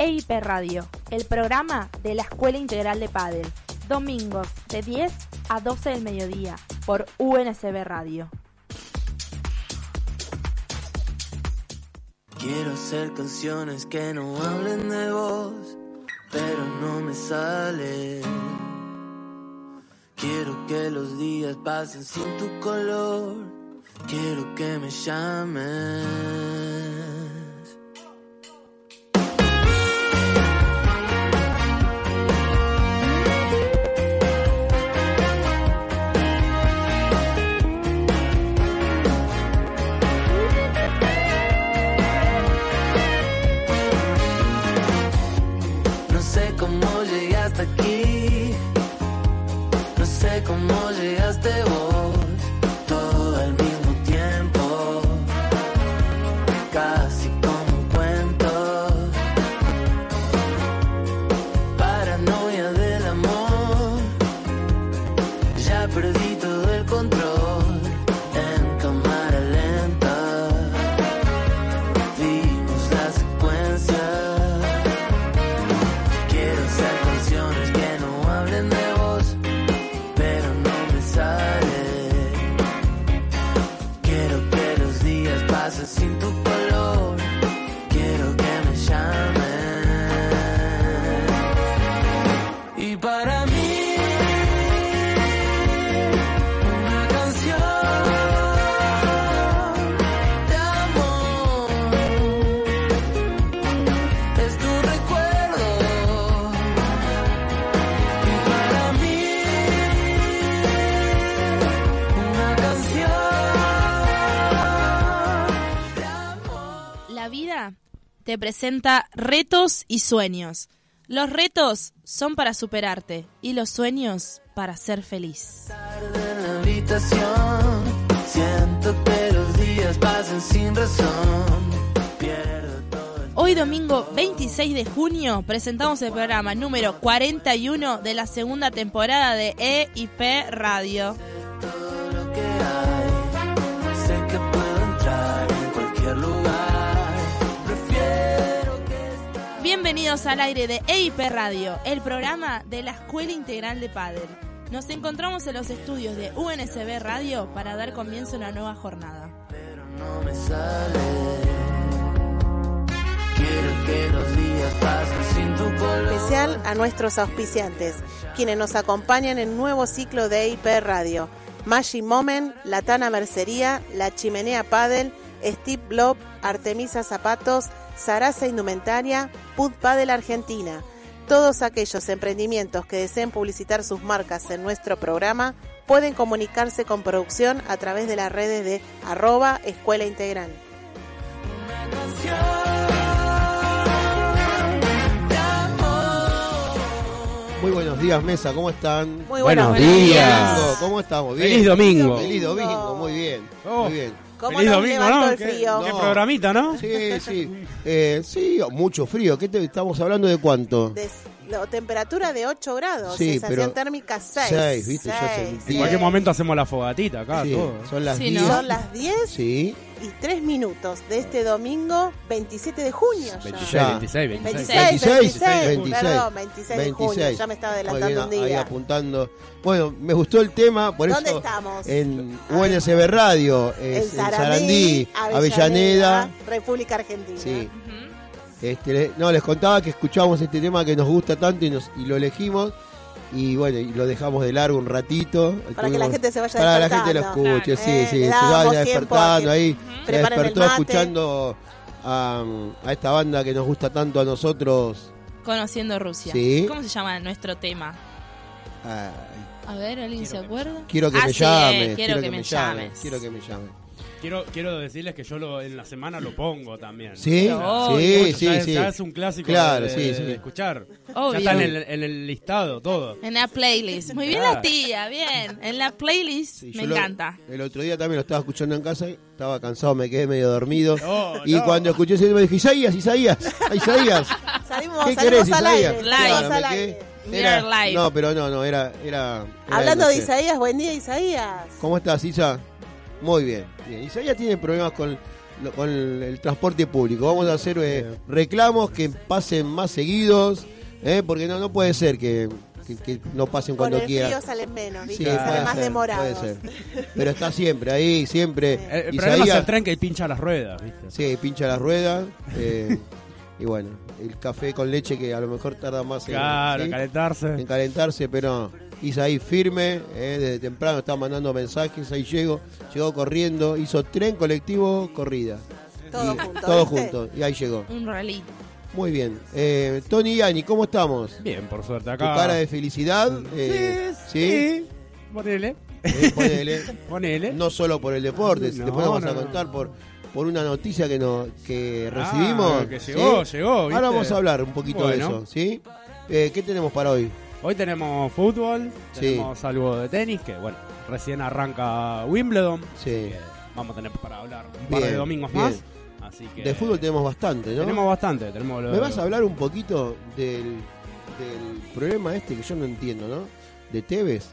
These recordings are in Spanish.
EIP Radio, el programa de la Escuela Integral de Padel. Domingos de 10 a 12 del mediodía por UNSB Radio. Quiero hacer canciones que no hablen de vos, pero no me sale. Quiero que los días pasen sin tu color, quiero que me llames. Te presenta retos y sueños. Los retos son para superarte y los sueños para ser feliz. Tarde en la habitación, siento que los días pasan sin razón. Pierdo todo el Hoy domingo 26 de junio presentamos el programa número 41 de la segunda temporada de EIP Radio. Bienvenidos al aire de EIP Radio, el programa de la Escuela Integral de Padel. Nos encontramos en los estudios de UNSB Radio para dar comienzo a una nueva jornada. pero no me sale. Quiero que los días pasen sin tu color. especial a nuestros auspiciantes, quienes nos acompañan en nuevo ciclo de IP Radio. Maggi Moment, Latana Mercería, La Chimenea Padel, Steve Blob, Artemisa Zapatos, Sarasa Indumentaria, Pud Padel Argentina. Todos aquellos emprendimientos que deseen publicitar sus marcas en nuestro programa pueden comunicarse con producción a través de las redes de arroba Escuela Integral. Muy buenos días, Mesa, ¿cómo están? Muy Buenos buenos días. ¿Cómo estamos? ¿Bien? Feliz domingo. Feliz domingo, muy bien. Oh. Muy bien. ¿Cómo Feliz nos domingo, ¿no? el ¿Qué- frío? Qué No. programita, ¿no? Sí, sí. Eh, sí, mucho frío. ¿Qué te, estamos hablando de cuánto? de no, temperatura de 8 grados, Sí, sensación pero térmica 6. seis, ¿viste? Yo sentí- En cualquier momento hacemos la fogatita acá, Sí, todo. son las Sí, 10. ¿no? Son las 10 Sí, y 3 minutos de este domingo 27 de junio. ya. 26, Ya. 26, 26. 26, 26, 26, perdón, 26, de junio, ya me estaba adelantando bien, un Ahí día. apuntando. Bueno, me gustó el tema, por ¿Dónde eso estamos? en UNSB Radio, es, en Sarandí, Avellaneda. República Argentina. Sí. Este, no, les contaba que escuchamos este tema que nos gusta tanto y, nos, y lo elegimos. Y bueno, y lo dejamos de largo un ratito. Para que la gente se vaya Para que la gente lo despertando. escuche, Claro. sí, Eh, sí. Se vaya despertando ahí. Se despertó escuchando a, a esta banda que nos gusta tanto a nosotros. Conociendo Rusia. Sí. ¿Cómo se llama nuestro tema? Ay, A ver, ¿alguien se acuerda? quiero que Ah, me sí, llames. quiero, que, me llames. Quiero que me llames. Quiero, quiero decirles que yo lo, en la semana lo pongo también. ¿Sí? Sí, sí, es- sí. Ya es un clásico Claro, de, sí, de- sí. de escuchar. Obvio. Ya está en el, en el listado todo. En la playlist. Muy bien Claro. la tía, bien. En la playlist Sí, me lo- encanta. el otro día también lo estaba escuchando en casa y estaba cansado, me quedé medio dormido. No, y no. cuando escuché ese tema dije, Isaías, Isaías, Isaías. Salimos, ¿Qué salimos querés, al Isaías? aire. Salimos al live. No, pero no, no, era... era, era Hablando de no sé. Isaías, buen día Isaías. ¿Cómo estás, Isa? Muy bien, bien. Isaías tiene problemas con con el, el transporte público. Vamos a hacer eh, reclamos que pasen más seguidos, eh, porque no, no puede ser que, que- que no pasen Con cuando quieran. salen menos, Sí, ¿viste? puede salen más ser, demorados. puede ser. Pero está siempre ahí, siempre. El, el problema es el tren que pincha las ruedas, ¿viste? Sí, pincha la rueda. eh, y bueno, el café con leche que a lo mejor tarda más en, ¿sí? calentarse. en calentarse, pero Isaí firme, eh, desde temprano está mandando mensajes, ahí llegó, llegó corriendo, hizo tren colectivo, corrida. Todo Y- junto, Todo ¿viste? junto, y ahí llegó. Un rally. Muy bien. Eh, Tony y Ani, ¿cómo estamos? Bien, por suerte Tu acá. cara de felicidad. eh, sí, Ponele. Eh, ponele. Ponele. No solo por el deporte, No, después vamos no, a no. contar por, por una noticia que, nos, que Ah, recibimos. que ¿sí? llegó, llegó, ¿viste? Ahora vamos a hablar un poquito Bueno. de eso, ¿sí? Eh, ¿Qué tenemos para hoy? Hoy tenemos fútbol, Sí. tenemos algo de tenis, que bueno, recién arranca Wimbledon. Sí. que vamos a tener para hablar un par de domingos bien. más. Así que De fútbol tenemos bastante, ¿no? tenemos bastante. Tenemos lo- ¿Me vas a hablar un poquito del, del problema este que yo no entiendo, ¿no? De Tevez,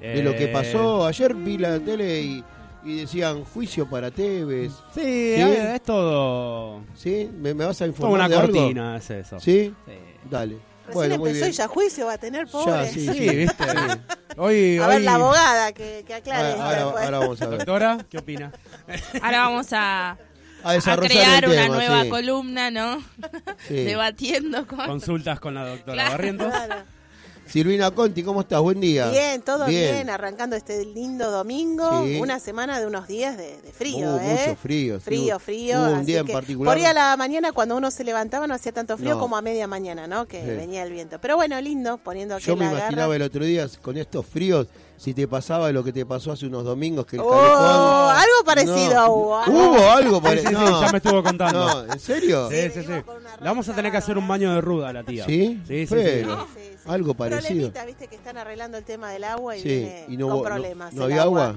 de lo que Eh, pasó. Ayer vi la tele y, y decían juicio para Tevez, Sí, ¿Sí? eh, es todo. ¿sí? ¿Me, me vas a Toda informar una de algo? cortina, es eso. ¿Sí? Sí. Dale. Recién bueno, muy empezó bien. y ya juicio va a tener, pobre. sí, Sí, viste. Hoy, A ver, hoy- la abogada que, que aclare. Ahora, esto ahora- después. ahora vamos a ver. Doctora, ¿qué opina? Ahora vamos a, A a desarrollar crear una tema, nueva sí, columna, ¿no? sí. Debatiendo con... Consultas con la doctora Claro. Barrientos. Claro. Silvina Conti, ¿cómo estás? Buen día. Bien, todo bien. arrancando este lindo domingo, Sí. una semana de unos días de, de frío, Hubo ¿eh? mucho frío. sí. Frío, frío. Hubo un así día en que particular. Por ahí a la mañana, cuando uno se levantaba, no hacía tanto frío No. como a media mañana, ¿no? Que Sí. venía el viento. Pero bueno, lindo, poniendo aquí Yo me la imaginaba garra. el otro día con estos fríos, si te pasaba lo que te pasó hace unos domingos, que el Oh, calefón... algo parecido No. hubo. algo- Hubo algo Sí, parecido. sí, sí, no, ya me estuvo contando. no, ¿en serio? Sí, sí, sí. Le vamos a tener que hacer un baño de ruda a la tía. ¿Sí? Sí, sí, sí. Pero- Sí, sí. Algo parecido. Problemita, viste, que están arreglando el tema del agua y Sí, viene y no, con no- problemas. no había agua.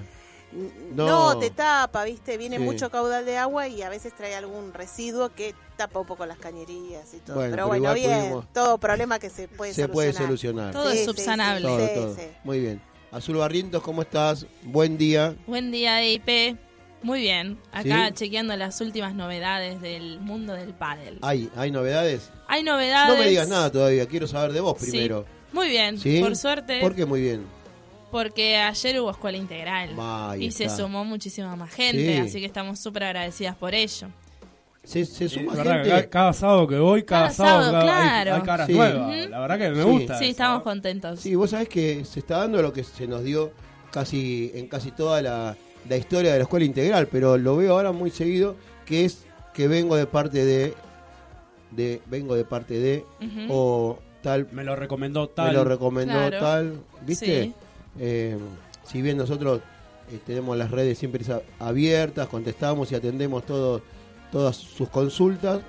No. No. te tapa, viste, viene Sí. mucho caudal de agua y a veces trae algún residuo que tapa un poco las cañerías y todo. Bueno, pero pero bueno, igual bien, pudimos- todo problema que se puede Se solucionar. puede solucionar. Todo es subsanable. Todo, sí, todo. sí. Muy bien. Azul Barrientos, ¿cómo estás? Buen día. Buen día, IP. Muy bien. Acá ¿Sí? chequeando las últimas novedades del mundo del pádel. ¿Hay, ¿Hay novedades? Hay novedades. No me digas nada todavía, quiero saber de vos Sí. primero. Muy bien, ¿Sí? por suerte. ¿Por qué muy bien? Porque ayer hubo escuela integral. Ahí y se sumó muchísima más gente, Sí. así que estamos súper agradecidas por ello. Se, se Sí, suma gente. cada, cada sábado que voy, cada, Cada sábado, sábado, cada- claro. hay, caras Sí. nuevas. Ujú. La verdad que me Sí. gusta. Sí, eso, estamos contentos. Sí, vos sabés que se está dando lo que se nos dio casi en casi toda la, la historia de la escuela integral, pero lo veo ahora muy seguido, que es que vengo de parte de, de vengo de parte de, o tal, Me lo recomendó tal. me lo recomendó Claro. tal, ¿viste? Sí. Eh, si bien nosotros eh, tenemos las redes siempre abiertas, contestamos y atendemos todo, todas sus consultas,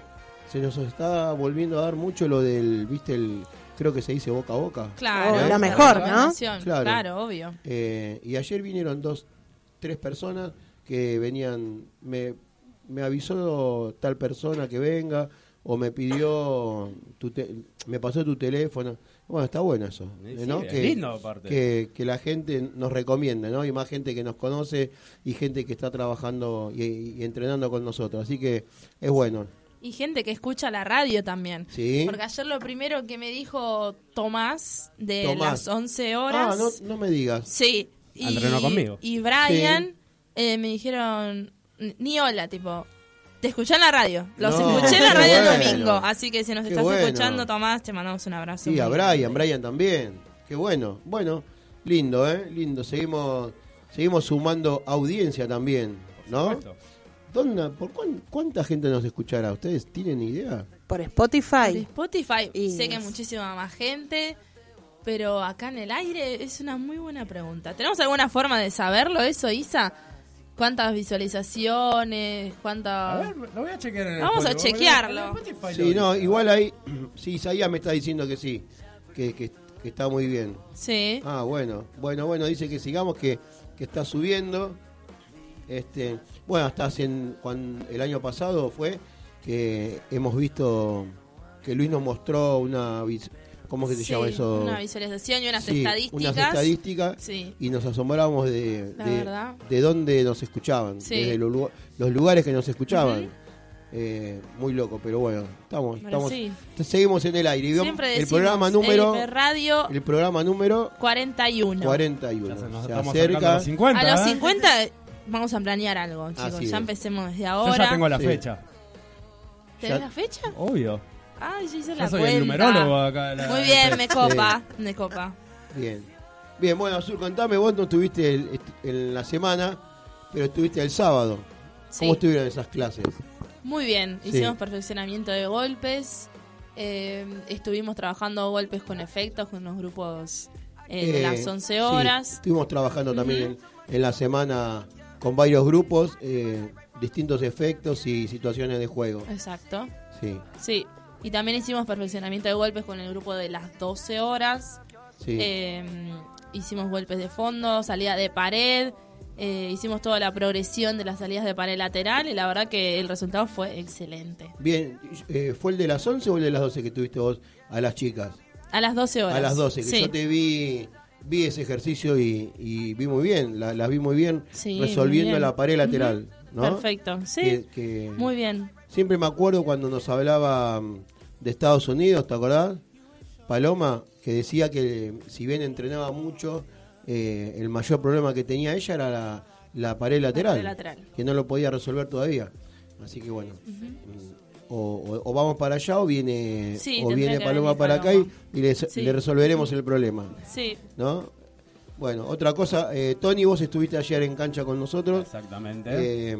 se nos está volviendo a dar mucho lo del, ¿viste? el Creo que se dice boca a boca. Claro, lo la mejor, ¿no? Claro, obvio. Eh, y ayer vinieron dos, tres personas que venían, me, me avisó tal persona que venga o me pidió, tu te- me pasó tu teléfono. Bueno, está bueno eso, Sí, ¿no? que, lindo aparte. que, que la gente nos recomienda, ¿no? Y más gente que nos conoce y gente que está trabajando y, y entrenando con nosotros. Así que es bueno, Y gente que escucha la radio también. ¿sí? Porque ayer lo primero que me dijo Tomás de Tomás. las 11 horas. Ah, no, no me digas. Sí. Y, Entrenó conmigo. Y Brian eh, me dijeron, ni hola, tipo, te escuché en la radio. Los No, escuché en la radio el domingo. Así que si nos Qué estás bueno. escuchando, Tomás, te mandamos un abrazo. Sí, a Brian. Brian también. Qué bueno. Bueno, lindo, ¿eh? Lindo. Seguimos seguimos sumando audiencia también, ¿no? Perfecto. ¿Dónde, por cuán- cuánta gente nos escuchará? ¿Ustedes tienen idea? Por Spotify. Spotify, Y sé que muchísima más gente. Pero acá en el aire es una muy buena pregunta. ¿Tenemos alguna forma de saberlo eso, Isa? ¿Cuántas visualizaciones? A ¿Cuántas...? ver, lo voy a chequear en el Vamos a chequearlo. Sí, no, igual ahí, sí, Isaías me está diciendo que sí, que, que- que está muy bien. Sí. Ah, bueno, bueno, bueno, dice que sigamos, que, que está subiendo. Este, bueno, hasta hace, cuando, el año pasado fue que hemos visto que Luis nos mostró una, ¿cómo que se Sí, llama eso? Una visualización y unas Sí, estadísticas. unas estadísticas Sí. y nos asombrábamos de, de, dónde nos escuchaban, Sí. desde los, los lugares que nos escuchaban. Eh, muy loco, pero bueno, estamos, Bueno, estamos sí. seguimos en el aire. Siempre el decimos, programa número Radio el programa número 41. 41. Ya se nos acerca. a los 50. A los ¿eh? 50 vamos a planear algo, chicos. Así ya es. empecemos desde Yo ahora. ya tengo la Sí. fecha. ¿Tenés ya- la fecha? Obvio. Ay, yo hice Ya la soy cuenta. el numerólogo acá. la- Muy bien, me copa, me copa. Bien. Bien, bueno, Azul, contame, vos no estuviste el- est- en la semana, pero estuviste el sábado. Sí. ¿Cómo estuvieron esas clases? Muy bien, Sí. hicimos perfeccionamiento de golpes, eh, estuvimos trabajando golpes con efectos con los grupos eh, de Eh, las 11 sí, horas. estuvimos trabajando también en, en la semana con varios grupos, eh, distintos efectos y situaciones de juego. Exacto, Sí, sí. Y también hicimos perfeccionamiento de golpes con el grupo de las 12 horas. sí. Eh, hicimos golpes de fondo, salida de pared, eh, hicimos toda la progresión de las salidas de pared lateral y la verdad que el resultado fue excelente. Bien, eh, ¿fue el de las 11 o el de las 12 que tuviste vos a las chicas? A las 12 horas. A las 12, que Sí. yo te vi vi ese ejercicio y, y vi muy bien, la, la vi muy bien Sí, resolviendo muy bien. la pared lateral, ¿no? Perfecto, sí. Que- que- Muy bien. Siempre me acuerdo cuando nos hablaba mm, de Estados Unidos, ¿te acordás? Paloma, que decía que si bien entrenaba mucho, eh, el mayor problema que tenía ella era la, la pared lateral, pared lateral. que no lo podía resolver todavía. Así que bueno, o, o- o vamos para allá o viene, Sí, o viene Paloma para acá y, Paloma. y le, Sí. le resolveremos el problema, Sí. ¿no? Bueno, otra cosa, eh, Tony, vos estuviste ayer en cancha con nosotros. Exactamente. Eh,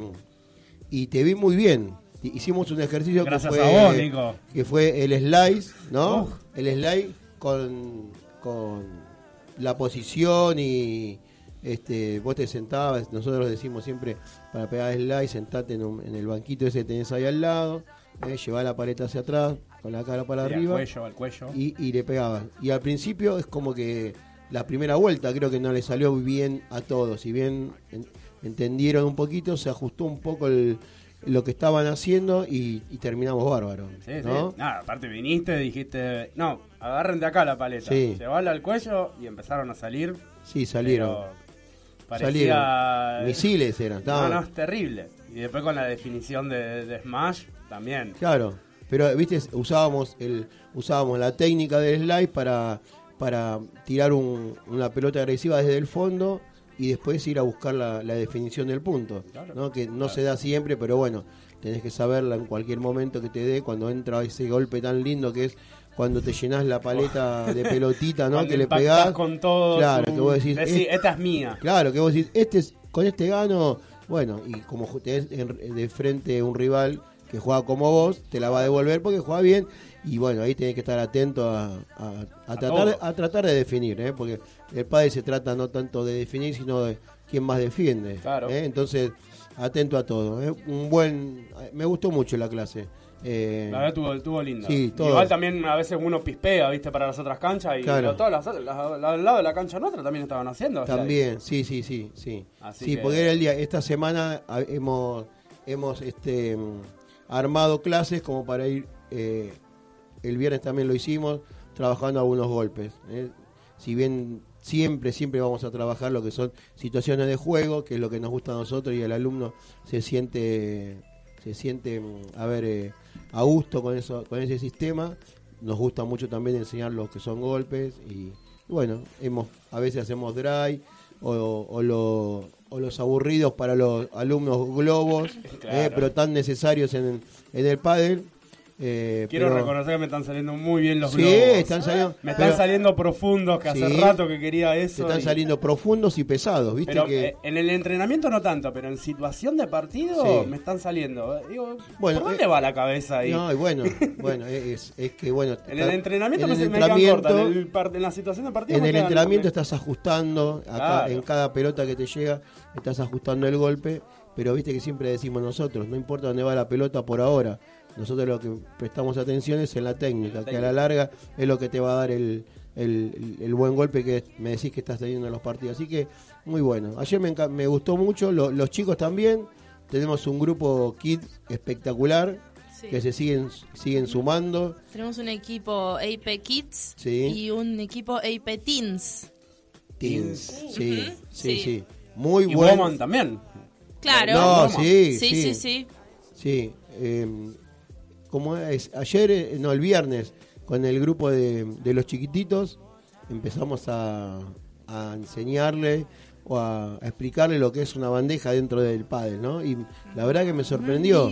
y te vi muy bien. Hi- Hicimos un ejercicio Gracias que fue, a vos, Nico. que fue el slice, ¿no? Uf. El slice con, con la posición y este vos te sentabas, nosotros decimos siempre para pegar slice, sentate en, un- en el banquito ese que tenés ahí al lado, eh, llevá la paleta hacia atrás, con la cara para Sí, al arriba cuello, al cuello. y, y le pegabas. Y al principio es como que la primera vuelta creo que no le salió bien a todos. Si bien en- entendieron un poquito, se ajustó un poco el- lo que estaban haciendo y, y terminamos bárbaro. Sí, ¿no? sí. Nada, aparte viniste, dijiste, no, agarren de acá la paleta. Sí. Llevarla al cuello y empezaron a salir. Sí, salieron. parecía... Salieron. Misiles eran. No, no, es terrible. Y después con la definición de, de Smash, también. Claro, pero viste, usábamos el usábamos la técnica del slide para para tirar un- una pelota agresiva desde el fondo y después ir a buscar la, la definición del punto, Claro. ¿no? que no se da siempre, pero bueno, tenés que saberla en cualquier momento que te dé cuando entra ese golpe tan lindo que es cuando te llenas la paleta de pelotita, ¿no? Que le pegás con todo. Claro, tu- que vos decís, decís, "Eh, esta es mía. Claro, que vos decís, este es, con este gano, bueno, y como tenés en- de frente un rival que juega como vos, te la va a devolver porque juega bien, y bueno, ahí tenés que estar atento a, a- a tratar, a tratar de definir, ¿eh? porque el padre se trata no tanto de definir, sino de quién más defiende. Claro. ¿eh? Entonces, atento a todo. ¿eh? Un buen, me gustó mucho la clase. Eh, La verdad estuvo, estuvo linda. Sí. Igual también a veces uno pispea, viste, para las otras canchas y Claro. todas las, otras- las- las al lado de la cancha nuestra también estaban haciendo. o sea, También, sí, sí, sí, sí. Así sí, que- porque era el día, esta semana ah, hemos, hemos este, mm, armado clases como para ir, eh, el viernes también lo hicimos, trabajando algunos golpes. ¿eh? Si bien siempre, siempre vamos a trabajar lo que son situaciones de juego, que es lo que nos gusta a nosotros y el alumno se siente, se siente, mm, a ver, eh, a gusto con eso, con ese sistema. Nos gusta mucho también enseñar lo que son golpes y bueno, hemos, a veces hacemos dry o, o lo- o los aburridos para los alumnos globos, Claro. eh, pero tan necesarios en, en el pádel. Eh, Quiero pero- reconocer que me están saliendo muy bien los Sí, globos. están saliendo, Me están pero saliendo profundos, que hace Sí. rato que quería te eso. están y- saliendo profundos y pesados, ¿viste? Pero que, eh, en el entrenamiento no tanto, pero en situación de partido Sí. me están saliendo. Digo, Bueno, ¿por dónde eh, va la cabeza ahí? no, y bueno, bueno, es, es que bueno. en el entrenamiento en el me entrenamiento- en, el par- en la situación de partido En el entrenamiento estás ajustando, acá, Claro. en cada pelota que te llega, estás ajustando el golpe, pero viste que siempre decimos nosotros, no importa dónde va la pelota por ahora, nosotros lo que prestamos atención es en la técnica, que a la larga es lo que te va a dar el, el- el buen golpe que me decís que estás teniendo en los partidos. Así que muy bueno. Ayer me, me gustó mucho, lo- los chicos también, tenemos un grupo kids espectacular. Sí. que se siguen siguen sumando. Tenemos un equipo AP Kids Sí. y un equipo AP Teens. Teens. Sí, sí, sí, sí. Muy Y bueno. Woman también. Claro. No, sí, sí, sí. sí, sí. Sí, eh, como es ayer, eh, no, el viernes, con el grupo de, de los chiquititos, empezamos a, a enseñarle o a, a explicarle lo que es una bandeja dentro del pádel, ¿no? Y la verdad que me sorprendió.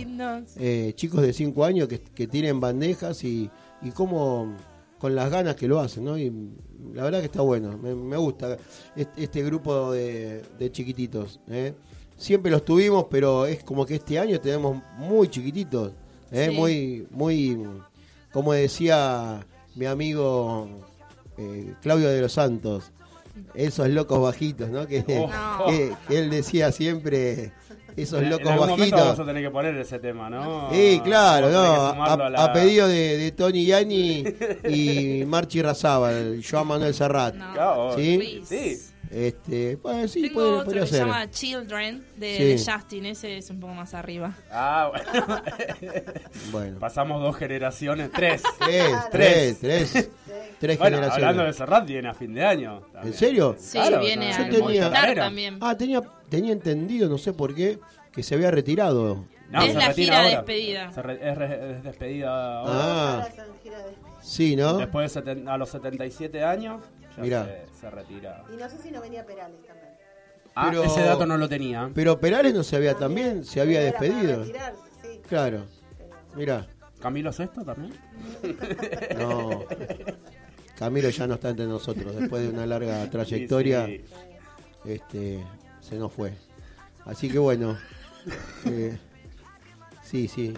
Eh, chicos de 5 años que, que tienen bandejas y, y cómo con las ganas que lo hacen, ¿no? Y la verdad que está bueno, me, me gusta este, este grupo de, de chiquititos. ¿eh? Siempre los tuvimos, pero es como que este año tenemos muy chiquititos, ¿eh? Sí. muy, muy, como decía mi amigo eh, Claudio de los Santos, esos locos bajitos, ¿no? Que, No. que- que él decía siempre, esos En- locos en algún bajitos. vamos a tener que poner ese tema, ¿no? Sí, claro, no, a, a la- a pedido de, de Tony Yani y Marchi Razábal, Joan Manuel Serrat. No. Claro, ¿Sí? Luis. Sí. Este, bueno, sí, Tengo puede, otro podría que se ser. llama Children de, Sí. de Justin, ese es un poco más arriba. Ah, bueno. Bueno, Pasamos dos generaciones, tres. tres, tres, tres, tres Bueno, generaciones. hablando de Serrat, viene a fin de año. también. ¿En serio? Sí, Claro, viene no, a yo tenía- Movistar también. Ah, tenía, tenía entendido, no sé por qué, que se había retirado. No, Es se la retira gira ahora. despedida. Se re- es, re- es despedida ahora. Ah, sí, ¿no? Después de seten- a los 77 años, Mirá. se, se retira. Y no sé si no venía Perales también. Ah, Pero- ese dato no lo tenía. Pero Perales no se había también, se había despedido. sí. Claro. Mira, ¿Camilo Sexto también? no. Camilo ya no está entre nosotros. Después de una larga trayectoria, Sí, sí. este se nos fue. Así que bueno. eh, sí, sí.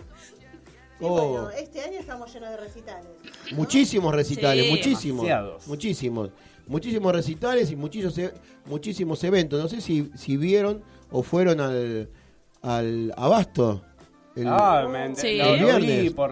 Sí, Oh, bueno, este año estamos llenos de recitales. ¿no? muchísimos recitales, Sí. muchísimos. Demasiados. Muchísimos. Muchísimos recitales y muchísimos, e- muchísimos eventos. No sé si, si vieron o fueron al, al Abasto. El- Ah, me Sí. El vi viernes. por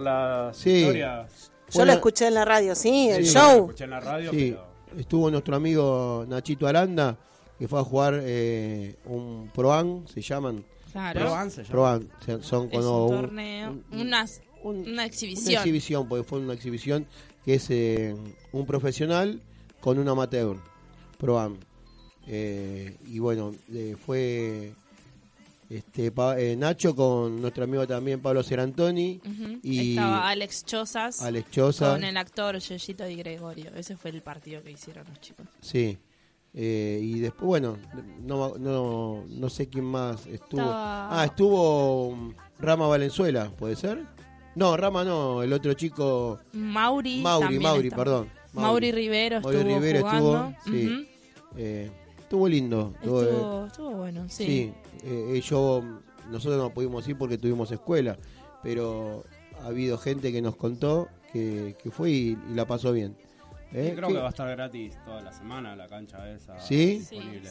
Sí. historias. Yo Bueno, lo escuché en la radio, sí, el Sí. Lo show. escuché en la radio, Sí, pero... estuvo nuestro amigo Nachito Aranda, que fue a jugar eh, un Proan, se llaman. Claro. Proan se llama. Proan, son como un- torneo, un- unas- un- una una exhibición. exhibición, porque fue una exhibición que es eh, un profesional con un amateur, Proam. Eh, y bueno, eh, fue este Pa- eh, Nacho con nuestro amigo también Pablo Serantoni Ujú. y Estaba Alex Chozas Alex Choza. con el actor Yoyito Di Gregorio. Ese fue el partido que hicieron los chicos. Sí. Eh, y después, bueno, no, no, no sé quién más estuvo. Estaba- Ah, estuvo um, Rama Valenzuela, ¿puede ser? No, Rama no, el otro chico. Mauri. Mauri, Mauri, perdón. Mauri, Rivero Mauri estuvo Rivero jugando. estuvo, sí. Eh, estuvo lindo. Estuvo, eh, Estuvo, estuvo bueno, sí. sí, eh, yo, nosotros no pudimos ir porque tuvimos escuela, pero ha habido gente que nos contó que, que fue y, y la pasó bien. ¿Eh? Sí, creo ¿Qué- que va a estar gratis toda la semana la cancha esa. ¿Sí? Disponible.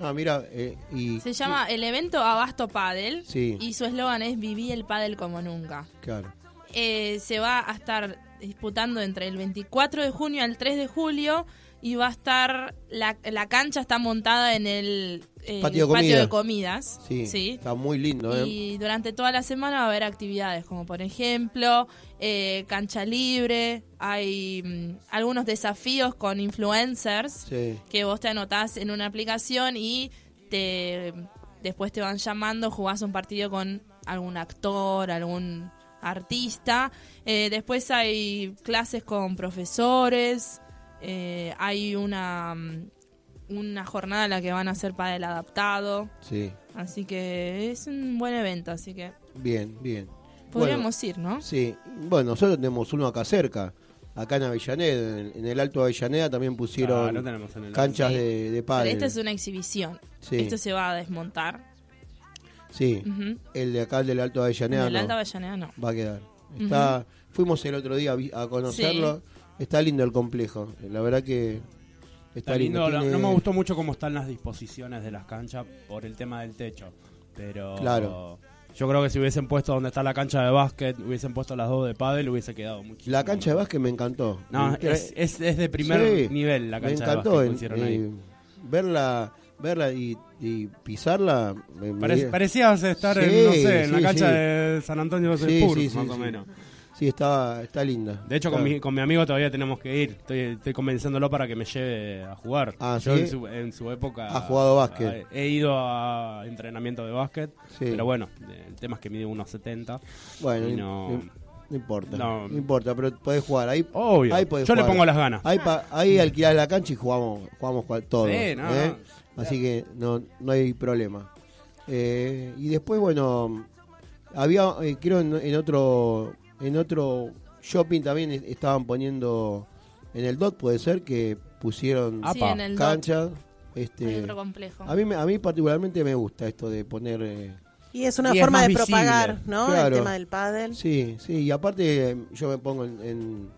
Ah, mira, eh, y... Se llama el evento Abasto Padel Sí. y su eslogan es Viví el Padel como nunca. Claro. Eh, se va a estar disputando entre el 24 de junio al 3 de julio y va a estar la, la cancha está montada en el eh, Patio de comida. de comidas Sí, está muy lindo, ¿eh? y durante toda la semana va a haber actividades como por ejemplo eh, cancha libre hay mm, algunos desafíos con influencers Sí. que vos te anotás en una aplicación y te después te van llamando, jugás un partido con algún actor, algún artista. Eh, después hay clases con profesores, eh, hay una, mm, una jornada en la que van a hacer para el adaptado. Sí, Así que es un buen evento, así que bien, bien. Podríamos ir, ¿no? Sí, bueno, nosotros tenemos uno acá cerca, acá en Avellaneda, en, en el Alto Avellaneda también pusieron Ah, no tenemos en el canchas Sí. de, de Pero pádel. esta es una exhibición. Sí. Esto se va a desmontar. Sí, el de acá el del Alto Avellaneda el no, Alta Avellaneda no. va a quedar. Está, Fuimos el otro día a conocerlo, está lindo el complejo, la verdad que está, Está lindo, no- tiene- no me gustó mucho cómo están las disposiciones de las canchas por el tema del techo. Pero Claro. Yo creo que si hubiesen puesto donde está la cancha de básquet, hubiesen puesto las dos de pádel, hubiese quedado muchísimo. La cancha de básquet me encantó. No, Me- es, es, es de primer Sí, nivel la me cancha encantó de básquet que en- eh, ahí. verla verla y, y pisarla. me- me Pare- parecías estar Sí, en, no sé, en la cancha de San Antonio de Spurs, más o menos. Sí, está, está linda. De hecho, con mi, con mi amigo todavía tenemos que ir. Estoy, estoy convenciéndolo para que me lleve a jugar. Ah, Yo ¿sí? en, su, en su época... Ha jugado básquet. He ido a entrenamiento de básquet. Sí. Pero bueno, el tema es que mide unos 70. Bueno, y no, importa. No. No. importa, pero podés jugar. Ahí, Obvio. ahí podés Yo le pongo las ganas. Ahí, pa- ahí alquilás la cancha y jugamos, jugamos todos. Sí, no, ¿eh? no. Así que no, no hay problema. Eh, y después, bueno, había, eh, creo en, en otro en otro shopping también es- estaban poniendo en el DOT, puede ser que pusieron Sí, el DOT canchas. hay Este, otro complejo. a mí me- a mí particularmente me gusta esto de poner eh, Y es una Y forma de visible. propagar, ¿no? Claro. El tema del pádel. Sí, sí, y aparte yo me pongo en, en,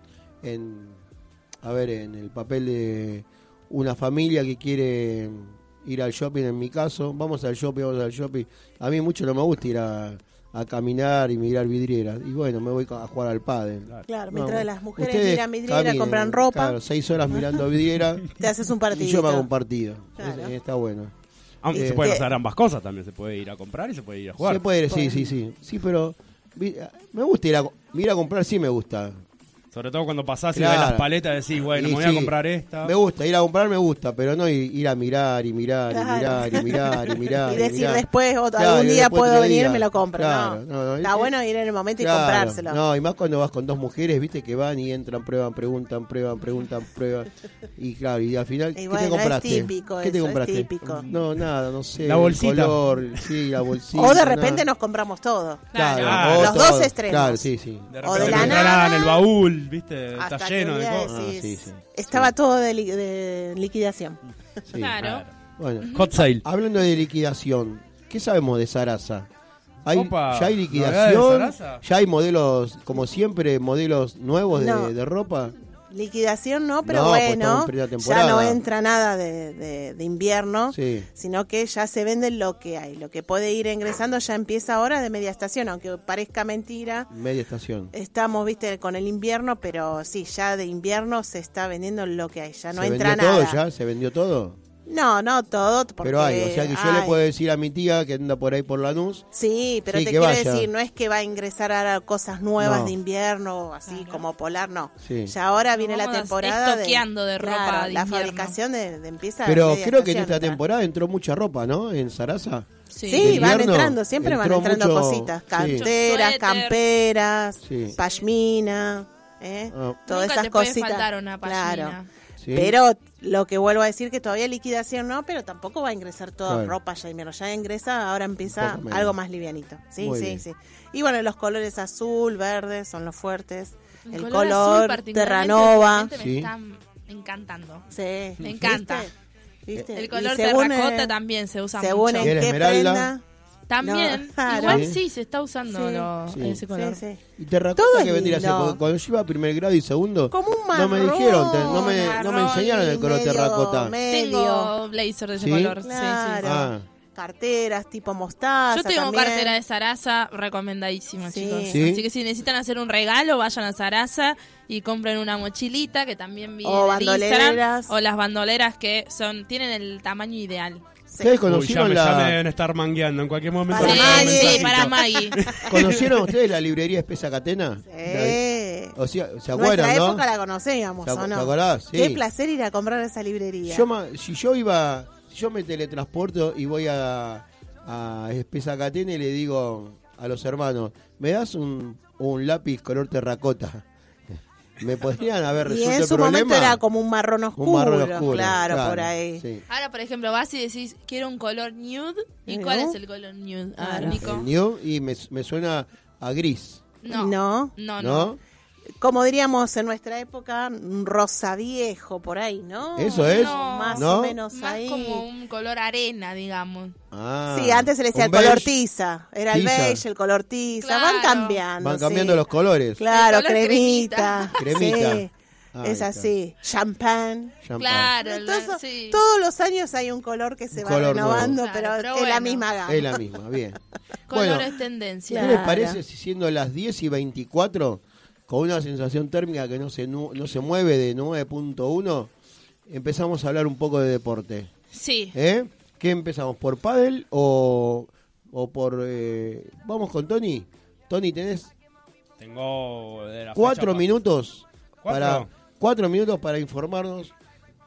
en- a ver, en el papel de una familia que quiere ir al shopping, en mi caso, vamos al shopping, vamos al shopping. A mí mucho no me gusta ir a, a caminar y mirar vidrieras. Y bueno, me voy a jugar al pádel. Claro, No, mientras las mujeres miran vidriera, caminen, compran ropa, Claro, seis horas mirando vidriera te haces un partido. y yo me hago un partido. Claro. Es- está bueno. Aunque Eh, se pueden que- hacer ambas cosas también. Se puede ir a comprar y se puede ir a jugar. Se puede, sí, sí, sí. Sí, pero me gusta ir a, ir a comprar, sí me gusta. Sobre todo cuando pasás y ves las paletas decís, bueno, Y me voy a comprar esta. Me gusta, ir a comprar me gusta, pero no ir, ir a mirar y mirar Claro. y mirar y mirar y mirar. Y decir mirar. después, otro- Claro, algún día después puedo venir, día. me lo compro. Claro, no. no, no, Está es- bueno ir en el momento y comprárselo. No, y más cuando vas con dos mujeres, viste, que van y entran, prueban, preguntan, prueban, preguntan, prueban. Y claro, y al final, Y ¿qué bueno, te es compraste? típico ¿Qué te eso, es compraste? típico. No, nada, no sé. La el bolsita. color, sí, la bolsita. o de nada. repente nos compramos todo. Claro, Los dos extremos. Claro, sí, sí. De O de la te nada, regalan el baúl, viste, Hasta está lleno de cosas. Ah, decís, sí, sí. Estaba todo de, li- de liquidación. sí. Claro. Bueno, Hot sale. Hablando de liquidación, ¿qué sabemos de Sarasa? ¿Hay, Opa, ¿Ya hay ¿novedades de liquidación? ¿Ya hay modelos, como siempre, modelos nuevos de ropa? Liquidación no, pero No, pues bueno, ya no entra nada de, de- de invierno, Sí. sino que ya se vende lo que hay. Lo que puede ir ingresando ya empieza ahora de media estación, aunque parezca mentira. Media estación. Estamos, viste, con el invierno, pero sí, ya de invierno se está vendiendo lo que hay, ya no ¿Se entra vendió nada. todo ya? ¿Se vendió todo? No, no todo, porque Pero hay, o sea que yo le puedo decir a mi tía que anda por ahí por Lanús, Sí, pero Sí, te quiero vaya. decir, no es que va a ingresar ahora cosas nuevas No. de invierno, así como polar, no. Sí. Ya ahora viene la temporada de, estoqueando de ropa Claro, de la invierno. fabricación de, de empieza pero creo que en esta temporada entró mucha ropa, ¿no? En Sarasa. Sí. Sí, van entrando, siempre van entrando mucho- cositas, canteras, camperas, Sí. pashmina, ¿eh? Ah. todas Nunca esas te cositas. faltar una pashmina. Claro. Sí. Pero lo que vuelvo a decir que todavía liquidación no, pero tampoco va a ingresar toda Claro. ropa ya invierno. Ya ingresa, ahora empieza menos. algo más livianito. Sí, Muy sí, bien. sí. Y bueno, los colores azul, verde son los fuertes. El, color, Terranova. Sí. Me están encantando. Sí. Me encanta. ¿Viste? El Y color terracota eh, también se usa Según mucho. en ¿Y qué esmeralda? prenda. También, No, claro. igual Sí. sí se está usando Sí. lo- Sí. ese color. Sí, sí. ¿Y terracota Todo es que vendría a ser? lindo. Porque cuando yo iba a primer grado y segundo, Como un no me marrón, dijeron, te- no me, no me marrón enseñaron el color medio- terracota. medio. Tengo blazer de ese ¿Sí? color. sí, sí. Claro. Ah, Carteras tipo mostaza. Yo tengo también. cartera de Sarasa recomendadísima, Sí. chicos. ¿Sí? Así que si necesitan hacer un regalo, vayan a Sarasa y compren una mochilita que también vi O en bandoleras. Instagram. O las bandoleras que son tienen el tamaño ideal. ¿Ustedes Uy, ya, conocieron me, ya me la, deben estar mangueando en cualquier momento. Para Maggie. para Maggie. ¿Conocieron ustedes la librería Espesa Catena? Sí. O sea, ¿se Nuestra acuerdan, no? época la conocíamos, ¿Se acu- ¿o no? te acordás? Sí. Qué placer ir a comprar esa librería. Yo ma- si yo iba, si yo me teletransporto y voy a, a Espesa Catena y le digo a los hermanos, ¿me das un, un lápiz color terracota? ¿Me podrían haber y resuelto en el su problema? momento era como un marrón oscuro, un marrón oscuro. claro, por ahí. sí. Ahora, por ejemplo, vas y decís, quiero un color nude. ¿Y ¿No? cuál es el color nude? A ver, Claro. Nico. El new y me, me suena a gris, No. No. No, no. ¿no? Como diríamos en nuestra época, un rosa viejo por ahí, ¿no? Eso es. No, Más ¿No? o menos Más ahí. como un color arena, digamos. Ah, Sí, antes se le decía el color tiza. Era el beige, el color tiza. Claro. Van cambiando. Van sí. cambiando los colores. Claro, color cremita. cremita. Sí, es así. Champán. Claro, la- Entonces, sí. Todos los años hay un color que se Un va color renovando, pero, es la misma gama. Es la misma, bien. Colores bueno, tendencia. ¿Qué les parece si siendo las 10 y 24, con una sensación térmica que no se, no se mueve de 9.1, empezamos a hablar un poco de deporte? Sí. ¿Eh? ¿Qué empezamos? ¿Por pádel o, o por... eh, Vamos con Tony. Tony, tenés Tengo de la cuatro fecha minutos ¿Cuatro? para cuatro minutos para informarnos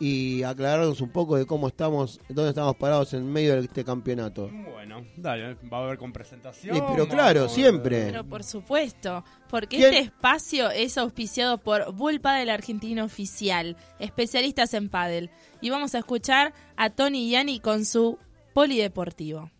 y aclararnos un poco de cómo estamos, dónde estamos parados en medio de este campeonato. Bueno, dale, va a haber con presentación. Sí, pero claro, siempre. Pero por supuesto, porque ¿Quién? este espacio es auspiciado por Bull Padel Argentino Oficial, especialistas en pádel. Y vamos a escuchar a Tony Yani con su polideportivo.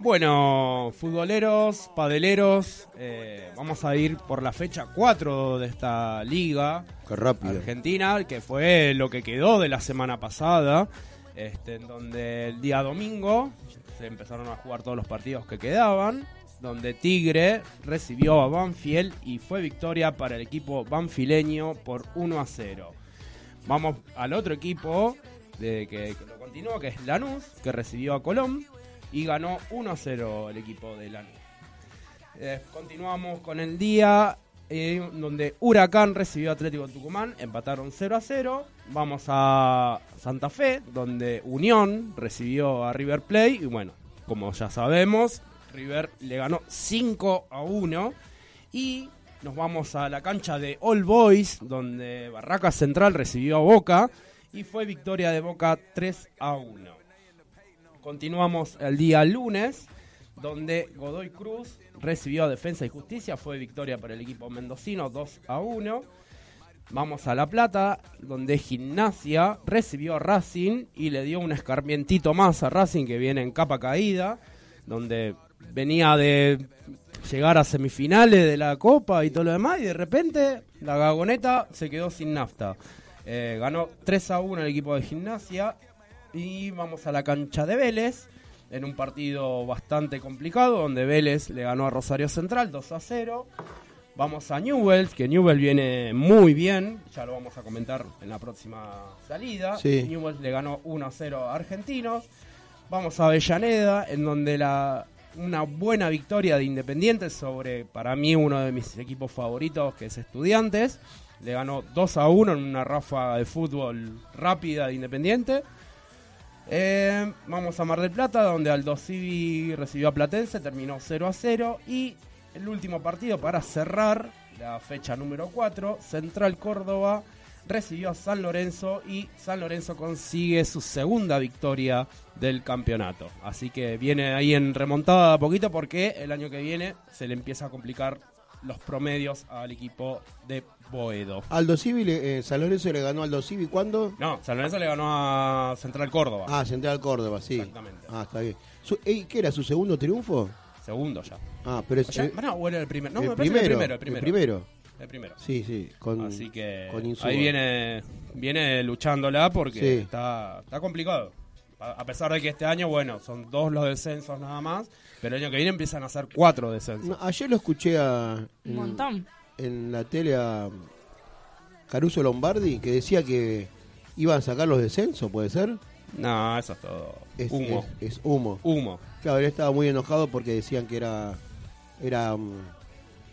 Bueno, futboleros, padeleros, eh, vamos a ir por la fecha 4 de esta liga Qué rápido. argentina, que fue lo que quedó de la semana pasada, este, en donde el día domingo se empezaron a jugar todos los partidos que quedaban, donde Tigre recibió a Banfield y fue victoria para el equipo banfileño por 1 a 0. Vamos al otro equipo de que, que lo continúa, que es Lanús, que recibió a Colón y ganó 1 a 0 el equipo de Lanús. Eh, continuamos con el día eh, donde Huracán recibió a Atlético Tucumán, empataron 0 a 0. Vamos a Santa Fe, donde Unión recibió a River Plate y bueno, como ya sabemos, River le ganó 5 a 1 y nos vamos a la cancha de All Boys, donde Barraca Central recibió a Boca y fue victoria de Boca 3 a 1. Continuamos el día lunes, donde Godoy Cruz recibió a Defensa y Justicia, fue victoria para el equipo mendocino 2 a 1. Vamos a La Plata, donde Gimnasia recibió a Racing y le dio un escarmientito más a Racing que viene en capa caída, donde venía de llegar a semifinales de la Copa y todo lo demás, y de repente la gagoneta se quedó sin nafta. Eh, ganó 3 a 1 el equipo de Gimnasia y vamos a la cancha de Vélez en un partido bastante complicado donde Vélez le ganó a Rosario Central 2 a 0. Vamos a Newell's, que Newell's viene muy bien, ya lo vamos a comentar en la próxima salida. Sí. Newell's le ganó 1 a 0 a Argentinos. Vamos a Avellaneda, en donde la una buena victoria de Independiente sobre, para mí, uno de mis equipos favoritos, que es Estudiantes. Le ganó 2 a 1 en una ráfaga de fútbol rápida de Independiente. Eh, vamos a Mar del Plata, donde Aldo Civi recibió a Platense, terminó 0 a 0. Y el último partido para cerrar la fecha número 4, Central Córdoba recibió a San Lorenzo y San Lorenzo consigue su segunda victoria del campeonato. Así que viene ahí en remontada a poquito porque el año que viene se le empieza a complicar los promedios al equipo de Boedo. Aldo Civi, eh, San Lorenzo le ganó a Aldo Civi ¿cuándo? No, San Lorenzo le ganó a Central Córdoba. Ah, Central Córdoba, sí. Exactamente. Ah, está bien. Su- ey, ¿Qué era su segundo triunfo? Segundo ya. Ah, pero es O sea, eh, no, o era el primero. No, el, me parece que primero, el primero, el primero. el primero. El primero. Sí, sí, con, Así que con ahí viene, viene luchándola porque Sí. está, está complicado. A, pesar de que este año, bueno, son dos los descensos nada más, pero el año que viene empiezan a ser cuatro descensos. No, ayer lo escuché a, Un montón. En la tele a Caruso Lombardi que decía que iban a sacar los descensos, ¿puede ser? No, eso es todo Es humo. Es, es humo. Humo. Claro, él estaba muy enojado porque decían que era era mm,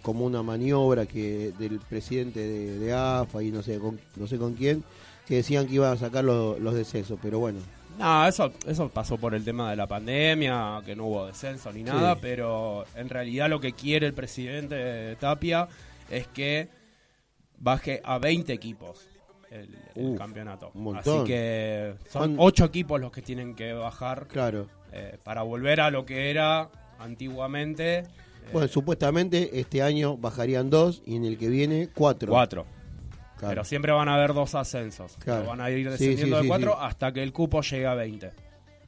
como una maniobra que del presidente de, de AFA y no sé con, no sé con quién que decían que iban a sacar los, los descensos, pero bueno. No, eso, eso pasó por el tema de la pandemia, que no hubo descenso ni nada, Sí. pero en realidad lo que quiere el presidente Tapia es que baje a 20 equipos el, el Uh, campeonato. un montón. Así que son Son- 8 equipos los que tienen que bajar Claro. eh, para volver a lo que era antiguamente. eh, Bueno, supuestamente este año bajarían dos y en el que viene cuatro. 4. Claro. Pero siempre van a haber dos ascensos. Claro. Van a ir descendiendo sí, de sí, 4 sí. hasta que el cupo llegue a 20.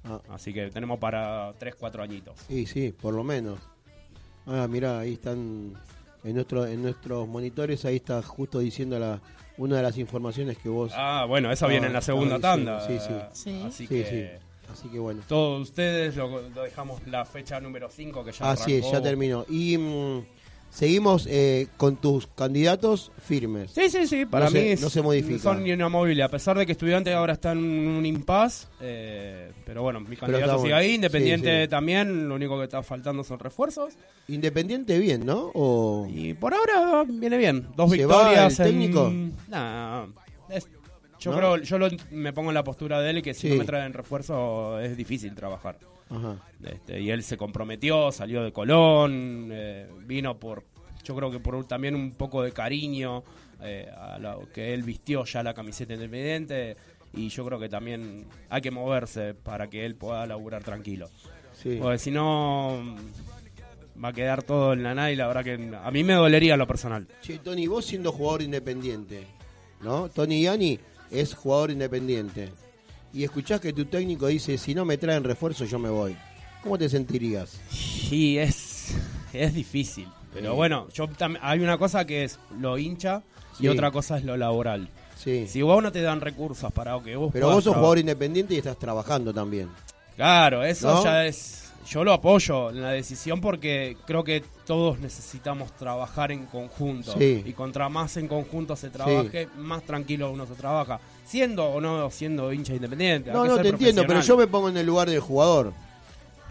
Ah, Así que tenemos para 3, 4 añitos. sí, sí, por lo menos. Ah, mira, ahí están en nuestro en nuestros monitores ahí está justo diciendo la una de las informaciones que vos Ah, bueno, esa Ah, viene en la segunda ah, sí, tanda. sí, sí. Sí. Así Sí, que Así que bueno. todos ustedes lo, lo dejamos la fecha número 5 que ya Así es, ya terminó. Y mm, seguimos eh, con tus candidatos firmes. Sí, sí, sí, para No se- mí es- no se modifica. son inamovibles, a pesar de que estudiantes ahora están en un impasse, eh, pero bueno, mi candidato está sigue bueno. ahí, Independiente Sí, sí. también, lo único que está faltando son refuerzos, Independiente bien, ¿no? O y por ahora viene bien, dos ¿Se va victorias el en- técnico? Nah, es- Yo ¿no? creo, yo lo- me pongo en la postura de él y que si Sí. no me traen refuerzo es difícil trabajar. Ajá. Este, y él se comprometió, salió de Colón, eh, vino por, yo creo que por un- también un poco de cariño eh, a lo que él vistió ya la camiseta independiente y yo creo que también hay que moverse para que él pueda laburar tranquilo. Sí. Porque si no va a quedar todo en la nada y la verdad que a mí me dolería lo personal. Che, Tony, vos siendo jugador independiente, ¿no? Tony Yani es jugador independiente. Y escuchás que tu técnico dice, si no me traen refuerzo, yo me voy. ¿Cómo te sentirías? Sí, es, es difícil. Pero Sí. bueno, yo hay una cosa que es lo hincha Sí. y otra cosa es lo laboral. Sí. Si vos no te dan recursos para que vos Pero vos sos jugador independiente y estás trabajando también. Claro, eso ¿No? ya es... Yo lo apoyo en la decisión porque creo que todos necesitamos trabajar en conjunto. Sí. Y contra más en conjunto se trabaje, más tranquilo uno se trabaja. Siendo o no siendo hincha independiente. No, no, te entiendo, pero yo me pongo en el lugar del jugador.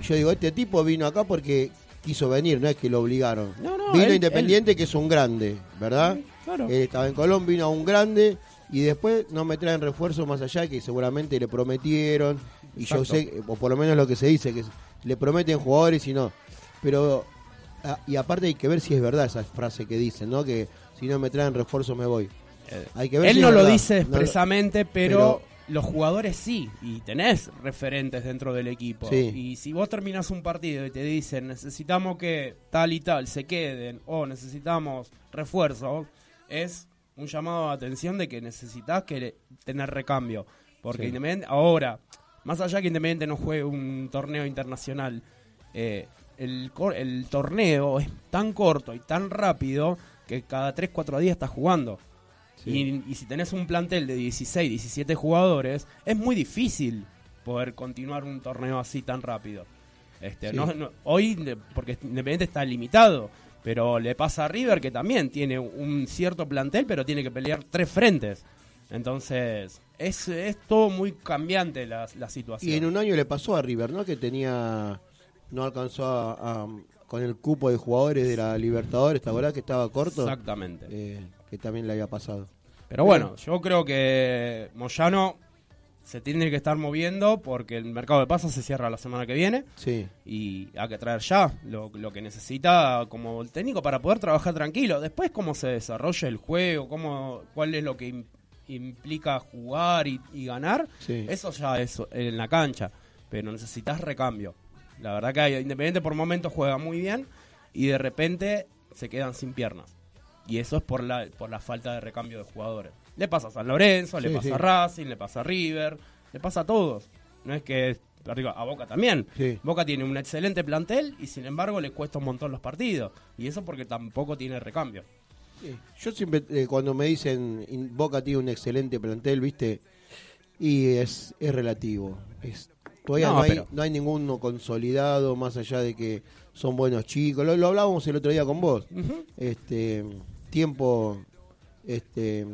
Yo digo, este tipo vino acá porque quiso venir, no es que lo obligaron. No, no, vino él- Independiente, que es un grande, ¿verdad? Claro. Él estaba en Colón, vino a un grande y después no me traen refuerzo más allá que seguramente le prometieron. Y yo sé, o por lo menos lo que se dice, que le prometen jugadores y no. Pero, ah, y aparte hay que ver si es verdad esa frase que dicen, ¿no? Que si no me traen refuerzo me voy. Eh, Hay que ver Él si no es lo verdad. dice No lo- expresamente, pero, pero- los jugadores sí. Y tenés referentes dentro del equipo. Sí. Y si vos terminás un partido y te dicen necesitamos que tal y tal se queden o necesitamos refuerzo, es un llamado de atención de que necesitas que tener recambio. Porque Sí. Ahora, más allá que Independiente no juegue un torneo internacional, eh, el, torneo es tan corto y tan rápido que cada 3-4 días estás jugando. Y, y si tenés un plantel de 16, 17 jugadores, es muy difícil poder continuar un torneo así tan rápido. Este, Sí. no- no- hoy, porque Independiente está limitado, pero le pasa a River que también tiene un cierto plantel, pero tiene que pelear tres frentes. Entonces, es, es todo muy cambiante la, la situación. Y en un año le pasó a River, ¿no? Que tenía. No alcanzó a. a- con el cupo de jugadores de la Libertadores, ¿te acordás que estaba corto? Exactamente. Eh, que también le había pasado. Pero bueno, yo creo que Moyano se tiene que estar moviendo porque el mercado de pasos se cierra la semana que viene Sí. y hay que traer ya lo, lo que necesita como el técnico para poder trabajar tranquilo. Después cómo se desarrolla el juego, cómo, cuál es lo que implica jugar y, y ganar, Sí. eso ya es en la cancha, pero necesitas recambio. La verdad que hay- Independiente por momentos juega muy bien y de repente se quedan sin piernas. Y eso es por la, por la falta de recambio de jugadores. Le pasa a San Lorenzo, le pasa sí. a Racing, le pasa a River, le pasa a todos. No es que a Boca también. Sí. Boca tiene un excelente plantel y sin embargo le cuesta un montón los partidos. Y eso porque tampoco tiene recambio. Sí. Yo siempre, eh, cuando me dicen Boca tiene un excelente plantel, ¿viste? Y es, es relativo. Es, todavía no, No, hay, pero- no hay ninguno consolidado, más allá de que son buenos chicos. Lo, lo hablábamos el otro día con vos. Este tiempo, este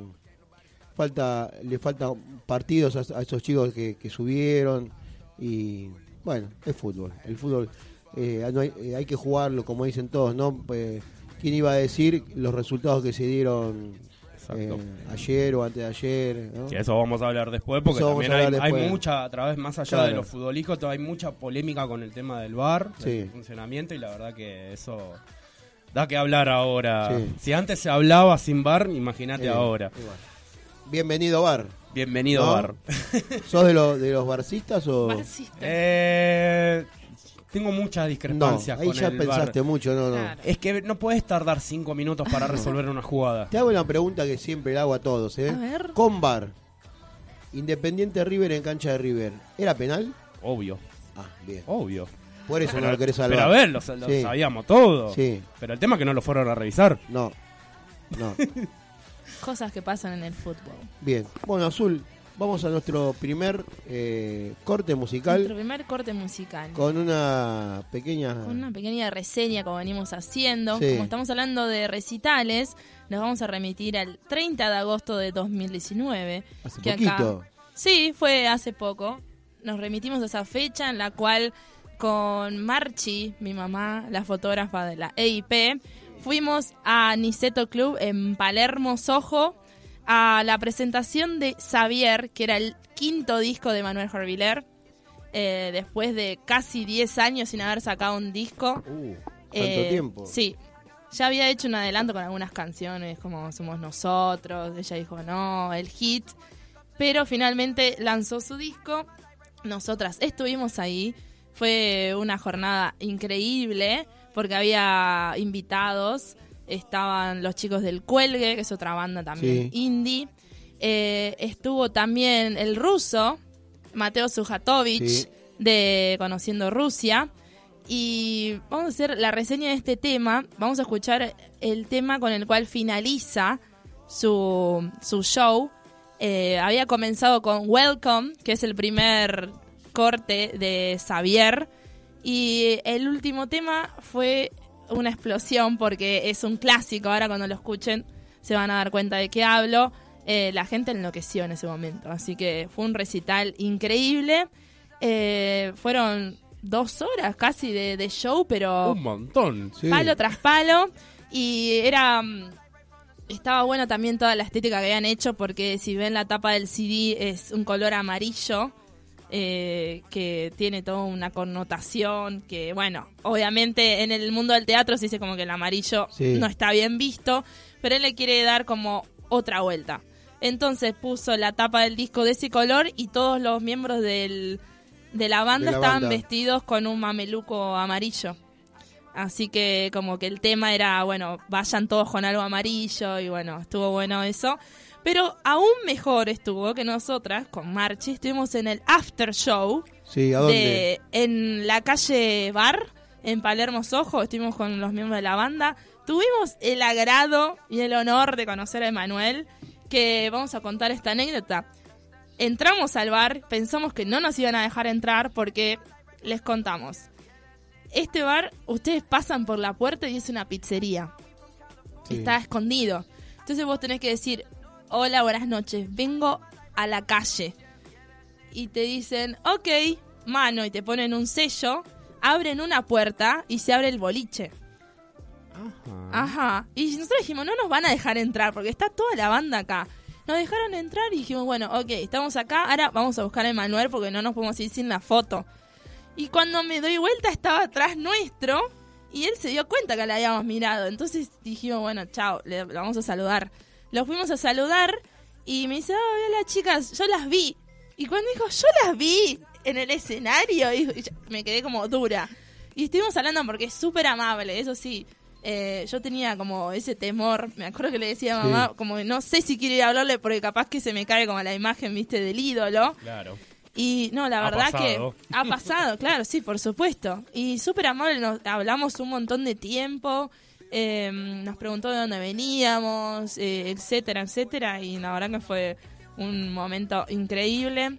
falta le faltan partidos a, a esos chicos que, que subieron y bueno, es fútbol. El fútbol eh, no hay, eh, hay que jugarlo, como dicen todos, ¿no? Pues, ¿Quién iba a decir los resultados que se dieron eh, ayer o antes de ayer? ¿no? Que eso vamos a hablar después porque también hay, hablar hay después. mucha, a través más allá Claro. de los futbolísticos, hay mucha polémica con el tema del VAR, Sí. del funcionamiento y la verdad que eso da que hablar ahora. Sí. Si antes se hablaba sin VAR, imagínate Eh, ahora. igual. Bienvenido, Bar. Bienvenido ¿No? VAR. ¿Sos de, los de los barcistas o...? Marxista. Eh, tengo muchas No, discrepancias ahí con ya el pensaste mucho, no, no. Claro. Es que no puedes tardar cinco minutos para resolver una jugada. Te hago una pregunta que siempre le hago a todos, ¿eh? A ver. Con Bar, Independiente River en cancha de River, ¿era penal? Obvio, Ah, bien. obvio. Por eso no lo querés salvar. pero a ver, lo, lo Sí. sabíamos todo. Sí, Pero el tema es que no lo fueron a revisar. no, no. Cosas que pasan en el fútbol. Bien. Bueno, Azul, vamos a nuestro primer eh, corte musical Nuestro primer corte musical. con una pequeña... Con una pequeña reseña como venimos haciendo. Sí. Como estamos hablando de recitales, nos vamos a remitir al 30 de agosto de 2019. Hace que poquito. Sí, fue hace poco. Nos remitimos a esa fecha en la cual con Marchi, mi mamá, la fotógrafa de la EIP, fuimos a Niceto Club en Palermo, Soho, a la presentación de Xavier, que era el quinto disco de Manuel Jorviler, eh, después de casi 10 años sin haber sacado un disco. Uh, ¿Cuánto Eh, tiempo? Sí. Ya había hecho un adelanto con algunas canciones, como Somos Nosotros. Ella dijo no, el hit. Pero finalmente lanzó su disco. Nosotras estuvimos ahí. Fue una jornada increíble porque había invitados. Estaban los chicos del Cuelgue, que es otra banda también Sí. indie. Eh, estuvo también el ruso, Mateo Sujatovic, Sí. de Conociendo Rusia. Y vamos a hacer la reseña de este tema. Vamos a escuchar el tema con el cual finaliza su, su show. Eh, había comenzado con Welcome, que es el primer corte de Xavier. Y el último tema fue una explosión porque es un clásico. Ahora cuando lo escuchen se van a dar cuenta de qué hablo. Eh, la gente enloqueció en ese momento. Así que fue un recital increíble. Eh, fueron dos horas casi de, de show, pero Un montón. Sí. palo tras palo. Y era. mm, Estaba bueno también toda la estética que habían hecho, porque si ven la tapa del CD es un color amarillo. Eh, que tiene toda una connotación que, bueno, obviamente en el mundo del teatro se dice como que el amarillo Sí. no está bien visto, pero él le quiere dar como otra vuelta. Entonces puso la tapa del disco de ese color y todos los miembros del, de la banda De la estaban banda. vestidos con un mameluco amarillo. Así que como que el tema era, bueno, vayan todos con algo amarillo y bueno, estuvo bueno eso. Pero aún mejor estuvo que nosotras, con Marchi, estuvimos en el after show Sí, ¿a dónde? de, en la calle Bar, en Palermo Sojo, estuvimos con los miembros de la banda. Tuvimos el agrado y el honor de conocer a Emanuel, que vamos a contar esta anécdota. Entramos al bar, pensamos que no nos iban a dejar entrar porque les contamos. Este bar, ustedes pasan por la puerta y es una pizzería. Sí. Está escondido. Entonces vos tenés que decir, hola, buenas noches, vengo a la calle. Y te dicen, ok, mano, y te ponen un sello, abren una puerta y se abre el boliche. Ajá. Y nosotros dijimos, no nos van a dejar entrar porque está toda la banda acá. Nos dejaron entrar y dijimos, bueno, ok, estamos acá, ahora vamos a buscar a Emanuel porque no nos podemos ir sin la foto. Y cuando me doy vuelta estaba atrás nuestro y él se dio cuenta que la habíamos mirado. Entonces dijimos, bueno, chao, le vamos a saludar. Lo fuimos a saludar y me dice, oh, hola chicas, yo las vi. Y cuando dijo, yo las vi en el escenario, y me quedé como dura. Y estuvimos hablando porque es súper amable, eso sí. Eh, yo tenía como ese temor, me acuerdo que le decía a Sí. mamá, como que no sé si quiero ir a hablarle porque capaz que se me cae como la imagen, viste, del ídolo. Claro. Y no, la Ha verdad pasado. que ha pasado, claro, sí, por supuesto. Y súper amable, nos hablamos un montón de tiempo, eh, nos preguntó de dónde veníamos, eh, etcétera, etcétera. Y la verdad que fue un momento increíble.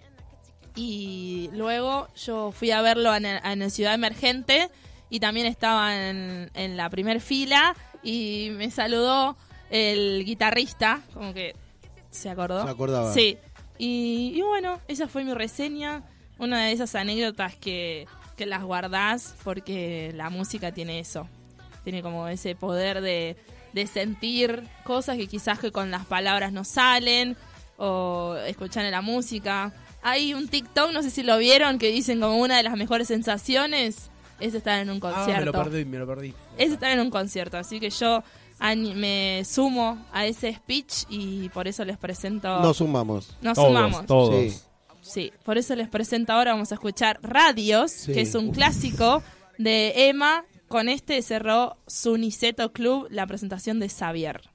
Y luego yo fui a verlo en, el- en el Ciudad Emergente y también estaba en, en la primer fila y me saludó el guitarrista, como que se acordó. Se acordaba. Sí. Y, y bueno, esa fue mi reseña. Una de esas anécdotas que, que las guardás porque la música tiene eso. Tiene como ese poder de, de sentir cosas que quizás que con las palabras no salen o escuchar en la música. Hay un TikTok, no sé si lo vieron, que dicen como una de las mejores sensaciones es estar en un concierto Ah, me lo perdí, me lo perdí. es estar en un concierto. Así que yo me sumo a ese speech y por eso les presento. Nos sumamos. Nos Todos, sumamos. todos. Sí. Sí, por eso les presento ahora. Vamos a escuchar Radios, Sí. que es un clásico de Emma. Con este cerró su Niceto Club la presentación de Xavier.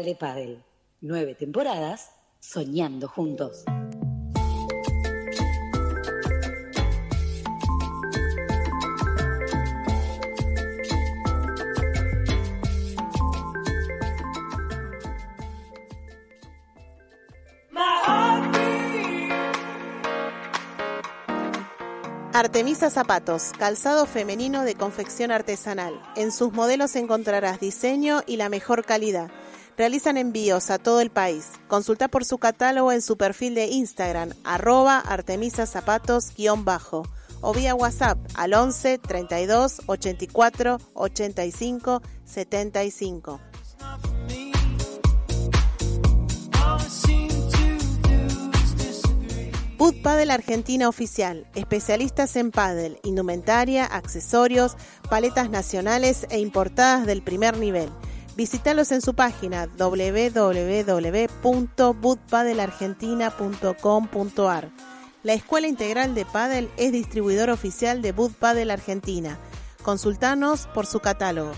De Padel. Nueve temporadas soñando juntos. Artemisa Zapatos, calzado femenino de confección artesanal. En sus modelos encontrarás diseño y la mejor calidad. Realizan envíos a todo el país. Consulta por su catálogo en su perfil de Instagram, arroba Artemisa Zapatos-O vía WhatsApp al 11 32 84 85 75. Put Padel Argentina Oficial, especialistas en pádel, indumentaria, accesorios, paletas nacionales e importadas del primer nivel Visítalos en su página www.budpadelargentina.com.ar. La Escuela Integral de Padel es distribuidor oficial de Bud Padel Argentina. Consultanos por su catálogo.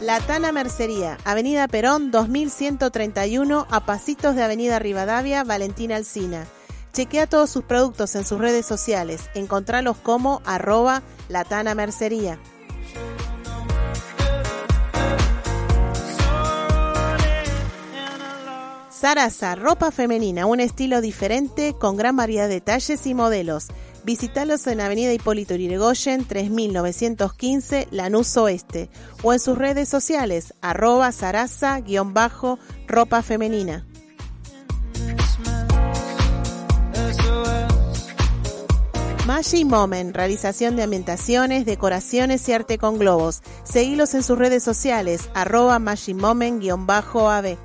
La Tana Mercería, Avenida Perón 2131, a pasitos de Avenida Rivadavia, Valentina Alsina. Chequea todos sus productos en sus redes sociales. Encontralos como arroba Latana Mercería. Sarasa, ropa femenina, un estilo diferente con gran variedad de talles y modelos. Visítalos en Avenida Hipólito Yrigoyen 3915 Lanús Oeste o en sus redes sociales arroba sarasa-ropa femenina. Magic Moment, realización de ambientaciones, decoraciones y arte con globos. Seguilos en sus redes sociales, arroba Magic Moment-AB.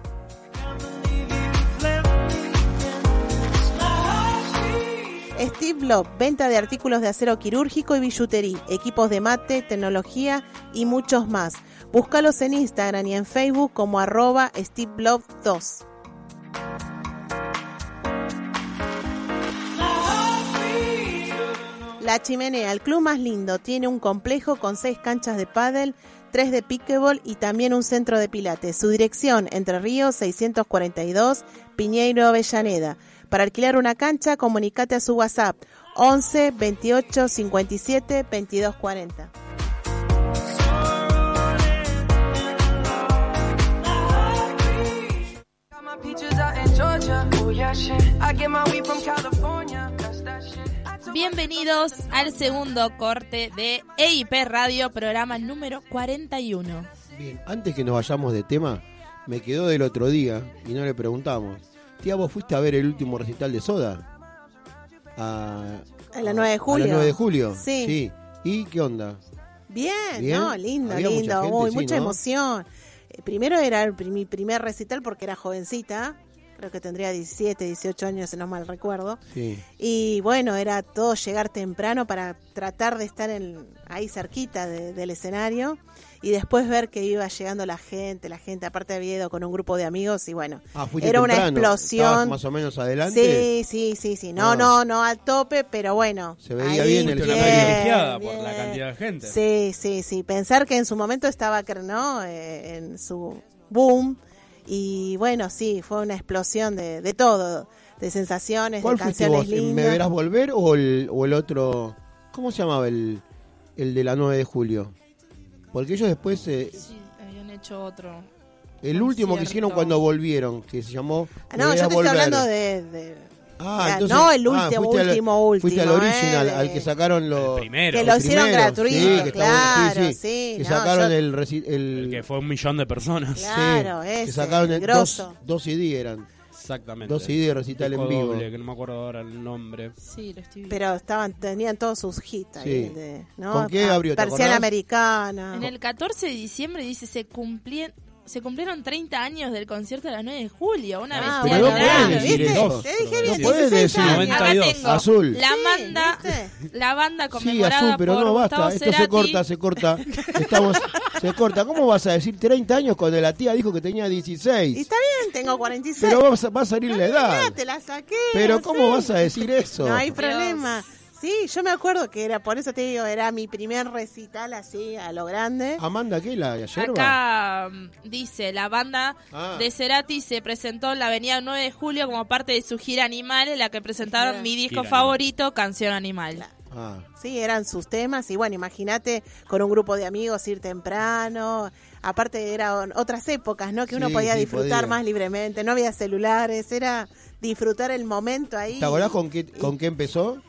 Steve Love, venta de artículos de acero quirúrgico y billutería, equipos de mate, tecnología y muchos más. Búscalos en Instagram y en Facebook como arroba Steve Love 2. La Chimenea, el club más lindo, tiene un complejo con seis canchas de pádel, tres de pickleball y también un centro de pilates. Su dirección, Entre Ríos 642, Piñeiro, Avellaneda. Para alquilar una cancha, comunicate a su WhatsApp 11 28 57 22 40. Got my peaches out in Georgia. Oh yeah, shit. I get my weed from California. Bienvenidos al segundo corte de EIP Radio, programa número 41. Bien, antes que nos vayamos de tema, me quedó del otro día y no le preguntamos. Tía, ¿vos fuiste a ver el último recital de Soda? A, A la 9 de a julio. la 9 de julio. Sí. ¿Y qué onda? Bien, Bien. no, lindo, Había mucha lindo, gente, uy, sí, mucha ¿no? emoción. Eh, primero era mi primer recital porque era jovencita, creo que tendría 17, 18 años, si no mal recuerdo. Sí. Y bueno, era todo llegar temprano para tratar de estar en, ahí cerquita de- del escenario y después ver que iba llegando la gente, la gente, aparte había ido con un grupo de amigos y bueno, Ah, era una temprano. ¿Estabas explosión. más o menos adelante? Sí, sí, sí, sí. No, Ah. no, no al tope, pero bueno. Se veía ahí, bien el Una Bien, privilegiada por bien. la cantidad de gente. Sí, sí, sí. Pensar que en su momento estaba, cre- ¿no? Eh, en su boom. Y bueno, sí, fue una explosión de, de todo. De sensaciones, ¿Cuál de fuiste canciones vos? ¿Me lindas. verás volver o el, o el otro? ¿Cómo se llamaba el, el de la 9 de julio? Porque ellos después, eh, Sí, habían hecho otro. el último que hicieron cuando volvieron, que se llamó... Ah, Me no, yo te estoy hablando de... de- Ah, entonces- no el ah, último, al- último, último. Fuiste al original, eh, al que sacaron los... El primero. Que lo hicieron gratuito, sí, que claro, sí, sí, Que no, sacaron yo- el, reci- el, El que fue un millón de personas. Claro, sí, ese, que sacaron el- dos, dos CD eran. Exactamente. Dos CD de recital en vivo. doble, que no me acuerdo ahora el nombre. Sí, lo estoy viendo. Pero estaban, tenían todos sus hits ahí. Sí. de- ¿no? ¿Con qué Ah, abrió, Persiana acordás? americana. En el 14 de diciembre dice se cumplien- se cumplieron 30 años del concierto de la 9 de julio. Una Ah, bestia Pero no bueno, puedes claro, decir ¿viste? eso. Te dije bien, No puedes 16 decir. años. 92. Acá tengo Azul. La banda, ¿viste? la banda Sí, conmemorada azul, pero por no Gustavo basta. Esto se corta, se corta. Estamos, se corta. ¿Cómo vas a decir 30 años cuando la tía dijo que tenía Y 16? está bien, tengo 46. Pero va a, va a salir la edad. Mirá, te la saqué. Pero no ¿cómo sé. vas a decir eso? No hay Dios. Sí, yo me acuerdo que era, por eso te digo, era mi primer recital así, a lo grande. Amanda, ¿qué? ¿La yerba? Acá mm, dice, la banda Ah. de Cerati se presentó en la avenida 9 de julio como parte de su gira Animal, en la que presentaron mi disco Gira favorito, Canción Animal. Ah, Sí, eran sus temas y bueno, imagínate con un grupo de amigos ir temprano. Aparte eran otras épocas, ¿no? Que uno Sí, podía sí, disfrutar podía. más libremente, no había celulares, era disfrutar el momento ahí. ¿Te acordás con qué, con qué empezó?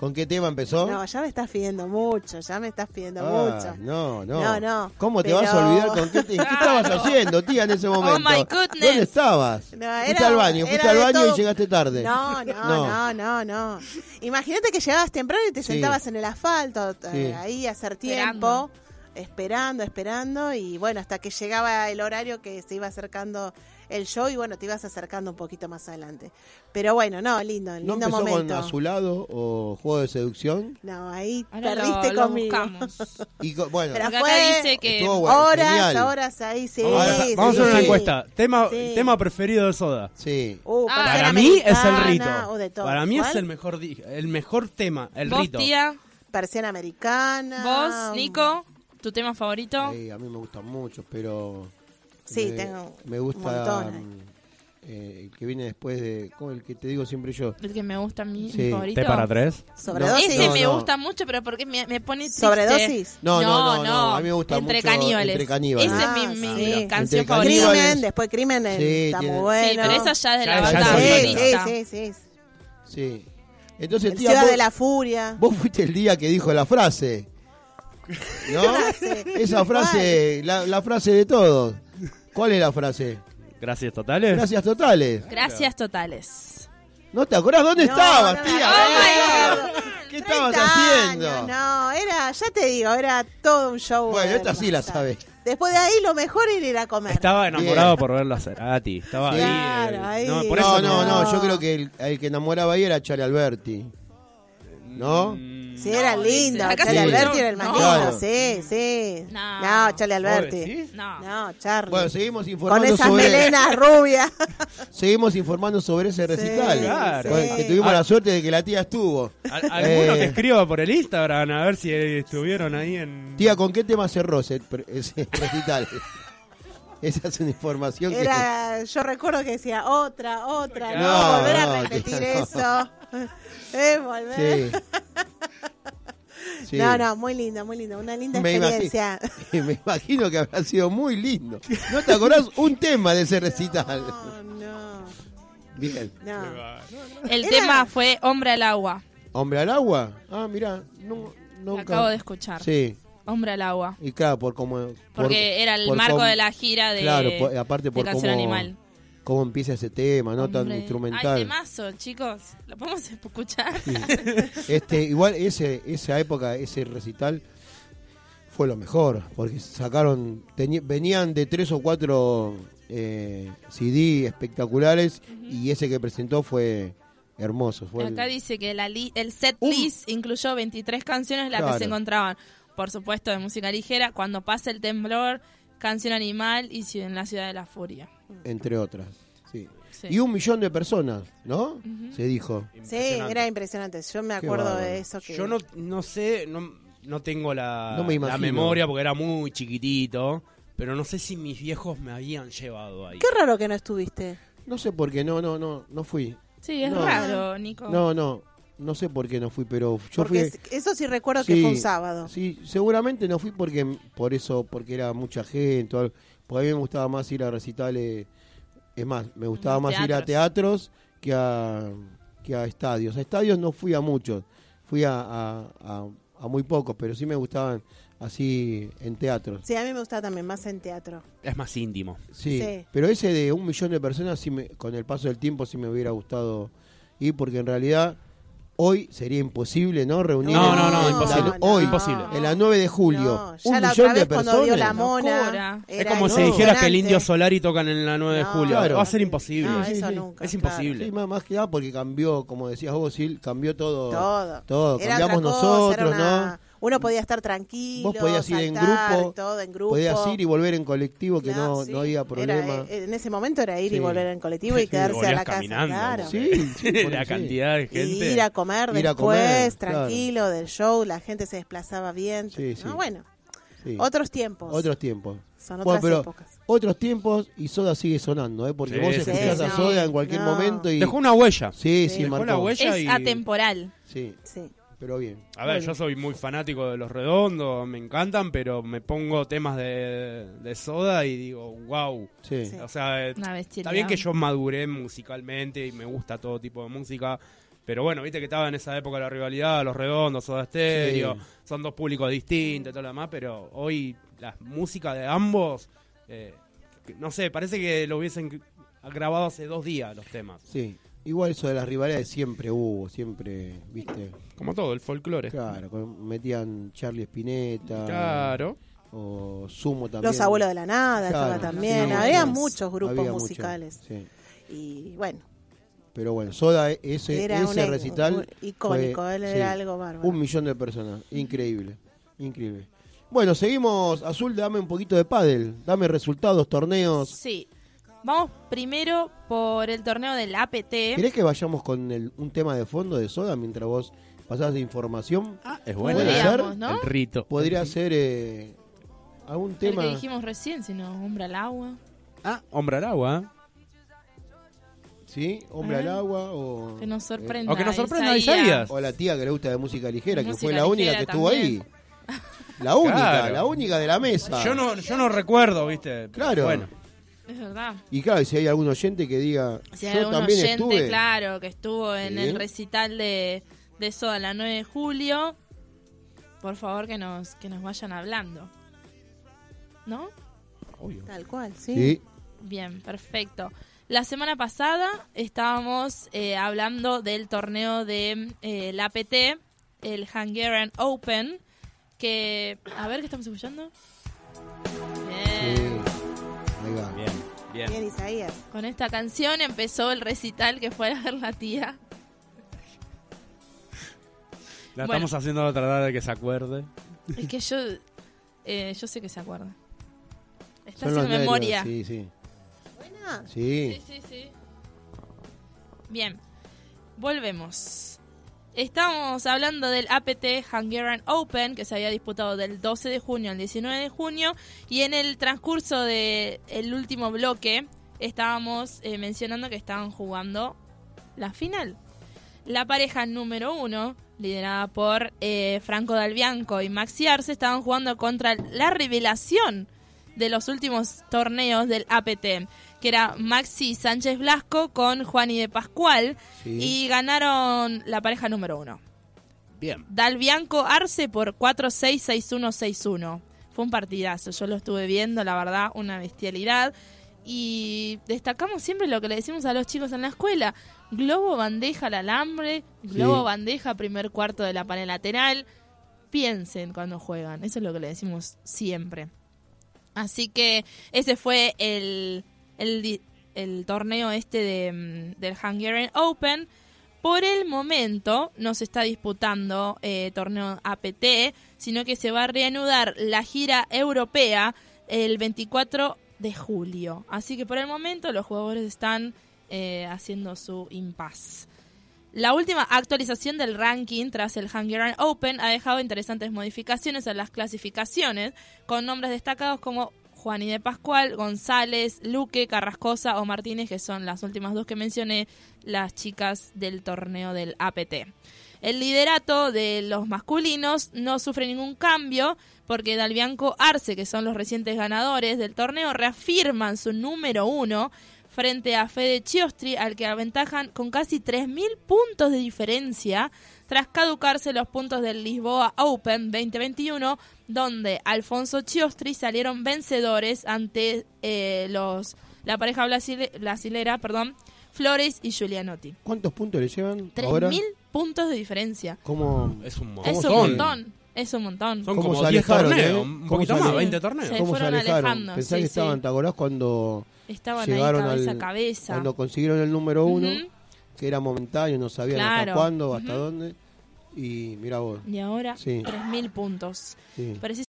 ¿Con qué tema empezó? No, ya me estás pidiendo mucho, ya me estás pidiendo Ah, mucho. No, no. No, no, ¿Cómo te pero- vas a olvidar con qué, te- qué estabas haciendo, tía, en ese momento? Oh, my goodness. ¿Dónde estabas? No, fuiste al baño, fuiste al baño todo. y llegaste tarde. No, no, no, no, no. Imagínate que llegabas temprano y te Sí. sentabas en el asfalto, eh, Sí. ahí a hacer Esperando. tiempo, esperando, esperando, y bueno, hasta que llegaba el horario que se iba acercando el show y bueno, te ibas acercando un poquito más adelante. Pero bueno, no, lindo, ¿No lindo con momento. azulado o juego de seducción? No, ahí Ahora lo- perdiste lo conmigo. buscamos. Y co- bueno, Pero fue- acá dice que Estuvo bueno, horas, genial. horas ahí, sí. Vamos, a, sí, vamos a hacer una sí. encuesta. Tema, Sí. tema preferido de Soda. sí. Uh, Ah, Para mí es el rito. o de todo. Para mí es ¿Cuál? el mejor, el mejor tema, el Vos, rito. tía, Persiana americana. vos, Nico, tu tema favorito. Sí, a mí me gustan mucho, pero... Sí, me, tengo Me un gusta montón ahí. mm, eh, el que viene después de. ¿cómo? El que te digo siempre yo. El que me gusta a mí, Sí. mi favorito. T para tres. Sobredosis. Ese No, me no. gusta mucho, pero porque me, me pone triste. Sobredosis. No, no, no, no, a mí me gusta Entre mucho caníbales. Entre Caníbales. Esa Ah, es mi, mi sí. canción favorita. Crimen, después crimen Sí, está tiene- muy bueno. Sí, pero esa ya es de la banda Sí, sí, sí, sí. Sí. Entonces, El tía, Ciudad vos, de la Furia. vos fuiste el día que dijo la frase. ¿No? frase? Esa frase, la, la frase de todos. ¿Cuál es la frase? Gracias totales. Gracias totales. Gracias totales. ¿No te acordás dónde No, estabas, no tía? ¿Qué estabas 30 haciendo? años, no, era, ya te digo, era todo un show. Bueno, esta hermoso. sí la sabe. Después de ahí lo mejor era ir a comer. Estaba enamorado Bien. por verlo a Cerati. Estaba Sí. ahí. Claro, eh, ahí. No, por no, eso no, no, no. yo creo que el, el que enamoraba ahí era Charlie Alberti. ¿No? Mm, Sí, era No, lindo. dice, Charlie Alberti era el No. más lindo, sí, sí. No. No, Charlie ¿Vos Alberti. No. No, Charlie. Bueno, seguimos Con informando esas sobre melenas rubias. seguimos informando sobre ese recital. claro. Que tuvimos Ah. la suerte de que la tía estuvo. Al- Alguno Eh. que escriba por el Instagram a ver si estuvieron ahí en. Tía, ¿con qué tema cerró ese, ese recital? Esa es una información que Era, yo recuerdo que decía otra, otra, no, No, volver no, a repetir no. eso. Es volver. Sí. Sí. No, no, muy lindo, muy lindo. Una linda Me experiencia. Me imagino que habrá sido muy lindo. ¿No te acordás un tema de ese recital? No, no, Bien. no. El Era- tema fue Hombre al agua. ¿Hombre al agua? Ah, mira, no, Lo nunca. acabo de escuchar. Sí, Hombre al agua. y claro, por como... por- Porque era el por marco cómo- de la gira de, Claro, por- aparte por cómo, Animal. cómo empieza ese tema, no tan instrumental. Ay, temazo, chicos. ¿Lo podemos escuchar? Sí. Este, igual ese, esa época, ese recital fue lo mejor, porque sacaron, venían de tres o cuatro eh, CD espectaculares y ese que presentó fue hermoso. Fue el- Acá dice que la li- el set list incluyó 23 canciones, las Claro. que se encontraban, por supuesto, de música ligera, Cuando pasa el temblor, Canción Animal y en la ciudad de la furia. entre otras. Sí. Sí. Y un millón de personas, ¿no? Se dijo. Sí, era impresionante. Yo me acuerdo de eso. Que... Yo no, no sé, no, no tengo la, No me la memoria porque era muy chiquitito, pero no sé si mis viejos me habían llevado ahí. Qué raro que no estuviste. No sé por qué, no, no, no, no fui. Sí, es No. raro, Nico. No, no, no sé por qué no fui, pero yo Porque fui... es- eso sí recuerdo que fue un sábado. Sí, seguramente no fui porque por eso, porque era mucha gente, o algo. porque a mí me gustaba más ir a recitales, es más, me gustaba Los más ir a teatros que a, que a estadios. A estadios no fui a muchos, fui a, a, a- a muy pocos, pero sí me gustaban así en teatros. Sí, a mí me gustaba también más en teatro. Es más íntimo. Sí, Sí. pero ese de un millón de personas, sí me, con el paso del tiempo, sí me hubiera gustado ir, porque en realidad hoy sería imposible, ¿no? Reunir No, en- no, no, en la- imposible. hoy, Imposible. en la 9 de julio, No, ya un la millón otra de vez cuando dio la personas. mona. Es era como si dijeras que el. Indio Solari tocan en la 9 de No, julio. Claro. Va a ser imposible. Sí, eso sí. nunca. Es claro. imposible. Sí, más, más que nada porque cambió, como decías vos, Sil, cambió todo. Todo. Todo, cambiamos cosa, nosotros, una- ¿no? Uno podía estar tranquilo. Vos podías ir en grupo, todo en grupo. Podías ir y volver en colectivo, que no, sí. no había problema. Era, eh, en ese momento era ir y volver en colectivo y Sí, quedarse a la casa. caminando. Claro. Sí, sí, por- la sí. cantidad de Y gente. ir a comer Ir a después, claro. tranquilo, del show, la gente se desplazaba bien. Sí, sí. Ah, bueno, Sí. otros tiempos. Otros tiempos. Son Bueno, otras pero épocas. otros tiempos y Soda sigue sonando, ¿eh? Porque Sí, vos escuchás sí, a. Soda en cualquier No. momento y... Dejó una huella. Sí, Sí. sí, Dejó marcó. la huella. Es y- atemporal. Sí, Sí. Pero bien. A ver, Bueno. yo soy muy fanático de los redondos, me encantan, pero me pongo temas de, de soda y digo, wow. Sí. Sí. O sea, eh, está bien que yo maduré musicalmente y me gusta todo tipo de música, pero bueno, viste que estaba en esa época la rivalidad, los redondos, Soda Stereo, Sí. son dos públicos distintos y todo lo demás, pero hoy la música de ambos, eh, no sé, parece que lo hubiesen grabado hace dos días los temas. Sí. Igual eso de las rivalidades siempre hubo, siempre, ¿viste? Como todo, el folclore. Claro, metían Charlie Spinetta. Claro. O Sumo también. Los abuelos de la nada estaba Claro, también. sí, Había sí. muchos grupos Había mucho, musicales. sí. Y bueno, Pero bueno, Soda, ese, era ese un, recital. un- icónico. fue- él sí, era algo bárbaro. Un millón de personas. Increíble. Increíble. Bueno, seguimos. Azul, dame un poquito de pádel. Dame resultados, torneos. Sí. Vamos primero por el torneo del APT. ¿Querés que vayamos con el- un tema de fondo de Soda mientras vos pasás de información? Es bueno. Podríamos, ser ¿no? El rito. Podría ser eh, algún El tema. que dijimos recién, si no, Hombre al agua. Ah, hombre al agua. ¿Sí? Hombre A al agua o... Que nos eh, sorprenda. O que nos sorprenda Isaías. o la tía que le gusta de música ligera, que fue la única que estuvo también. ahí. La única, Claro. la única de la mesa. Yo no, yo no recuerdo, ¿viste? Claro. Bueno, Es verdad. Y claro, si hay algún oyente que diga, Si hay yo algún también oyente, estuve. claro, que estuvo en Sí. el recital de, de Soda la 9 de julio, por favor que nos, que nos vayan hablando. ¿No? Tal cual, sí. Sí, Bien, perfecto. La semana pasada estábamos eh, hablando del torneo de eh, la APT, el Hungarian Open, que... A ver, ¿qué estamos escuchando? sí. Bien. Ahí va. bien, bien. Bien, Isaías. Con esta canción empezó el recital que fue a ver la tía. La Bueno. estamos haciendo tratar de que se acuerde. Es que yo, eh, yo sé que se acuerda. Está Son haciendo memoria. nervios, Sí, sí. Buena. Sí. Sí, sí, sí. Bien, volvemos. Estamos hablando del APT Hungarian Open que se había disputado del 12 de junio al 19 de junio y en el transcurso del último bloque estábamos eh, mencionando que estaban jugando la final. La pareja número uno, liderada por eh, Franco Dalbianco y Maxi Arce, estaban jugando contra la revelación de los últimos torneos del APT, que era Maxi Sánchez Blasco con Juani de Pascual, Sí. y ganaron la pareja número uno. Bien. Dalbianco Arce por 4-6-6-1-6-1. Fue un partidazo, yo lo estuve viendo, la verdad, una bestialidad. Y destacamos siempre lo que le decimos a los chicos en la escuela. Globo, bandeja al alambre, globo, Sí. bandeja, primer cuarto de la pared lateral. Piensen cuando juegan, eso es lo que le decimos siempre. Así que ese fue el, el, torneo este de, mm, del Hungarian Open. Por el momento no se está disputando eh, torneo APT, sino que se va a reanudar la gira europea el 24 de julio. Así que por el momento los jugadores están eh, haciendo su impasse. La última actualización del ranking tras el Hungarian Open ha dejado interesantes modificaciones en las clasificaciones, con nombres destacados como Juani de Pascual, González, Luque, Carrascosa o Martínez, que son las últimas dos que mencioné, las chicas del torneo del APT. El liderato de los masculinos no sufre ningún cambio porque Dalbianco Arce, que son los recientes ganadores del torneo, reafirman su número uno frente a Fede Chiostri, al que aventajan con casi 3.000 puntos de diferencia tras caducarse los puntos del Lisboa Open 2021, donde Alfonso Chiostri salieron vencedores ante eh, los la pareja brasile- brasilera, perdón, Flores y Giulianotti. ¿Cuántos puntos le llevan ahora? 3.000 puntos de diferencia. ¿Cómo, Es un montón. Es ¿Cómo un se- montón. Es un montón. Son ¿Cómo como se 10 alejaron, torneos, eh? un ¿Cómo poquito se más, ale- 20 torneos. Sí. cómo se fueron alejaron? alejando, Pensá sí, que estaban, sí. ¿te acordás cuando Estaban llegaron ahí cabeza al, a cabeza. cuando consiguieron el número uno, Ujú. que era momentáneo, no sabían hasta Claro. cuándo, hasta Ujú. dónde. Y mira vos, Y ahora Sí. 3.000 puntos. sí. Precis-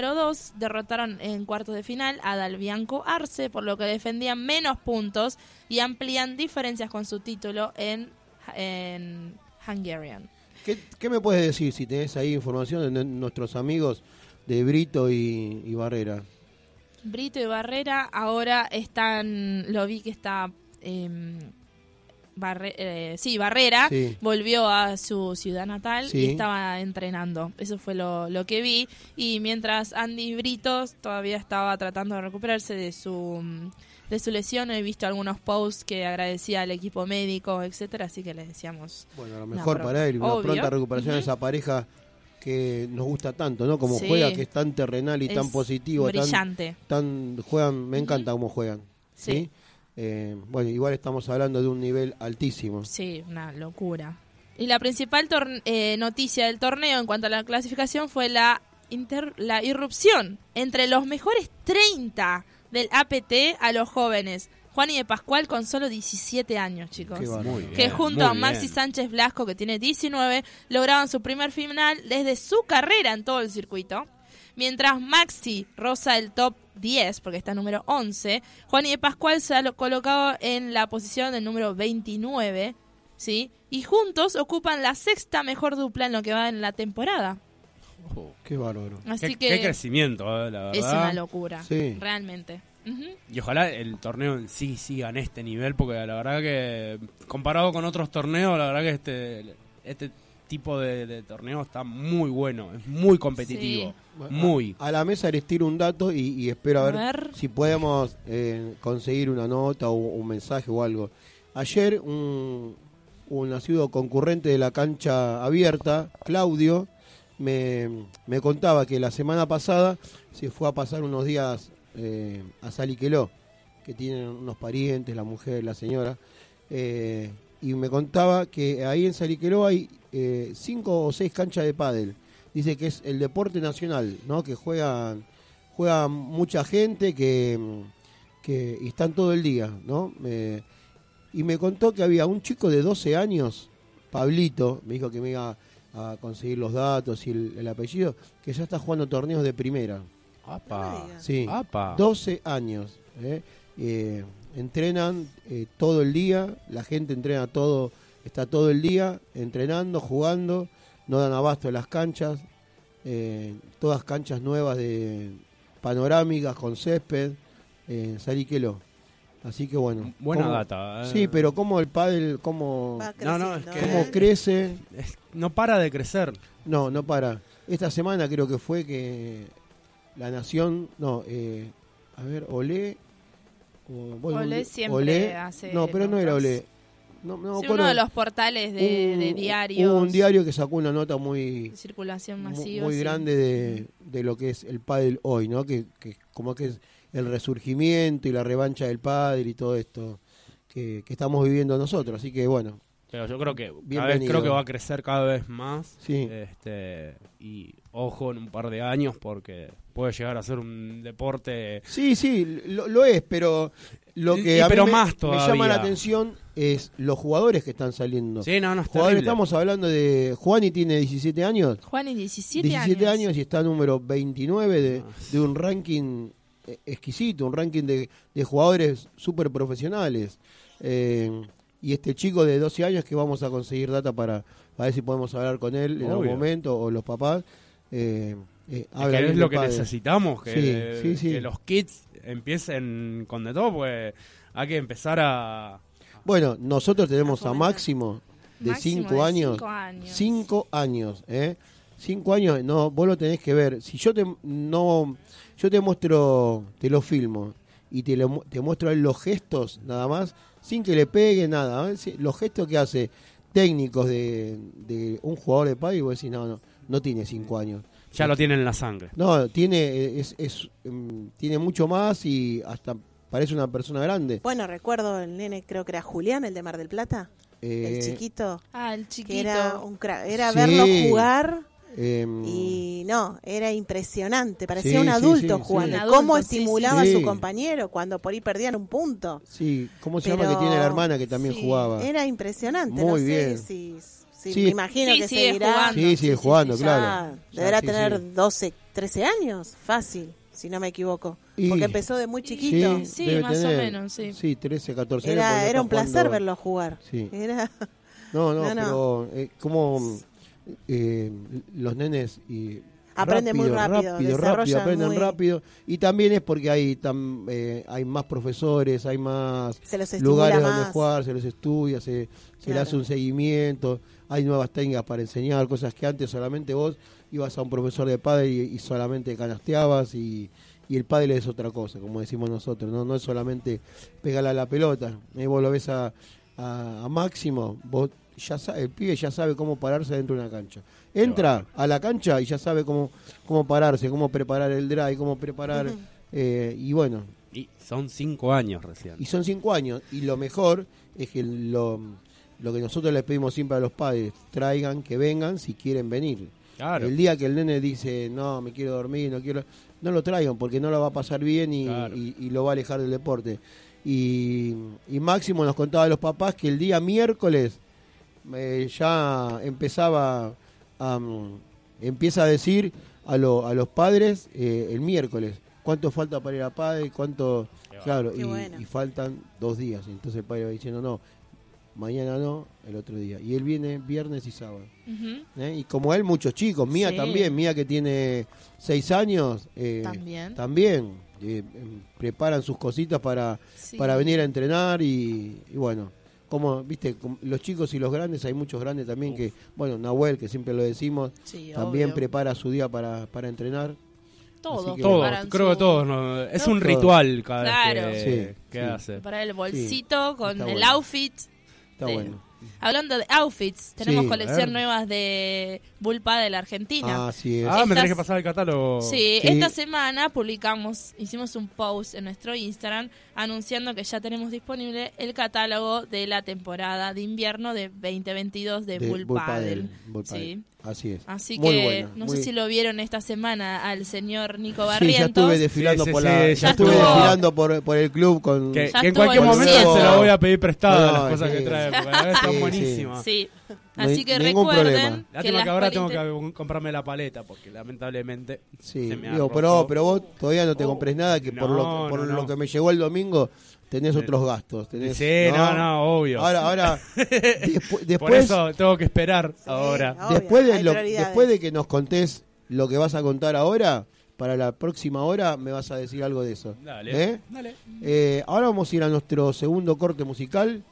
Número 2 derrotaron en cuartos de final a Dalbianco Arce, por lo que defendían menos puntos y amplían diferencias con su título en, en Hungarian. ¿Qué, qué me puedes decir si tenés ahí información de nuestros amigos de Brito y, y Barrera? Brito y Barrera ahora están, lo vi que está, em, Barre- eh, sí, Barrera Sí. volvió a su ciudad natal Sí. y estaba entrenando. Eso fue lo, lo que vi. Y mientras Andy Britos todavía estaba tratando de recuperarse de su mm, de su lesión, he visto algunos posts que agradecía al equipo médico, etcétera, así que le decíamos Bueno, a lo mejor para él, una obvio. pronta recuperación de esa pareja que nos gusta tanto, ¿no? Como Sí. juega, que es tan terrenal y tan positivo, brillante. tan juegan, me encanta cómo juegan. ¿sí? Eh, bueno, igual estamos hablando de un nivel altísimo. Sí, una locura. Y la principal eh, noticia del torneo en cuanto a la clasificación fue la, inter- la irrupción entre los mejores 30 del APT a los jóvenes. Juan y de Pascual con solo 17 años, chicos. Bien, que junto a Maxi bien. Sánchez Blasco, que tiene 19, lograban su primer final desde su carrera en todo el circuito. Mientras Maxi roza el top 10, porque está número 11, Juan y de Pascual se ha lo- colocado en la posición del número 29, ¿sí? Y juntos ocupan la sexta mejor dupla en lo que va en la temporada. Oh, Qué bárbaro. Así qué, que qué crecimiento, eh, la verdad. es una locura, Sí. realmente. Y ojalá el torneo en sí siga en este nivel, porque la verdad que comparado con otros torneos, la verdad que este, este tipo de, de torneo está muy bueno, es muy competitivo, muy. A la mesa les tiro un dato y, y espero a ver, A ver. si podemos eh, conseguir una nota o un mensaje o algo. Ayer un, un nacido concurrente de la cancha abierta, Claudio, me, me contaba que la semana pasada se fue a pasar unos días eh, a Saliqueló, que tienen unos parientes, la mujer, la señora, eh, y me contaba que ahí en Saliqueló hay eh, cinco o seis canchas de pádel. Dice que es el deporte nacional, ¿no? Que juegan, juega mucha gente que, que y están todo el día, ¿no? Eh, y me contó que había un chico de 12 años, Pablito, me dijo que me iba a conseguir los datos y el, el apellido, que ya está jugando torneos de primera. Apa, Sí, apa. 12 años. ¿eh? Eh, entrenan eh, todo el día, la gente entrena todo, está todo el día entrenando, jugando, no dan abasto en las canchas, eh, todas canchas nuevas de panorámicas con césped, eh, Saliqueló. Así que bueno. Buena cómo- data. eh. Sí, pero como el pádel, cómo, Va No, no, es que- cómo ¿eh? crece, no para de crecer. no, no para. Esta semana creo que fue que la Nación, no, eh, a ver, Olé. o- bueno, Olé siempre Olé, hace No, pero no era. Olé. No, no Sí, uno de los portales de, Un- de diarios. hubo un diario que sacó una nota muy, de circulación masiva. muy sí. grande de, de lo que es el pádel hoy, ¿no? Que, que como que es el resurgimiento y la revancha del pádel y todo esto que, que estamos viviendo nosotros. Así que bueno, Pero yo creo que cada vez creo que va a crecer cada vez más. Sí. Este, y ojo en un par de años porque puede llegar a ser un deporte Sí, sí, lo, lo es, pero lo que sí, a mí pero me, más me todavía. llama la atención es los jugadores que están saliendo. Sí, no, no es Jugadores, estamos hablando de Juani tiene 17 años. Juan y 17, 17 años. y está número 29 de, Ah, de un ranking eh, exquisito, un ranking de, de jugadores súper profesionales. Eh, y este chico de 12 años que vamos a conseguir data para, para ver si podemos hablar con él en algún momento o los papás. Eh, eh, habla que es lo que padre. necesitamos, que, Sí, sí, sí. que los kids empiecen con de todo, pues hay que empezar a... Bueno, nosotros tenemos a. Máximo de Máximo 5 de años. cinco años. 5 años, ¿eh? 5 años, no, vos lo tenés que ver. Si yo te no yo te muestro, te lo filmo y te lo te muestro a él los gestos nada más, sin que le pegue nada, ¿eh? Los gestos que hace técnicos de, de un jugador de pádel y vos decís, no, no, no tiene 5 años. Ya lo tienen en la sangre. No, tiene eh, es, es, mm, tiene mucho más y hasta parece una persona grande. Bueno, recuerdo el nene, creo que era Julián, el de Mar del Plata, Eh, el chiquito, Ah, el chiquito. era un cra- era Sí. verlo jugar em, y no, era impresionante, parecía Sí, un adulto sí, jugando. Un Cómo adulto, estimulaba sí. a su compañero cuando por ahí perdían un punto. Sí, ¿cómo se Pero- llama que tiene la hermana que también sí, jugaba? Era impresionante, Muy no bien. sé si, si Sí. me imagino Sí, que sigue seguirá. jugando. Sí, sigue sí, sí, jugando, sí, claro. Ya, deberá sí, tener sí. 12, 13 años, fácil, si no me equivoco. Y- Porque empezó de muy chiquito. Sí, más o tener, menos, sí. Sí, 13, 14 años. Era, un placer jugando- verlo jugar. Sí. Era, No, no, No, no. pero eh, como eh, los nenes y Aprenden muy rápido, rápido, desarrollan rápido, aprenden muy- rápido y también es porque hay tam- eh, hay más profesores, hay más lugares donde más. jugar, se los estudia, se, se le Claro. hace un seguimiento, hay nuevas técnicas para enseñar, cosas que antes solamente vos ibas a un profesor de padre y, y solamente canasteabas y, y el padre es otra cosa, como decimos nosotros, no, no es solamente pegarle a la pelota, Eh, vos lo ves a, a, a Máximo, vos ya el pibe ya sabe cómo pararse dentro de una cancha. Entra a la cancha y ya sabe cómo, cómo pararse, cómo preparar el drive, cómo preparar... Eh, y bueno, Y son cinco años recién. y son cinco años. Y lo mejor es que lo, lo que nosotros les pedimos siempre a los padres, traigan, que vengan si quieren venir. Claro. El día que el nene dice, no, me quiero dormir, no quiero... No lo traigan porque no lo va a pasar bien y, Claro. y- y lo va a alejar del deporte. Y, y Máximo nos contaba a los papás que el día miércoles eh, ya empezaba a... empieza a decir a, lo- a los padres eh, el miércoles cuánto falta para ir a padre, cuánto... Qué Claro, y, bueno. y faltan dos días. Entonces el padre va diciendo, no, mañana no, el otro día. Y él viene viernes y sábado. ¿eh? Y como él, muchos chicos. Mía Sí. también, Mía que tiene seis años. eh, También. También. eh, em, preparan sus cositas para, Sí. para venir a entrenar y, y bueno. Como, viste, los chicos y los grandes, hay muchos grandes también que, bueno, Nahuel, que siempre lo decimos, Sí, también obvio. prepara su día para, para entrenar. Todos que- Todos, creo su- que todos. ¿no? Es No. un Todos. ritual cada Claro. vez que, Sí, que sí. hace. Para el bolsito con el bueno. outfit. Está Sí. bueno. Hablando de outfits, tenemos Sí, colección nuevas de Bulpa de la Argentina. Así es. Ah, me Estas- tenés que pasar el catálogo. Sí, Sí. esta semana publicamos, hicimos un post en nuestro Instagram anunciando que ya tenemos disponible el catálogo de la temporada de invierno de 2022 de, De Bull Bull Paddle. Paddle, Bull Paddle. Sí. Así es. Así Muy que buena, no muy- sé si lo vieron esta semana al señor Nico Sí, Barrientos. ya estuve desfilando Sí, sí, por sí, la, ya ya estuve estuvo. desfilando por, por el club con Que, en cualquier momento se la voy a pedir prestada No, las cosas sí. que trae, porque la verdad están buenísimas. Sí. Así que ningún recuerden problema. que que ahora tengo que comprarme la paleta, porque lamentablemente Sí, se me ha digo, pero, pero vos todavía no te Oh. compres nada que por, lo, que- por no, lo no. que me llegó el domingo tenés otros gastos. Tenés, Sí, no, no, obvio. Ahora, ahora, despu- Por después, eso tengo que esperar Sí, ahora. obvio, después, de lo- después de que nos contés lo que vas a contar ahora, para la próxima hora me vas a decir algo de eso. Dale. ¿Eh? Dale. Eh, ahora vamos a ir a nuestro segundo corte musical,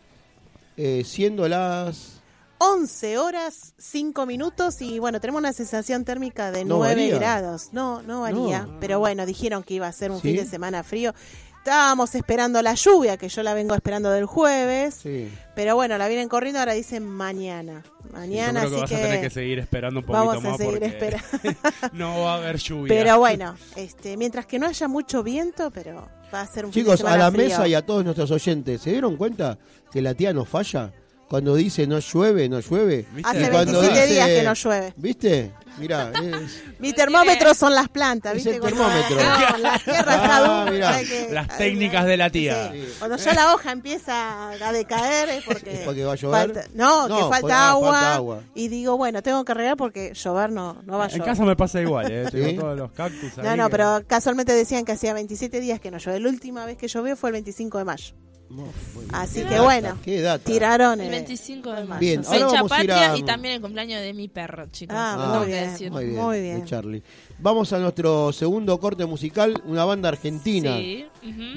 eh, siendo las... 11 horas 5 minutos y bueno, tenemos una sensación térmica de No 9 varía. grados. No, no varía, No. pero bueno, dijeron que iba a ser un ¿Sí? fin de semana frío. Estábamos esperando la lluvia, que yo la vengo esperando del jueves, Sí. pero bueno, la vienen corriendo, ahora dicen mañana. Mañana, Yo creo que así vas a tener que que seguir esperando un poquito vamos a más seguir porque esperando. no va a haber lluvia. Pero bueno, este, mientras que no haya mucho viento, pero va a ser un fin de Chicos, a semana la frío. mesa y a todos nuestros oyentes, ¿se dieron cuenta que la tía nos falla? Cuando dice no llueve, no llueve. ¿Viste? Hace Y cuando 27 dice- días que no llueve. ¿Viste? Mirá, es- Mi termómetro son las plantas, Es ¿viste? el Cuando- termómetro. No, la tierra Ah, dura. mirá. hay que- Las técnicas de la tía. Sí. Cuando ya la hoja empieza a decaer es porque, ¿Es porque va a llover? falta- no, No, que falta, porque- ah, agua, falta agua. Y digo, bueno, tengo que regar porque llover no, no va a En llover. casa me pasa igual, ¿eh? Tengo ¿Sí? todos los cactus ahí. no, no, que- pero casualmente decían que hacía 27 días que no llueve. La última vez que llovió fue el 25 de mayo. No. Así que bueno, qué data. tiraron El eh, 25 de mayo. Bien, ahora Fecha vamos a ir patria a- y también el cumpleaños de mi perro, chicos. Ah, muy bien. decir. Muy bien, Muy de bien. Charlie. Vamos a nuestro segundo corte musical, una banda argentina Sí.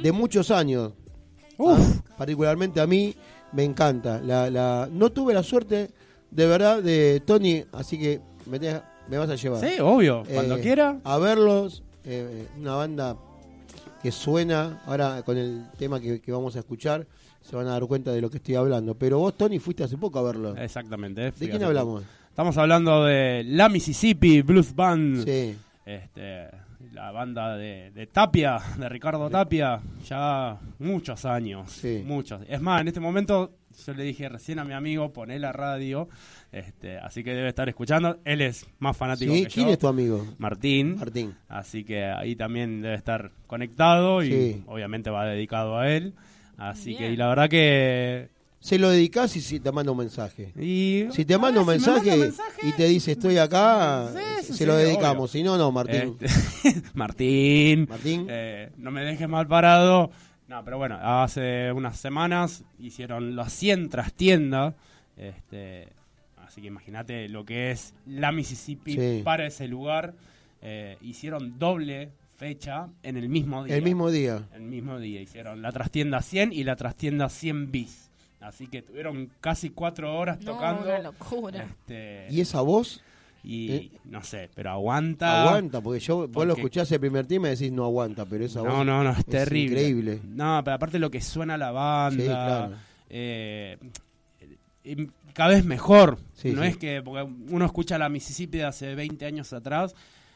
de muchos años. Uf. Ah, particularmente a mí me encanta. La, la, no tuve la suerte, de verdad, de Tony, así que me, te- me vas a llevar. Sí, obvio. Eh, Cuando quiera. A verlos, eh, una banda que suena, ahora con el tema que, que vamos a escuchar, se van a dar cuenta de lo que estoy hablando. Pero vos, Tony, fuiste hace poco a verlos. Exactamente. ¿De quién hablamos? Estamos hablando de La Mississippi Blues Band. Sí. Este, la banda de, de Tapia, de Ricardo Tapia, ya muchos años. Sí. Muchos. Es más, en este momento yo le dije recién a mi amigo, poné la radio, este, así que debe estar escuchando. Él es más fanático Sí, que ¿Quién yo. es tu amigo? Martín. Martín. Así que ahí también debe estar conectado y Sí. obviamente va dedicado a él. Así que, y la verdad que. Se lo dedicás y si te manda un mensaje. Y, Si te manda un si me mensaje, manda mensaje, y te dice estoy acá, Sí, se sí, lo dedicamos. Si no, no, Martín. Este, Martín. Martín. eh, no me dejes mal parado. No, pero bueno, hace unas semanas hicieron la 100 trastienda. Este, así que imagínate lo que es la Mississippi Sí. para ese lugar. Eh, hicieron doble fecha en el mismo día. El mismo día. El mismo día hicieron la trastienda 100 y la trastienda 100 bis. Así que tuvieron casi cuatro horas No, tocando. una locura. Este, ¿Y esa voz? y Eh. no sé, pero aguanta. Aguanta, porque yo, vos lo porque- escuchás el primer tema y decís no aguanta, pero esa No, voz no, no, es, terrible. increíble. No, pero aparte lo que suena la banda. Sí, claro. eh, cada vez mejor. Sí, no sí. es que porque uno escucha la Mississippi de hace 20 años atrás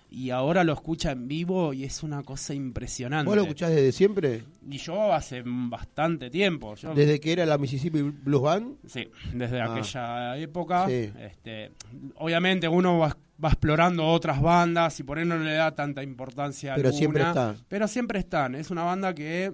y ahora lo escucha en vivo y es una cosa impresionante. ¿Vos lo escuchás desde siempre? Y yo hace bastante tiempo. Yo, ¿Desde que era la Mississippi Blues Band? Sí, desde Ah. aquella época. Sí. Este, obviamente uno va, va explorando otras bandas y por ahí no le da tanta importancia Pero alguna, siempre están. Pero siempre están. Es una banda que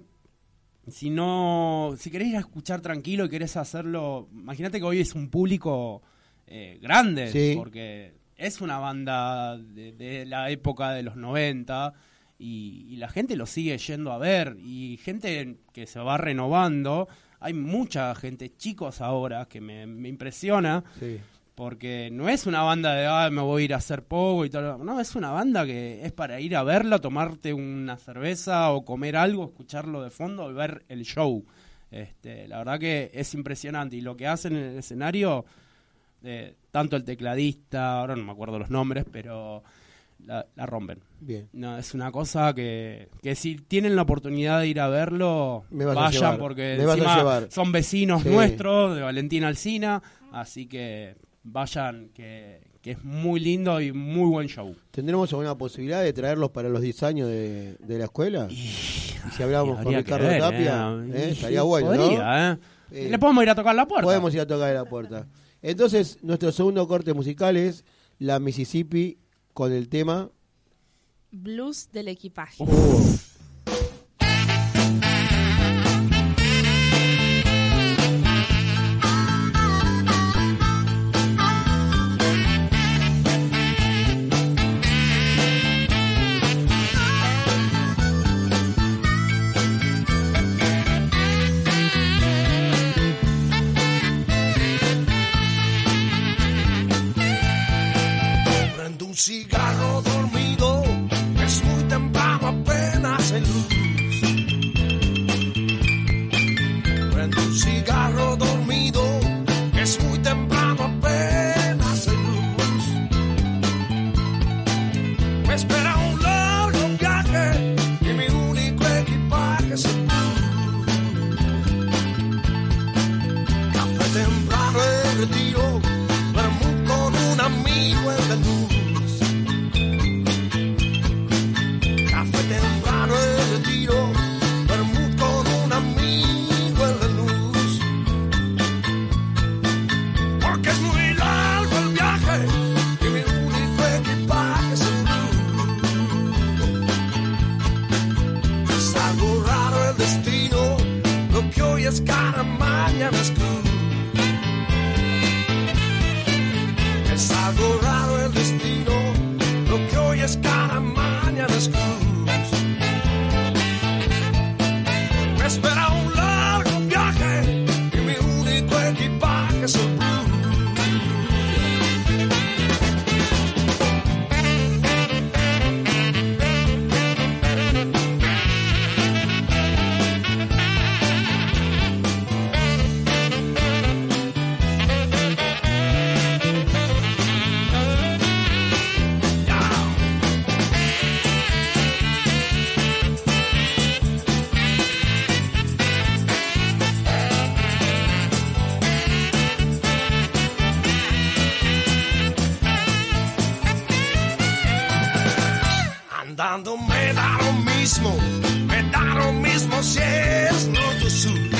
si no, si querés ir a escuchar tranquilo y querés hacerlo, imagínate que hoy es un público eh, grande, Sí. porque es una banda de, de la época de los 90 y, y la gente lo sigue yendo a ver y gente que se va renovando. Hay mucha gente, chicos ahora, que me, me impresiona Sí. Porque no es una banda de, ah, me voy a ir a hacer poco y tal. No, es una banda que es para ir a verla, tomarte una cerveza o comer algo, escucharlo de fondo y ver el show. Este, la verdad que es impresionante. Y lo que hacen en el escenario, eh, tanto el tecladista, ahora no me acuerdo los nombres, pero la, la rompen. Bien. No, es una cosa que, que si tienen la oportunidad de ir a verlo, Me vas a vayan llevar, porque me vas a encima llevar. son vecinos Sí. nuestros de Valentina Alcina, así que vayan que, que es muy lindo y muy buen show. ¿Tendremos alguna posibilidad de traerlos para los 10 años de, de la escuela? Y, si hablamos con Ricardo ver, Tapia, ¿eh? ¿eh? Estaría bueno, ¿no? podría, ¿eh? Eh, Le podemos ir a tocar la puerta. Podemos ir a tocar la puerta. Entonces, nuestro segundo corte musical es la Mississippi con el tema. Blues del equipaje. Me da lo mismo, me da lo mismo si es norte o sur.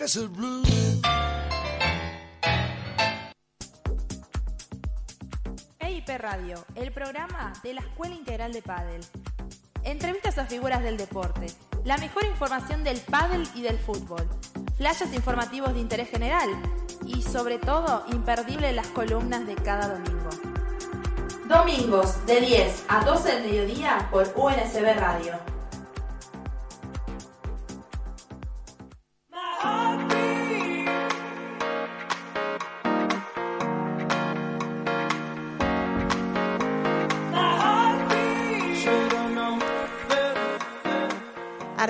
El. EIP Radio, el programa de la Escuela Integral de Padel. Entrevistas a figuras del deporte, la mejor información del pádel y del fútbol, flashes informativos de interés general y sobre todo imperdible las columnas de cada domingo. Domingos de 10 a 12 del mediodía por UNSB Radio.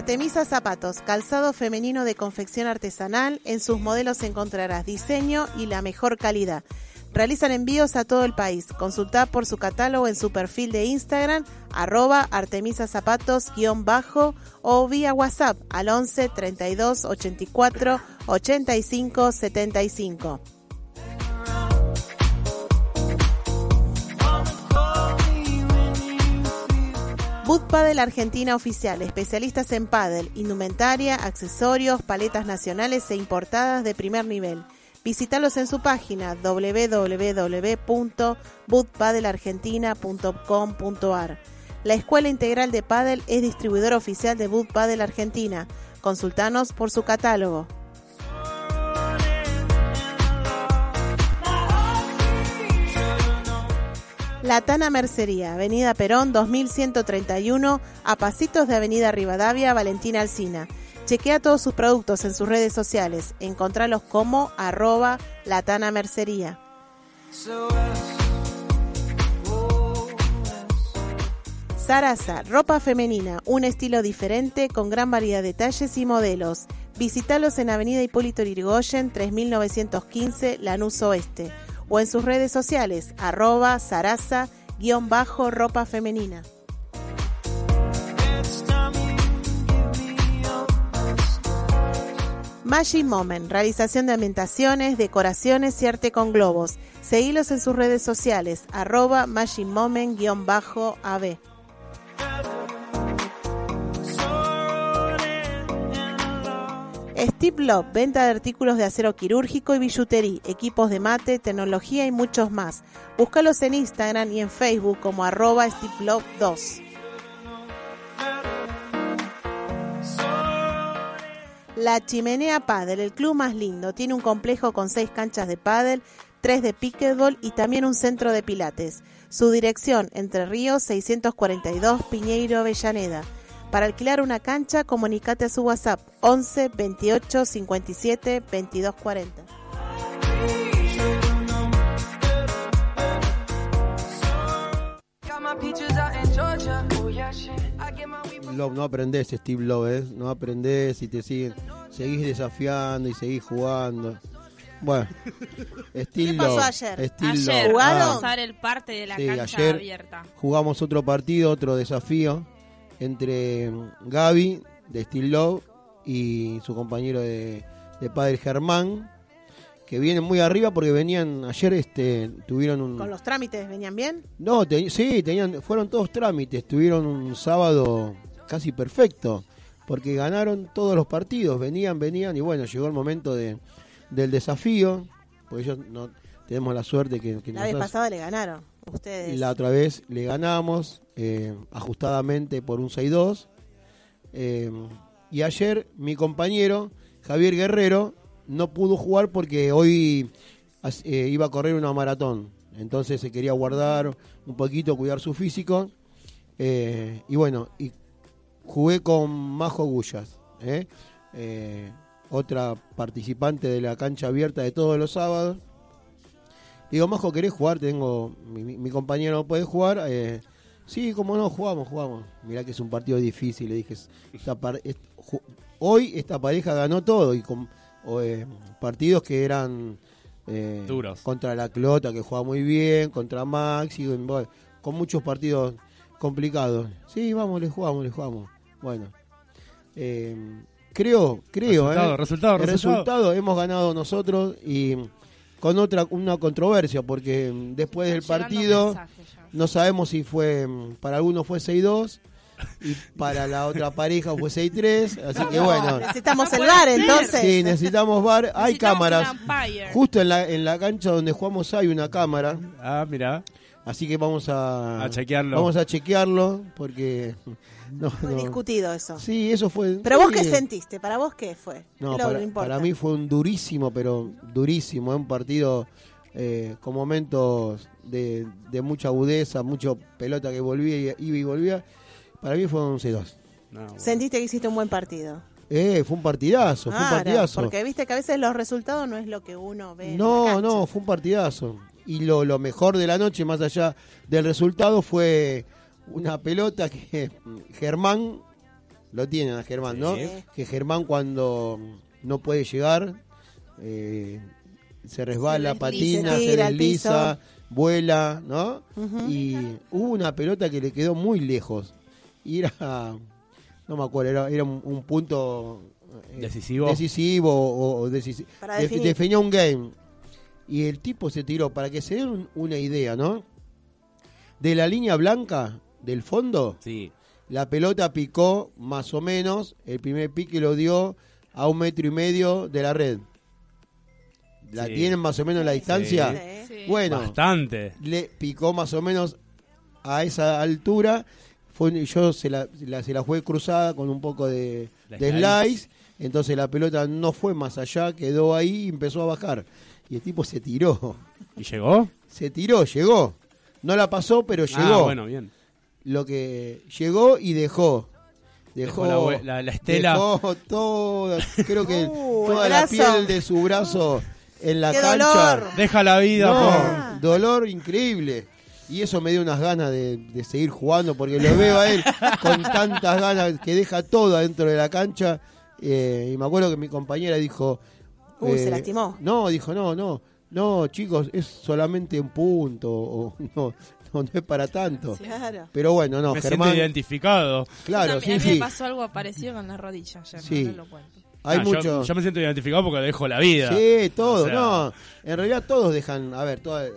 Artemisa Zapatos, calzado femenino de confección artesanal. En sus modelos encontrarás diseño y la mejor calidad. Realizan envíos a todo el país. Consulta por su catálogo en su perfil de Instagram, arroba Artemisa Zapatos guion bajo o vía WhatsApp al 11 32 84 85 75. Boot Paddle Argentina Oficial, especialistas en paddle, indumentaria, accesorios, paletas nacionales e importadas de primer nivel. Visítalos en su página www.bootpaddleargentina.com.ar. La Escuela Integral de Paddle es distribuidor oficial de Boot Paddle Argentina. Consultanos por su catálogo. La Tana Mercería, Avenida Perón 2131, a pasitos de Avenida Rivadavia, Valentina Alsina. Chequea todos sus productos en sus redes sociales. Encontralos como arroba Latana Mercería. Sarasa, ropa femenina, un estilo diferente con gran variedad de talles y modelos. Visítalos en Avenida Hipólito Yrigoyen 3915 Lanús Oeste o en sus redes sociales arroba sarasa guion bajo ropa femenina. Magic Moment, realización de ambientaciones, decoraciones y arte con globos. Seguilos en sus redes sociales, arroba Magic Moment-AB. Steve Love, venta de artículos de acero quirúrgico y billutería, equipos de mate, tecnología y muchos más. Búscalos en Instagram y en Facebook como arroba Steve Love 2. La Chimenea Paddle, el club más lindo, tiene un complejo con seis canchas de pádel, tres de pickleball y también un centro de pilates. Su dirección, Entre Ríos 642 Piñeiro Avellaneda. Para alquilar una cancha, comunicate a su WhatsApp 11 28 57 22 40. Love, no aprendés, Steve Love, ¿eh? no aprendés y te siguen, seguís desafiando y seguís jugando. Bueno, Steve ¿Qué pasó Love, ayer? Steve Ayer, Love. ¿Jugaron? vamos a ver el parte de la Sí, cancha ayer abierta. jugamos otro partido, otro desafío entre Gaby de Steel Love y su compañero de, de padre Germán, que vienen muy arriba porque venían ayer este tuvieron un ¿Con los trámites venían bien? no, te- sí, tenían, fueron todos trámites, tuvieron un sábado casi perfecto, porque ganaron todos los partidos, venían, venían, y bueno, llegó el momento de, del desafío, porque ellos no tenemos la suerte que, que La vez pasada le ganaron ustedes. y la otra vez le ganamos eh, ajustadamente por un 6-2. Eh, y ayer mi compañero Javier Guerrero no pudo jugar porque hoy eh, iba a correr una maratón. Entonces se quería guardar un poquito, cuidar su físico. Y bueno, y jugué con Majo Gullas, otra participante de la cancha abierta de todos los sábados. Digo, Majo, ¿querés jugar? Tengo mi- mi compañero no puede jugar. Sí, como no, jugamos, jugamos. Mirá que es un partido difícil. Le dije, esta est- hoy esta pareja ganó todo y con o, eh, partidos que eran eh, Duros. contra la Clota, que juega muy bien, contra Maxi, con, bueno, con muchos partidos complicados. Sí, vamos, le jugamos, le jugamos. Bueno, eh, creo, creo, Resultado, eh. resultado, el resultado. resultado hemos ganado nosotros y con otra una controversia porque mm, después del Están partido. No sabemos si fue mm, para algunos fue 6-2 y para la otra pareja fue 6-3, así que bueno, Necesitamos No el bar entonces. sí, necesitamos bar, hay Necesitamos cámaras. Justo en la en la cancha donde jugamos hay una cámara, Ah, mira. así que vamos a A chequearlo. Vamos a chequearlo porque no, Fue no. discutido eso. Sí, eso fue. Pero vos sí. qué sentiste, para vos qué fue. No, que para, importa. para mí fue un durísimo, pero durísimo, un partido eh, con momentos de, de mucha agudeza, mucho pelota que volvía, y- iba y volvía. Para mí fue un C2. No, bueno. Sentiste que hiciste un buen partido. Eh, fue un partidazo, fue un partidazo. Porque viste que a veces los resultados no es lo que uno ve. en la No, no, fue un partidazo. Y lo, lo mejor de la noche, más allá del resultado, fue una pelota que Germán, lo tienen a Germán, ¿no? Sí. Que Germán cuando no puede llegar, eh, se resbala, Se patina, Se tira desliza, vuela, ¿no? Y hubo una pelota que le quedó muy lejos. Y era, no me acuerdo, era, era un, un punto eh, Decisivo. decisivo o, o decisi- Para de- definir. definía un game. Y el tipo se tiró, para que se den un- una idea, ¿no? De la línea blanca del fondo Sí. La pelota picó más o menos, el primer pique lo dio a un metro y medio de la red. ¿La Sí. tienen más o menos la distancia? Sí. Sí. Bueno, Bastante. le picó más o menos a esa altura. Fue, yo se la, la- se la jugué cruzada con un poco de, De slice. Entonces la pelota no fue más allá, quedó ahí y empezó a bajar. Y el tipo se tiró. ¿Y llegó? Se tiró, llegó. No la pasó, pero llegó. Ah, bueno, bien. Lo que llegó y dejó. Dejó, Dejó la hue- la- la estela. Dejó toda, creo que Uh, toda la piel de su brazo en la ¡Qué cancha. dolor! Deja la vida, No, por... dolor increíble. Y eso me dio unas ganas de, de seguir jugando porque lo veo a él con tantas ganas que deja todo adentro de la cancha. Eh, y me acuerdo que mi compañera dijo... Uh, se eh, lastimó. No, dijo, no, no, no, chicos, es solamente un punto. O, no, no, no es para tanto. Claro. Pero bueno, no, Me Germán... siento identificado. Claro, También- a sí, mí me pasó algo parecido con la rodilla ayer, Sí. no, no lo cuento. Hay Ah, yo- mucho... yo, me siento identificado porque dejo la vida. Sí, todo, O sea, no. En realidad todos dejan, a ver, toda-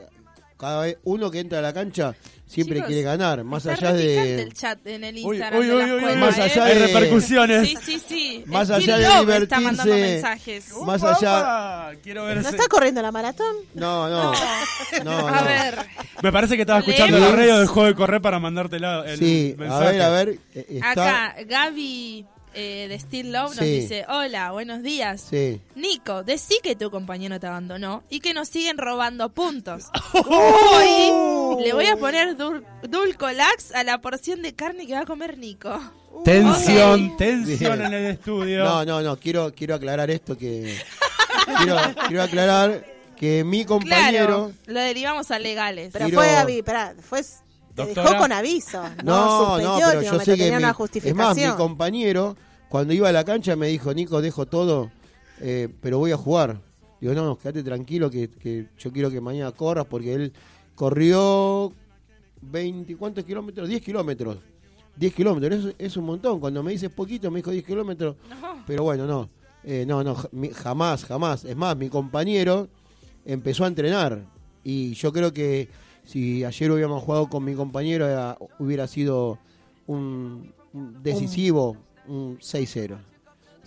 cada vez uno que entra a la cancha siempre Chicos, quiere ganar, más Está allá de el chat en el Uy, Instagram uy, uy, uy, Más ¿eh? allá Hay de- repercusiones. Sí, sí, sí. Más El allá de Love está mandando divertirse- mensajes. más allá Quiero ver ¿No está corriendo la maratón? No, no. No, A no. ver, Me parece que estaba escuchando la radio, dejó de correr para mandártela el Sí, a mensaje. ver, a ver, eh, está acá Gaby eh, de Still Love nos Sí. dice, hola, buenos días. Sí. Nico, decí que tu compañero te abandonó y que nos siguen robando puntos. Hoy le voy a poner dul dulcolax a la porción de carne que va a comer Nico. Tensión, Ok. tensión Bien. en el estudio. No, no, no, quiero quiero aclarar esto que quiero quiero aclarar que mi compañero Claro, lo derivamos a legales. Pero Quiero- fue pará, fue te Doctora. dejó con aviso. No, No, pero yo sé que tenía mi, una es más, mi compañero cuando iba a la cancha me dijo, Nico, dejo todo, eh, pero voy a jugar. Digo, no, no, quédate tranquilo que, que yo quiero que mañana corras porque él corrió 20, ¿cuántos kilómetros? 10 kilómetros. 10 kilómetros, es, es un montón. Cuando me dices poquito, me dijo 10 kilómetros. No. Pero bueno, no, eh, no, no, jamás, jamás. Es más, mi compañero empezó a entrenar y yo creo que si ayer hubiéramos jugado con mi compañero era- hubiera sido un, un decisivo, un 6-0.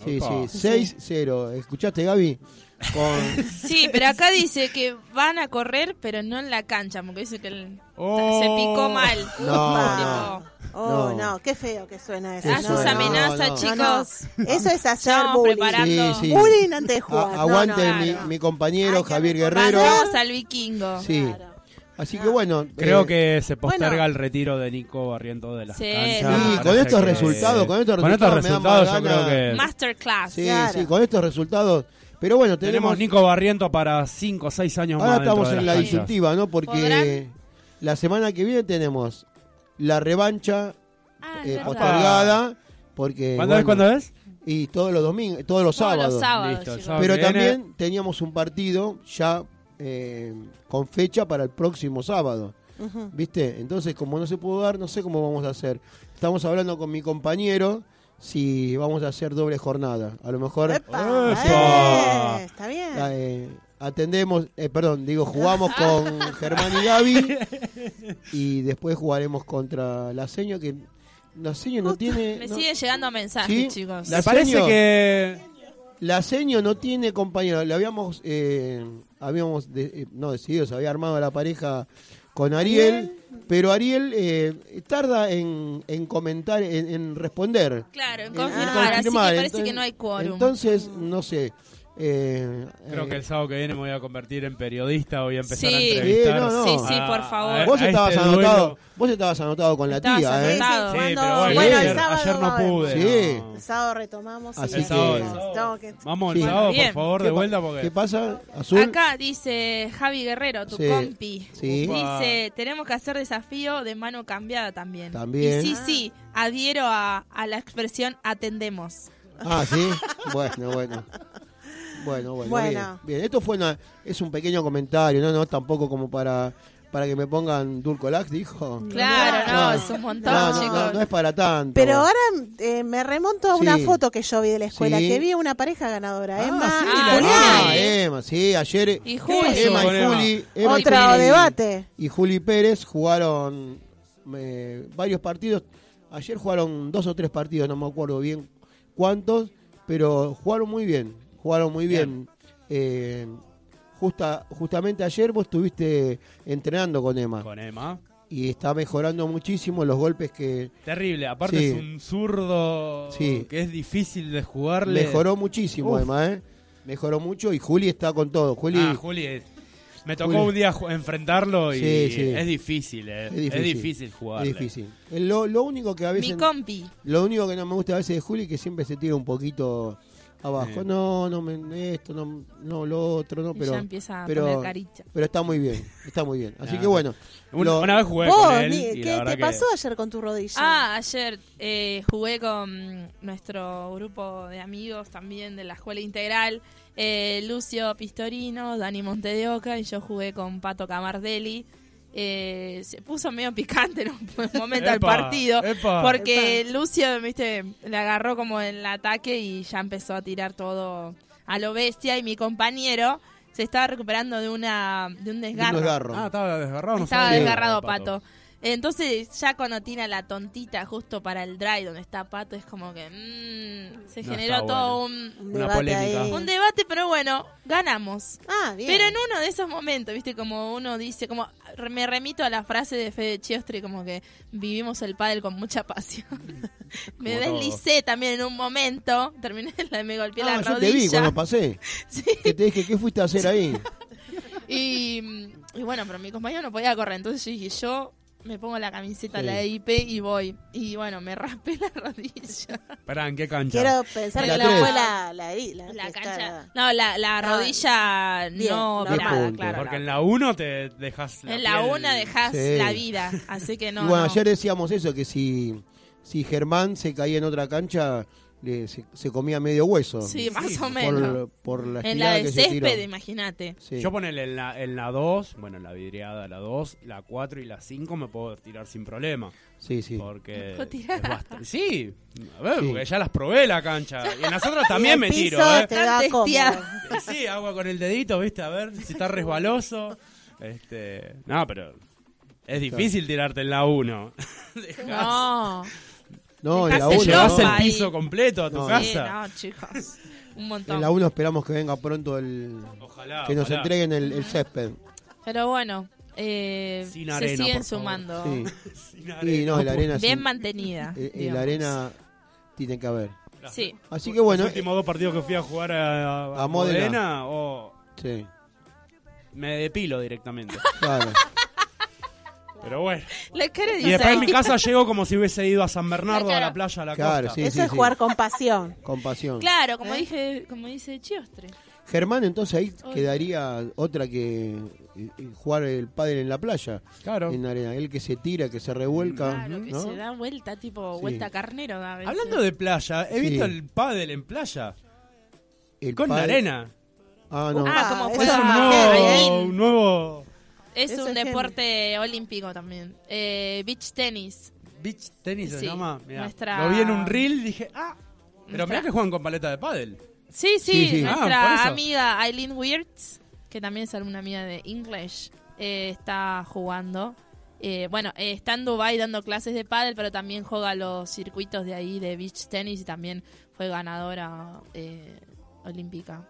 Sí, Opa. sí, 6-0. ¿Escuchaste, Gaby? Con... Sí, pero acá dice que van a correr, pero no en la cancha, porque dice que el- Oh. se picó mal. No, Tipo, Oh, No. no. qué feo que suena eso. Qué Haces no, suena, no. amenaza, no, no. chicos. No, no. Eso es hacer bullying. preparando. Sí, sí. Bullying antes de A- jugar. No, aguante no, mi, no. mi compañero que Javier Guerrero. Mandamos al vikingo. Sí. Claro. Así que bueno. Creo eh, que se posterga bueno. el retiro de Nico Barriento de las Sí, canchas. Sí, con estos resultados, con estos con estos resultados me da resultados más yo creo que Masterclass. Sí, Claro. sí, con estos resultados. Pero bueno, tenemos tenemos. Nico Barriento para 5 o 6 años ahora más. dentro estamos de en las la canchas. disyuntiva, ¿no? Porque ¿Podrán? la semana que viene tenemos la revancha Ah, eh, es postergada. Porque, ¿Cuándo es? bueno, ¿Cuándo es? Y todos los domingos, todos los Todos sábados. los Listo. Pero también teníamos un partido ya eh, con fecha para el próximo sábado. ¿Viste? Entonces, como no se pudo dar, no sé cómo vamos a hacer. Estamos hablando con mi compañero si vamos a hacer doble jornada. A lo mejor Epa, Epa. eh, está bien. eh, atendemos, eh, perdón, digo, jugamos con Germán y Gaby y después jugaremos contra la Seño, que la Seño no tiene... Me no- siguen llegando mensajes, ¿Sí? chicos. La Me parece seño- que. La Seño no tiene compañero. Le habíamos, eh, habíamos de- eh, no decidido, se había armado la pareja con Ariel, pero Ariel eh, tarda en, en comentar, en, en responder. Claro, en confirmar, así que parece Entonces- que no hay quórum. Entonces, no sé. Eh, Creo eh, que el sábado que viene me voy a convertir en periodista, voy a empezar a Sí. entrevistar. Sí, no, no. Sí, sí, a- por favor. a- Vos a estabas este anotado, duelo. vos estabas anotado con la Estabas tía, ¿eh? anotado. Sí, Cuando- pero bueno, bueno, el ayer, sábado ayer no pude. Sí. no. El sábado retomamos. y Así El que- sábado, el que- Vamos el Sí. sábado, Bien. por favor, ¿Qué de vuelta porque... ¿Qué pasa? Azul. Acá dice Javi Guerrero, tu Sí. compi. Sí. Dice, tenemos que hacer desafío de mano cambiada también. También. Y sí, sí, adhiero a, a la expresión atendemos. Ah, sí. Bueno, bueno. Bueno, bueno. Bueno. Bien, bien. Esto fue una, es un pequeño comentario, no, no, tampoco como para, para que me pongan Dulcolax, dijo. Claro, no, No. es un montón, No, no, chicos. no, no es para tanto. Pero ahora eh, me remonto a una Sí. foto que yo vi de la escuela, Sí. que vi una pareja ganadora, Ah, Emma sí, y Julián. Ah. Emma, sí, ayer Y Juli. Emma y. Juli, Emma y Otro Juli debate. y Juli Pérez jugaron eh, varios partidos. Ayer jugaron dos o tres partidos, no me acuerdo bien cuántos, pero jugaron muy bien. Jugaron muy bien. Eh, justa, justamente ayer vos estuviste entrenando con Emma Con Emma. y está mejorando muchísimo los golpes que Terrible. Aparte Sí. es un zurdo Sí. que es difícil de jugarle. mejoró muchísimo, Uf. Emma, ¿eh? Mejoró mucho y Juli está con todo. Juli, Ah, Juli. es- Me tocó Juli. un día enfrentarlo y Sí, sí. es difícil, eh. Es es difícil. difícil, jugar. es difícil. Eh, Lo, lo único que a Mi veces... compi. Lo único que no me gusta a veces de Juli es que siempre se tira un poquito abajo. No, no, me, esto, no, no, lo otro, no, Y pero... ya empieza a pero- poner caricha. Pero está muy bien, está muy bien. Así que bueno, Una, lo- una vez jugué Vos, con él Ni- y la ¿qué te que- pasó ayer con tu rodilla? Ah, ayer eh, jugué con nuestro grupo de amigos también de la escuela integral, eh, Lucio Pistorino, Dani Montedeoca y yo jugué con Pato Camardelli. Eh, se puso medio picante en un momento del Epa, partido epa. porque Lucio viste le agarró como el ataque y ya empezó a tirar todo a lo bestia y mi compañero se estaba recuperando de una de un un desgarro desgarro. Ah, estaba desgarrado. no estaba sabía. desgarrado Pato. Pato. Entonces, ya cuando tiene la tontita justo para el drive donde está Pato, es como que mm, se No generó todo Un un, Una debate polémica. un debate, pero bueno, ganamos. Ah, bien. Pero en uno de esos momentos, viste, como uno dice, como re- me remito a la frase de Fede Chiostri, como que vivimos el pádel con mucha pasión. me deslicé también en un momento, terminé, la- me golpeé Ah, la yo rodilla. te vi cuando pasé. Sí. Que te dije, ¿qué fuiste a hacer ahí? Y, y bueno, pero mi compañero no podía correr, entonces yo dije, yo me pongo la camiseta, Sí. la IP y voy. Y bueno, me raspé la rodilla. Esperá, ¿en qué cancha? Quiero pensar La que no fue la, la, la, cancha. está- No, la, la rodilla bien, no operada, claro. Porque en la 1 te dejas la en la piel- una dejas Sí. la vida, así que no. y bueno, no. ayer decíamos eso, que si, si Germán se caía en otra cancha, le- se, se comía medio hueso. Sí, más o por, menos. por la En la de que césped, imagínate. Sí. Yo ponele en la, en la 2, bueno, en la vidriada, la 2, la 4 y la 5 me puedo tirar sin problema. sí, sí. Porque. puedo tirar. es bastante- Sí, a ver, Sí. porque ya las probé la cancha. Y en las otras también me tiro, ¿eh? Sí, agua con el dedito, ¿viste? A ver si está resbaloso. Este. No, pero. Es difícil tirarte en la 1. No. No, en la Dejás el Te uno, llevas lopa el piso completo a tu No. Sí, casa. no, chicos. Un En montón. la 1 esperamos que venga pronto el... Ojalá. que nos ojalá. entreguen el, el césped. Pero bueno, eh, Sin se arena, siguen por favor. sumando. Sí. Sin Y arena. no, la arena Bien sí. mantenida. Eh, eh, digamos. la arena tiene que haber. Sí. Así que bueno, Los últimos dos partidos que fui a jugar a, a, A Módena. Modena, oh, sí, me depilo directamente. claro. Pero bueno. La cara de Y después en mi casa llego como si hubiese ido a San Bernardo, a la playa, a la Claro, costa. sí. Eso es jugar con pasión. Con pasión. Claro, como ¿Eh? dije, como dice Chiostre. Germán, entonces ahí quedaría otra que eh, eh, jugar el pádel en la playa, Claro. en la arena. Él que se tira, que se revuelca, Claro, que ¿no? se da vuelta, tipo Sí. vuelta carnero. da a veces. Hablando de playa, he Sí. visto el pádel en playa. El Con pádel- arena. Ah, no. Ah, como eso Es un nuevo, un nuevo Es un deporte olímpico también. Eh, beach tenis. beach tenis se Sí, llama. Mirá, nuestra- Lo vi en un reel dije, ah. Pero Nuestra- mirá que juegan con paleta de pádel. Sí, sí, Sí, sí. Ah, nuestra eso. amiga Eileen Wirtz, que también es alguna amiga de English, eh, está jugando. Eh, bueno, eh, está en Dubai dando clases de pádel, pero también juega los circuitos de ahí de beach tennis y también fue ganadora eh, olímpica.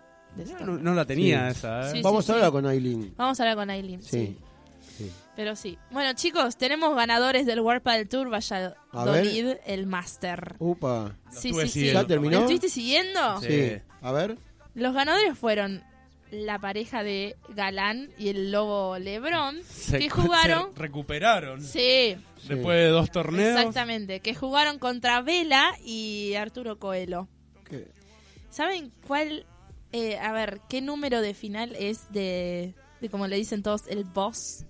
No, no la tenía Sí. esa, ¿eh? Sí, Vamos sí, a hablar sí. con Aileen. Vamos a hablar con Eileen, sí. Pero sí. Bueno, chicos, tenemos ganadores del World Padel Tour Valladolid, el Master. Upa. Sí, sí, sí. ¿Ya terminó? ¿Lo estuviste siguiendo? Sí. Sí. A ver. Los ganadores fueron la pareja de Galán y el Lobo Lebrón, Se- que jugaron... se recuperaron. Sí, Después de dos torneos. exactamente, que jugaron contra Vela y Arturo Coelho. ¿Qué? ¿Saben cuál, eh, a ver, qué número de final es de, de como le dicen todos, el boss?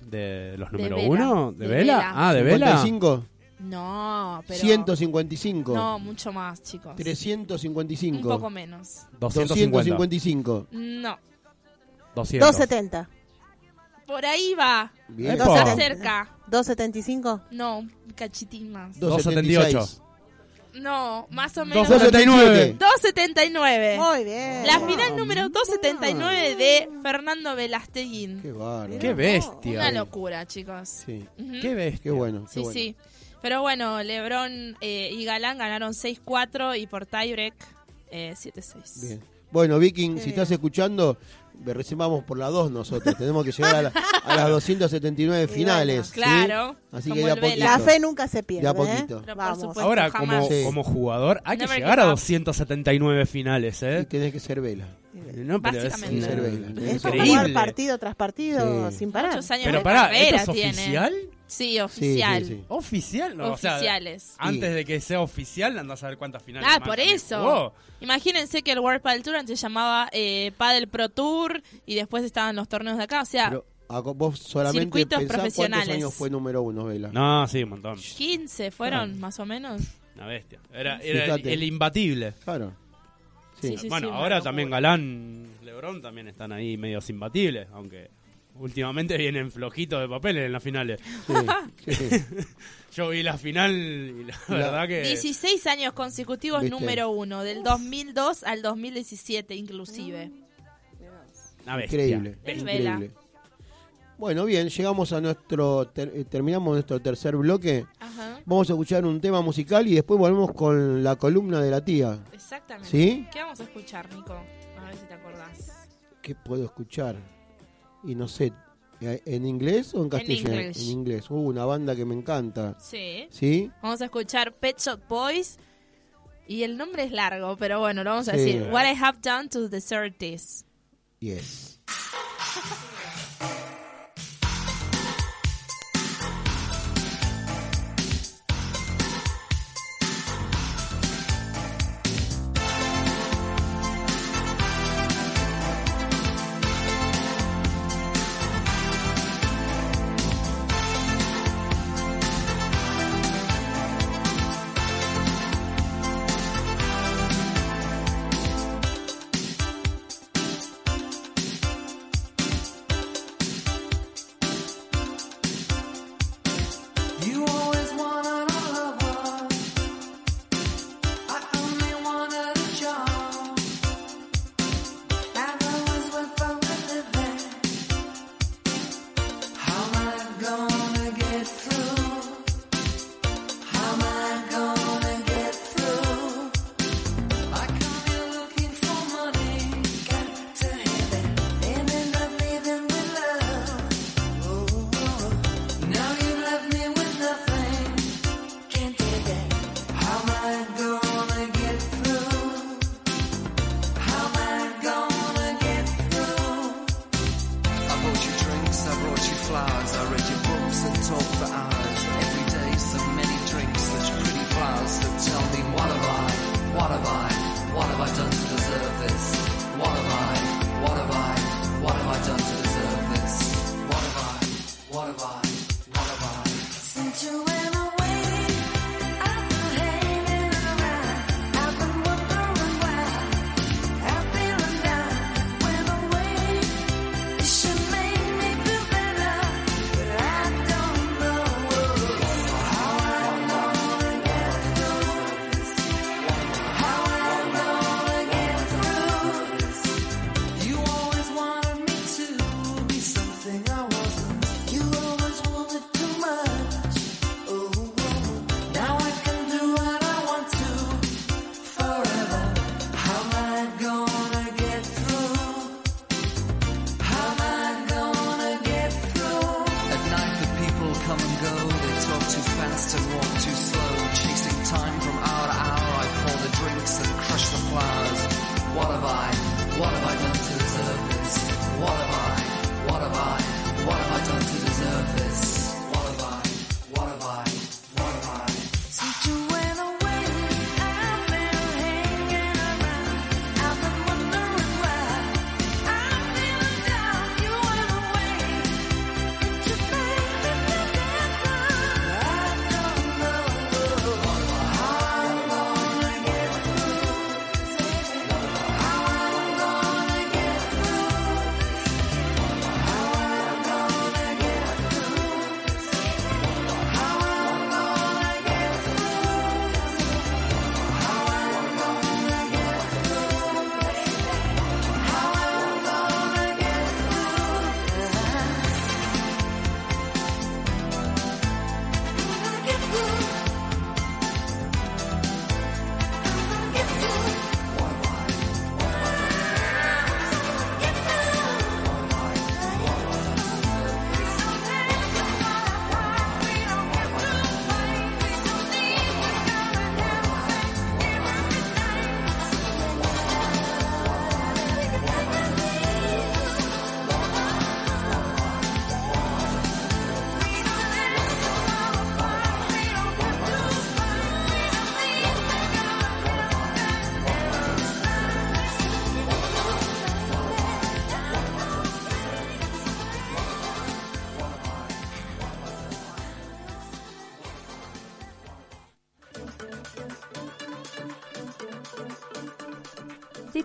¿De los De número Vela. uno? ¿De, De Vela? Vela. Ah, ¿de Vela? 55, No, pero... 155, No, mucho más, chicos. 355, Un poco menos. 250. 255. No, 200. 270. por ahí va. Bien. Está cerca. 275. No, un cachitín más. 278. No, más o menos. 279. 279. Muy bien. La final número 279 de Fernando Velasteguín. Qué bárbaro. Qué bestia. Una locura, chicos. Sí. Ujú. Qué bestia. Qué bueno. Qué Sí, bueno. sí. Pero bueno, Lebron eh, y Galán ganaron 6-4 y por tiebreak eh, 7-6. Bien. Bueno, Viking, si estás escuchando, recién vamos por la 2 nosotros. Tenemos que llegar a, la- a las 279 finales. ¿sí? Claro, Así como que poquito. La fe nunca se pierde. De a ¿eh? poquito. Por Vamos. supuesto, Ahora, jamás. como, Sí. como jugador, hay que llegar a up. 279 finales, Y ¿eh? tenés que ser vela. No, pero es que Es Increíble. jugar partido tras partido Sí. sin parar. Muchos años Pero de pará, carrera ¿esto es tiene. oficial? Sí, Sí, oficial. sí, sí. ¿Oficial? No, o sea, Oficiales. antes de que sea oficial, andás a ver cuántas finales. Ah, más por eso. jugó. Imagínense que el World Padel Tour antes se llamaba eh, Padel Pro Tour y después estaban los torneos de acá. O sea, Pero a- vos solamente Circuitos pensás cuántos profesionales. años fue número uno, Vela. No, sí, un montón. 15 fueron más o menos. Una bestia. Era, era el, el imbatible. Claro. Sí. Sí, sí. bueno, ahora también Galán, Lebron también están ahí medios imbatibles, aunque últimamente vienen flojitos de papeles en las finales. sí, sí. Yo vi la final y la La- verdad que... 16 años consecutivos ¿Viste? número uno, del 2002 al 2017 inclusive. Una bestia. Increíble. Es Vela. Increíble. Bueno, bien, llegamos a nuestro. ter- eh, terminamos nuestro tercer bloque. Ajá, Vamos a escuchar un tema musical y después volvemos con la columna de la tía. exactamente. ¿Sí? ¿Qué vamos a escuchar, Nico? A ver si te acordás. ¿Qué puedo escuchar? Y no sé, ¿eh, ¿en inglés o en castellano? English. En inglés. Uh, una banda que me encanta. Sí. ¿Sí? Vamos a escuchar Pet Shop Boys. Y el nombre es largo, pero bueno, lo vamos a decir. What I Have Done to Deserve This. Yes.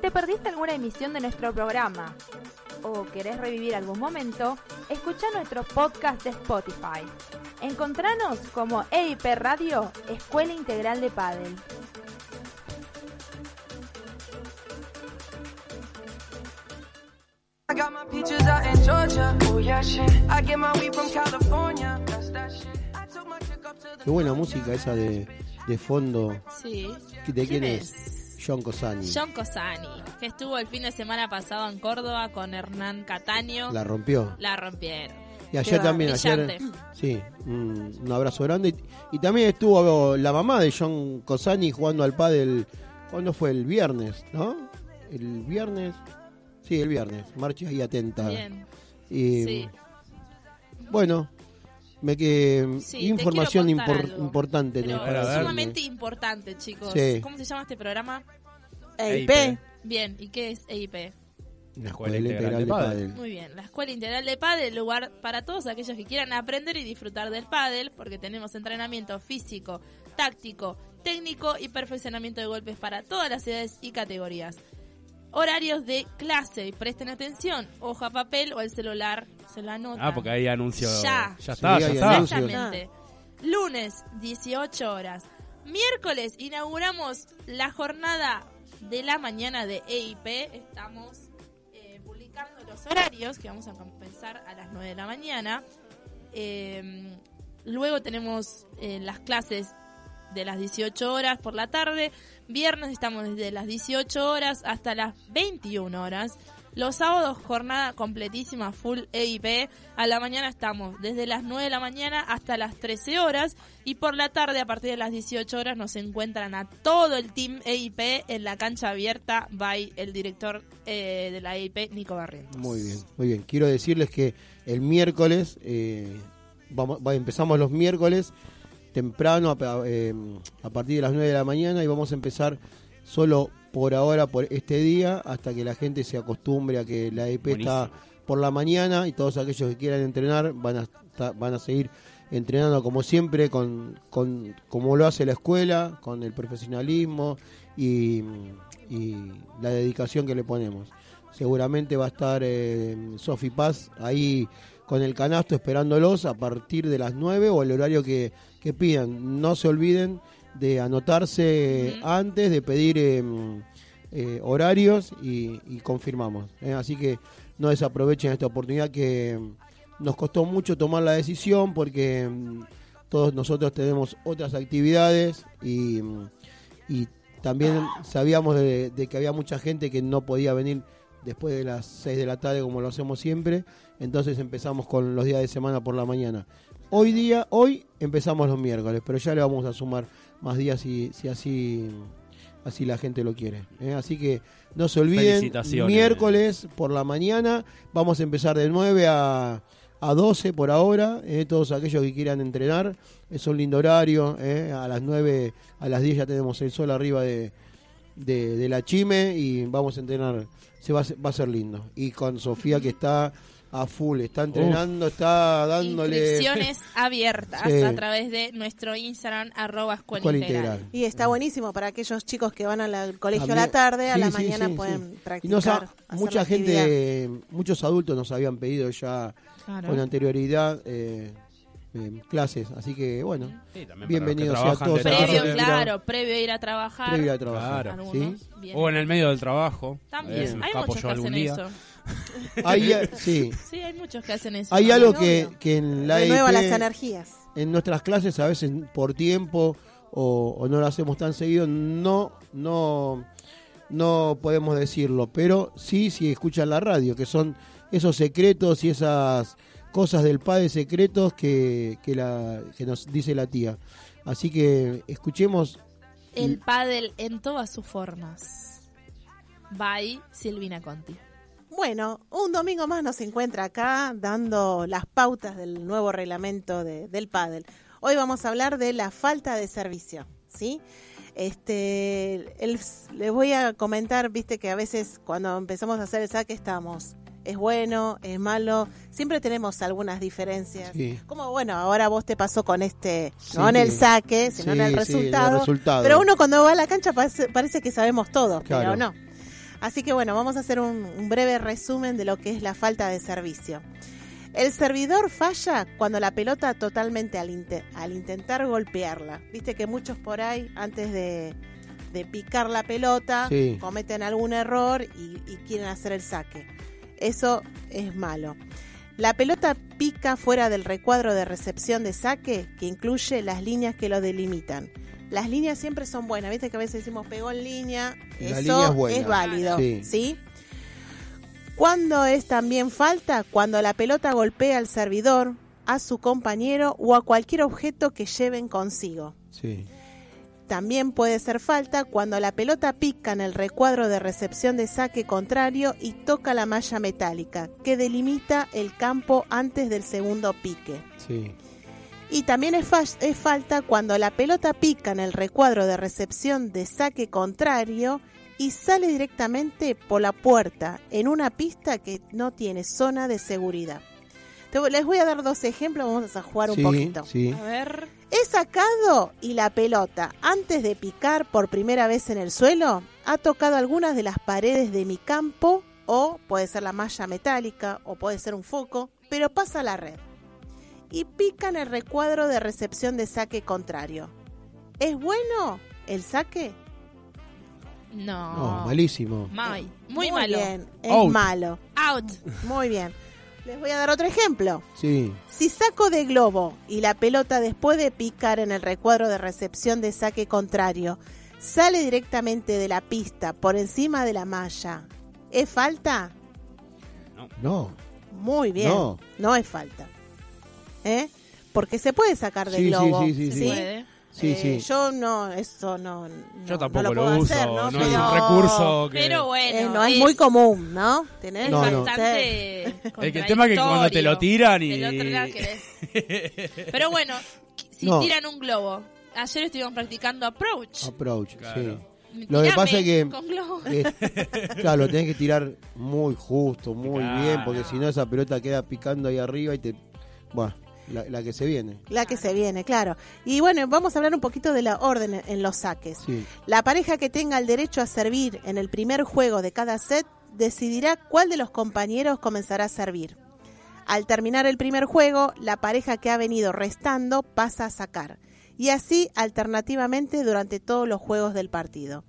te perdiste alguna emisión de nuestro programa o querés revivir algún momento, escucha nuestro podcast de Spotify. Encontranos como EIP Radio, Escuela Integral de Padel. Oh Qué buena música esa de, de fondo. Sí. ¿De quién, ¿Quién es? John Cosani. John Cosani, que estuvo el fin de semana pasado en Córdoba con Hernán Cataño. La rompió. La rompieron. Y ayer también, ayer. Sí, un, un abrazo grande. Y, y también estuvo la mamá de John Cosani jugando al pádel. ¿Cuándo fue? El viernes, ¿no? El viernes. Sí, el viernes. Marcha ahí atenta. Bien. Y, Sí. Bueno, me que Sí, información impor- algo. importante. Pero para sumamente importante, chicos. Sí. ¿Cómo se llama este programa? EIP. Bien, ¿y qué es EIP? La Escuela Integral de Pádel. Pádel. Muy bien, la Escuela Integral de Pádel, lugar para todos aquellos que quieran aprender y disfrutar del pádel, porque tenemos entrenamiento físico, táctico, técnico y perfeccionamiento de golpes para todas las edades y categorías. Horarios de clase, presten atención, hoja, papel o el celular, se lo anotan. Ah, porque ahí anuncio. Ya. Ya está, Sí, ya está. Exactamente. Lunes, 18 horas. Miércoles, inauguramos la jornada de la mañana de EIP. Estamos eh, publicando los horarios que vamos a comenzar a las 9 de la mañana. Eh, luego tenemos eh, las clases de las 18 horas por la tarde. Viernes estamos desde las 18 horas hasta las 21 horas. Los sábados jornada completísima full EIP. A la mañana estamos desde las 9 de la mañana hasta las 13 horas. Y por la tarde a partir de las 18 horas nos encuentran a todo el team EIP en la cancha abierta by el director eh, de la EIP, Nico Barrientos. Muy bien, muy bien. Quiero decirles que el miércoles, eh, vamos, va- empezamos los miércoles temprano, a, eh, a partir de las 9 de la mañana, y vamos a empezar solo por ahora, por este día, hasta que la gente se acostumbre a que la EP está por la mañana y todos aquellos que quieran entrenar van a, van a seguir entrenando como siempre, con, con como lo hace la escuela, con el profesionalismo y, y la dedicación que le ponemos. Seguramente va a estar eh, Sofi Paz ahí con el canasto esperándolos a partir de las 9 o el horario que, que pidan. No se olviden de anotarse antes, de pedir eh, eh, horarios y, y confirmamos. ¿eh? Así que no desaprovechen esta oportunidad que mm, nos costó mucho tomar la decisión porque mm, todos nosotros tenemos otras actividades y, y también sabíamos de, de que había mucha gente que no podía venir después de las 6 de la tarde como lo hacemos siempre, entonces empezamos con los días de semana por la mañana. Hoy día, hoy empezamos los miércoles, pero ya le vamos a sumar más días si, si así así la gente lo quiere. ¿eh? Así que no se olviden, miércoles por la mañana, vamos a empezar de 9 a, a 12 por ahora, ¿eh? todos aquellos que quieran entrenar, es un lindo horario, ¿eh? a las 9, a las 10 ya tenemos el sol arriba de, de, de la Chime y vamos a entrenar, se va, va a ser lindo. Y con Sofía que está a full, está entrenando, está dándole... Inscripciones abiertas Sí. a través de nuestro Instagram, arroba escuela, Escuela integral. Integral. Y está buenísimo para aquellos chicos que van al colegio a la tarde, a la sí, mañana sí, pueden sí. practicar. Y nos ha- hacer mucha gente, muchos adultos nos habían pedido ya Claro. con anterioridad eh, eh, clases, así que bueno, Bienvenidos sea todos a Previo, claro, previo a ir a trabajar. previo a trabajar. Claro. Algunos. O en el medio del trabajo. También, Eh, hay muchos que hacen día. eso. Hay, eh, sí, Sí, hay muchos que hacen eso. hay algo que, en la Renueva EIP, las energías. en nuestras clases a veces por tiempo o, o no lo hacemos tan seguido, no, no, no podemos decirlo, pero sí si escuchan la radio, que son esos secretos y esas cosas del padre secretos que, que, la, que nos dice la tía. Así que escuchemos El pádel en todas sus formas. By Silvina Conti. Bueno, un domingo más nos encuentra acá dando las pautas del nuevo reglamento de- del pádel. Hoy vamos a hablar de la falta de servicio, ¿sí? Este, el- les voy a comentar, viste que a veces cuando empezamos a hacer el saque estamos, es bueno, es malo, siempre tenemos algunas diferencias. Sí. Como bueno, ahora vos te pasó con este, Sí. no en el saque, sino en Sí, el sí, en el resultado. resultado. Pero uno cuando va a la cancha parece, parece que sabemos todo, Claro. pero no. Así que bueno, vamos a hacer un, un breve resumen de lo que es la falta de servicio. El servidor falla cuando la pelota totalmente al, inte- al intentar golpearla. Viste que muchos por ahí, antes de, de picar la pelota, Sí. cometen algún error y, y quieren hacer el saque. Eso es malo. La pelota pica fuera del recuadro de recepción de saque, que incluye las líneas que lo delimitan. Las líneas siempre son buenas, viste que a veces decimos pegó en línea, la eso línea es buena. válido, Sí. ¿sí? ¿Cuándo es también falta? Cuando la pelota golpea al servidor, a su compañero o a cualquier objeto que lleven consigo. Sí. También puede ser falta cuando la pelota pica en el recuadro de recepción de saque contrario y toca la malla metálica, que delimita el campo antes del segundo pique. Sí. Y también es, fa- es falta cuando la pelota pica en el recuadro de recepción de saque contrario y sale directamente por la puerta en una pista que no tiene zona de seguridad. Te- les voy a dar dos ejemplos, vamos a jugar un poquito. sí. A ver. He sacado y la pelota, antes de picar por primera vez en el suelo, ha tocado algunas de las paredes de mi campo, o puede ser la malla metálica, o puede ser un foco, pero pasa a la red. Y pica en el recuadro de recepción de saque contrario. ¿Es bueno el saque? No. No, malísimo. Muy, muy, malo. bien, es Out. malo. Out. Muy bien. Les voy a dar otro ejemplo. Sí. Si saco de globo y la pelota después de picar en el recuadro de recepción de saque contrario sale directamente de la pista por encima de la malla, ¿es falta? No. Muy bien. No. No, es falta. ¿Eh? Porque se puede sacar de Sí, sí, globo. sí, sí, Se sí. puede. Sí, Eh, sí. Yo no, eso no. Yo no- tampoco no lo, puedo uso, hacer, no, ¿no? es Pero- un recurso que... Pero bueno. Eh, no es, muy común, ¿no? Tener No, Es no. bastante. El que- el tema es que cuando te lo tiran y- Del otro lado querés. Pero bueno, si No. tiran un globo. Ayer estuvimos practicando approach. Approach, Claro. sí. Lo que pasa es que- Con globo. Eh, claro, lo tenés que tirar muy justo, muy Claro. bien, porque si no esa pelota queda picando ahí arriba y te... Bueno, la, la que se viene. La que se viene, claro. Y bueno, vamos a hablar un poquito de la orden en- en los saques. Sí. La pareja que tenga el derecho a servir en el primer juego de cada set decidirá cuál de los compañeros comenzará a servir. Al terminar el primer juego, la pareja que ha venido restando pasa a sacar. Y así alternativamente durante todos los juegos del partido.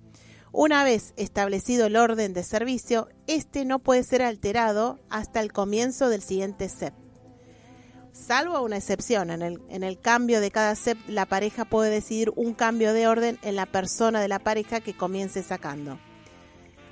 Una vez establecido el orden de servicio, este no puede ser alterado hasta el comienzo del siguiente set. Salvo una excepción, en el, en el cambio de cada set la pareja puede decidir un cambio de orden en la persona de la pareja que comience sacando.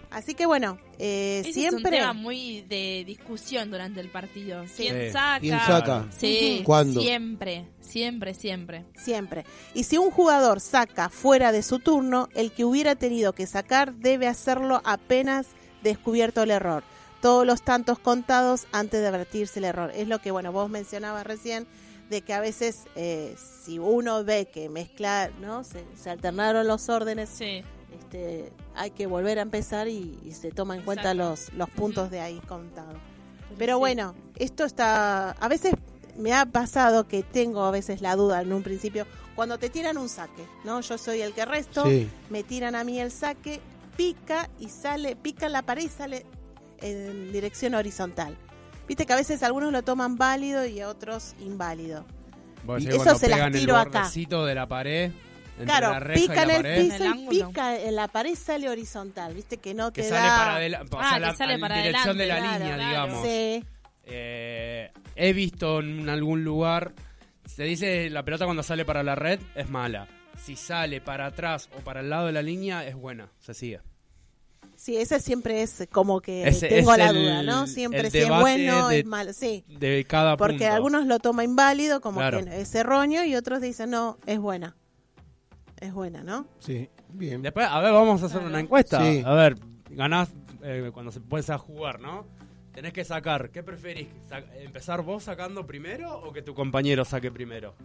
Así que bueno, eh, Ese siempre... es un tema muy de discusión durante el partido. ¿Quién Sí. saca? ¿Quién saca? Sí, ¿Cuándo? siempre, siempre, siempre. Siempre. Y si un jugador saca fuera de su turno, el que hubiera tenido que sacar debe hacerlo apenas descubierto el error. Todos los tantos contados antes de advertirse el error. Es lo que, bueno, vos mencionabas recién, de que a veces eh, si uno ve que mezcla, ¿no? Se, se alternaron los órdenes, Sí. este, hay que volver a empezar y, y se toma en cuenta los, los puntos de ahí contados. Pero bueno, esto está. A veces me ha pasado que tengo a veces la duda en un principio. Cuando te tiran un saque, ¿no? Yo soy el que resto, Sí. me tiran a mí el saque, pica y sale, pica la pared y sale en dirección horizontal. Viste que a veces algunos lo toman válido y otros inválido. Vos Y decís eso se las tiro el acá. de la pared, entre claro, la reja pica y en el pared, piso En el y pica en la pared sale horizontal. Viste que no que te sale da. para adelante, Ah, que la, sale en para dirección de la línea, claro. digamos. Sí. Eh, he visto en algún lugar, se dice la pelota cuando sale para la red es mala. Si sale para atrás o para el lado de la línea es buena, se sigue. Sí, ese siempre es como que Ese tengo es la el- duda, ¿no? Siempre si es bueno, de- es malo. Sí, De cada porque punto. algunos lo toman inválido, como Claro. que es erróneo, y otros dicen, no, es buena. Es buena, ¿no? Sí, bien. Después, a ver, vamos a hacer una encuesta. Sí. A ver, ganás eh, cuando se puedes a jugar, ¿no? Tenés que sacar. ¿Qué preferís? ¿Empezar vos sacando primero o que tu compañero saque primero?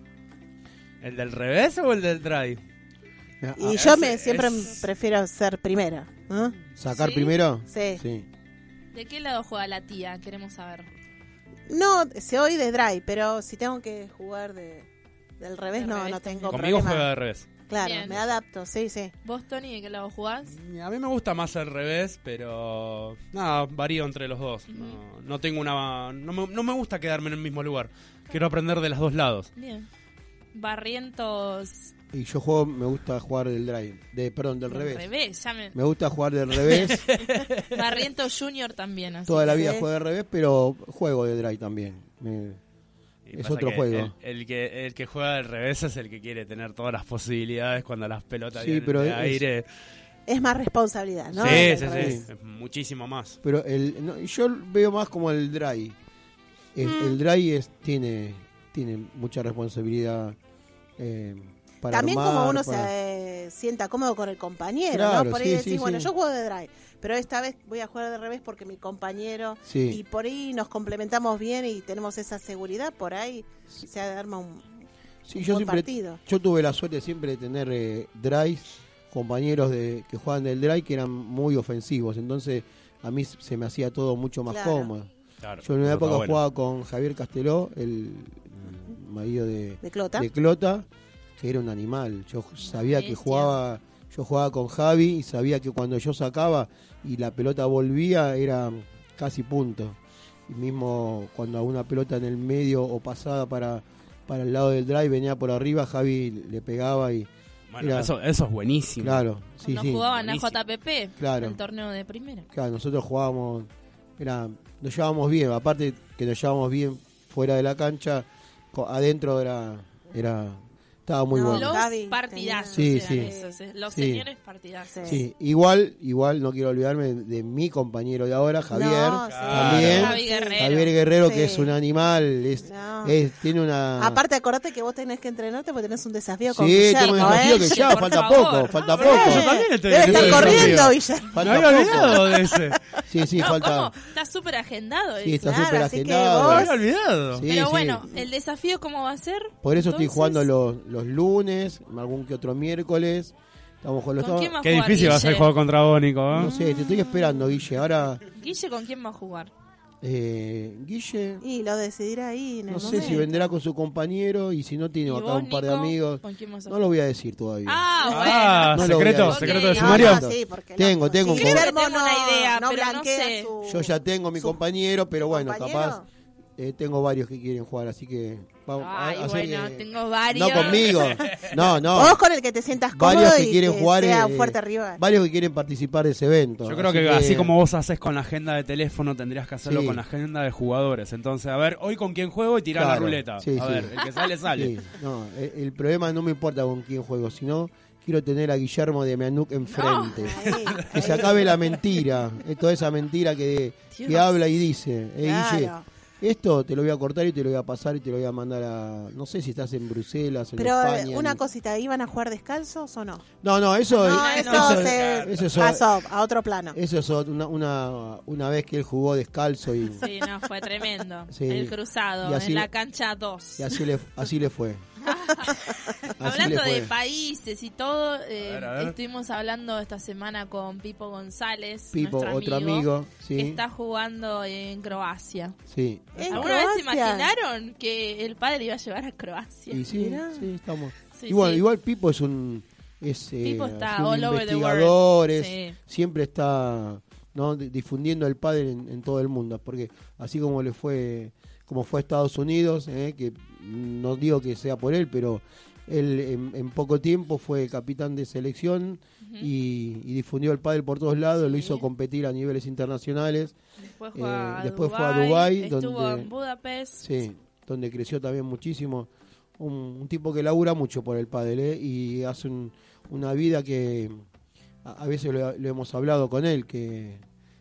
¿El del revés o el del drive? Y Ah, yo me siempre es- prefiero ser primera. ¿no? ¿Sacar ¿Sí? primero? Sí. Sí. ¿De qué lado juega la tía? Queremos saber. No, se oí de drive, pero si tengo que jugar de, del revés, no, revés no tengo Conmigo problema. juega de revés. claro, Bien. me adapto, sí, sí. ¿Vos, Tony, de qué lado jugás? A mí me gusta más al revés, pero nada, varío entre los dos. No, no tengo una, no me, no me gusta quedarme en el mismo lugar. Quiero aprender de los dos lados. Bien. Barrientos. Y yo juego, me gusta jugar del drive, de, perdón, del revés. Revés, ya me- Me gusta jugar del revés. Barrientos Junior también. Así. Toda la vida juego del revés, pero juego de drive también. Me- Es otro que juego. El, el que, el que juega al revés es el que quiere tener todas las posibilidades cuando las pelotas Sí, vienen pero de es- aire. Es más responsabilidad, ¿no? sí, sí, revés. sí, es muchísimo más. Pero el, no, yo veo más como el dry. El, Mm. el dry es, tiene, tiene mucha responsabilidad eh, para También armar, como uno para- se eh, sienta cómodo con el compañero, Claro, ¿no? Por ahí sí, decís, sí, bueno, sí. yo juego de drive, pero esta vez voy a jugar de revés porque mi compañero Sí. y por ahí nos complementamos bien y tenemos esa seguridad, por ahí se arma un, Sí, un yo buen siempre, partido. yo tuve la suerte siempre de tener eh, dry, compañeros de, que jugaban del dry que eran muy ofensivos, entonces a mí se me hacía todo mucho más Claro. cómodo. Claro, Yo en una época bueno. jugaba con Javier Casteló, el marido de, ¿De Clota? de Clota, que era un animal. Yo sabía que jugaba, yo jugaba con Javi y sabía que cuando yo sacaba y la pelota volvía era casi punto. Y mismo cuando a una pelota en el medio o pasada para, para el lado del drive venía por arriba, Javi le pegaba y Bueno, Era- eso, eso es buenísimo. claro, sí, sí. jugaban a buenísimo. JPP, Claro. el torneo de primera. Claro, nosotros jugábamos, era, nos llevábamos bien, aparte que nos llevábamos bien fuera de la cancha, adentro era, era, estaba muy No, bueno. Los Gaby partidazos Sí, sí. esos, eh, los Sí. señores partidazos. Sí, igual, igual no quiero olvidarme de mi compañero de ahora, Javier, No, sí. también. Javi Guerrero. Javier Guerrero, Sí. que es un animal, es, No. es- tiene una... Aparte, acordate que vos tenés que entrenarte porque tenés un desafío con sí, Guillermo, tengo un desafío ¿eh? que ya, falta favor. poco, falta poco. yo también estoy Debe corriendo. Guillermo. Me Falta había poco. olvidado de ese. Sí, sí, No, falta... ¿cómo? Está súper agendado Sí, está Claro, súper agendado. Me vos- había olvidado. Sí, Pero sí. bueno, el desafío cómo va a ser. Por eso estoy jugando los, los lunes, algún que otro miércoles. Estamos con los ¿Con quién va a Qué jugar difícil va a ser Guille? jugar contra Bónico, ¿eh? No sé, te estoy esperando, Guille. Ahora, Guille, ¿con quién va a jugar? eh, Guille, Y lo decidirá ahí en el no sé momento. si vendrá con su compañero y si no tiene ¿Y acá vos, un par de Nico? amigos. ¿Con quién vas a No lo voy a decir todavía. Ah, bueno. Ah, No lo voy a secreto, decir. secreto de Ok. sumario. No, sí, porque Tengo, no, tengo sí, un Guillermo Tengo una idea, pero no blanquea sé. su- Yo ya tengo mi su compañero, pero bueno, compañero. capaz eh, tengo varios que quieren jugar, así que vamos Ay, bueno, que- tengo varios. No conmigo, no, no. Vos con el que te sientas cómodo varios que y quieren que jugar, sea eh, fuerte varios que quieren participar de ese evento. Yo creo que, así como vos haces con la agenda de teléfono, tendrías que hacerlo Sí. con la agenda de jugadores. Entonces, a ver, hoy con quién juego y tirar Claro, la ruleta. sí, a sí. ver, el que sale, sale. Sí, no, el, el problema no me importa con quién juego, sino quiero tener a Guillermo de Meanuc enfrente. Ahí, Que se acabe la mentira, eh, toda esa mentira que, habla y dice. Eh, Claro. Esto te lo voy a cortar y te lo voy a pasar y te lo voy a mandar a... No sé si estás en Bruselas, en Pero eh, España. una en- cosita, ¿iban a jugar descalzos o no? No, no, eso, No, es- eso, eso, se eso es- pasó a otro plano. eso es una, una, una vez que él jugó descalzo y, Sí, no, fue tremendo. Sí. El cruzado así en le- la cancha 2. y así, le, así le fue. Hablando de países y todo, eh, A ver, a ver. estuvimos hablando esta semana con Pipo González, Pipo, nuestro otro amigo, sí. que está jugando en Croacia. Sí, ¿En ¿Alguna vez se imaginaron que el padre iba a llevar a Croacia? y sí, Mirá. sí, estamos. Sí, igual, sí. igual Pipo es un es eh, Pipo está así un all over the investigador, world. es- Sí. siempre está no Di- difundiendo el padre en, en todo el mundo, porque así como le fue como fue a Estados Unidos, eh, que no digo que sea por él, pero él en, en poco tiempo fue capitán de selección y, y difundió el padre por todos lados, lo hizo competir a niveles internacionales, Después fue, Eh, a, después fue a Dubái, Dubái, estuvo donde- en Budapest. Sí, donde creció también muchísimo. Un, un tipo que labura mucho por el pádel ¿eh? y hace un- una vida que a, a veces lo, lo hemos hablado con él, que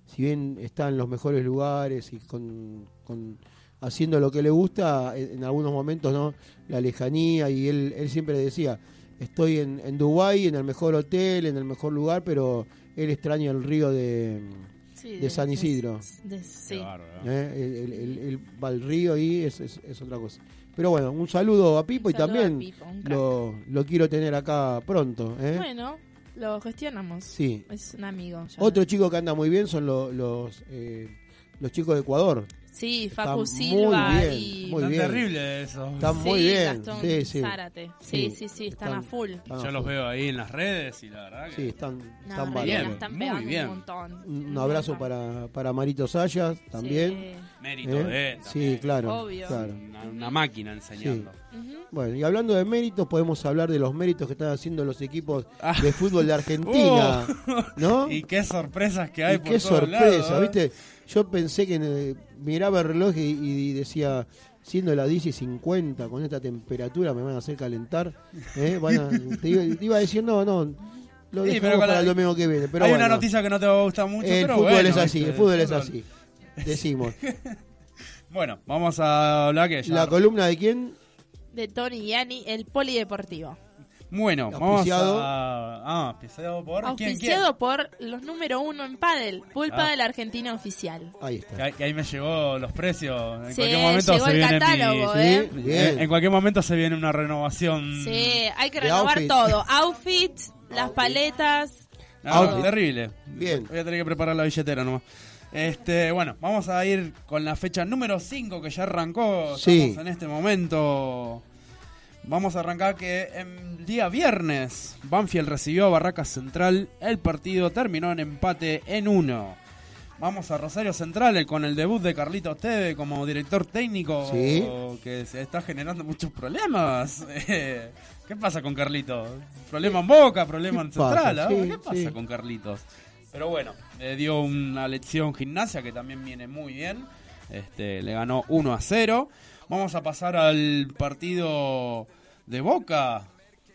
si bien está en los mejores lugares y con, con- haciendo lo que le gusta, en, en algunos momentos no la lejanía y él, él siempre decía, estoy en, en Dubái, en el mejor hotel, en el mejor lugar, pero él extraña el río de, Sí, de San Isidro. de- sí. ¿eh? El, el- el- el- río y es, es- es otra cosa. Pero bueno, un saludo a Pipo y también Pipo, lo, lo quiero tener acá pronto. ¿eh? Bueno, lo gestionamos. Sí. Es un amigo. ya. Otro chico que anda muy bien son lo- los eh, los chicos de Ecuador. Sí, Está Facu muy Silva bien, y... muy bien. terrible eso. Están Sí, muy bien. Gastón Sí, sí. Zárate. Sí, Sí, sí, sí, están, están- a full. están Yo a los full. veo ahí en las redes y la verdad que... Sí, están, No, están re bien, están Muy pegando bien. un montón. Un abrazo para, para Marito Sayas también. Mérito ¿eh? de él. Sí, claro. Obvio. claro. Una, una máquina enseñando. Sí. Ujú. Bueno, y hablando de méritos, podemos hablar de los méritos que están haciendo los equipos Ah. de fútbol de Argentina. ¿No? Y qué sorpresas que hay Y por qué todos sorpresa, lados, ¿eh? ¿viste? Yo pensé que eh, miraba el reloj y, y decía, siendo las 10 y 50, con esta temperatura me van a hacer calentar. ¿eh? Van a- te, iba, te iba a decir, no, no, lo Sí, pero para la- el domingo que viene. Pero hay bueno, una noticia que no te va a gustar mucho, el pero fútbol bueno, es así, el fútbol es así. Decimos. Bueno, vamos a hablar que ya... ¿La columna de quién? De Tony Gianni, el polideportivo. Bueno, vamos Auspiciado. a... Ah, auspiciado por... ¿Quién, quién? Auspiciado por los número uno en pádel, Pulpa Ah. de la Argentina Oficial. Ahí Que está. ahí, que ahí me llegó los precios. En Sí, cualquier momento llegó se el viene mi- catálogo, Sí, ¿eh? bien. En, en cualquier momento se viene una renovación. Sí, hay que renovar outfit. todo. Outfits, las paletas. No, Outfit. terrible. Bien. Voy a tener que preparar la billetera nomás. Este, bueno, vamos a ir con la fecha número 5 que ya arrancó. Sí. Estamos en este momento. Vamos a arrancar que el día viernes Banfield recibió a Barracas Central. El partido terminó en empate en 1. Vamos a Rosario Central eh, con el debut de Carlitos Teve como director técnico Sí. que se está generando muchos problemas. Eh, ¿Qué pasa con Carlitos? ¿Problema en Boca? ¿Problema en ¿Qué pasa? Central? Sí, ¿Qué pasa sí. con Carlitos? Pero bueno, le dio una lección gimnasia que también viene muy bien. Este, le ganó 1 a 0. Vamos a pasar al partido de Boca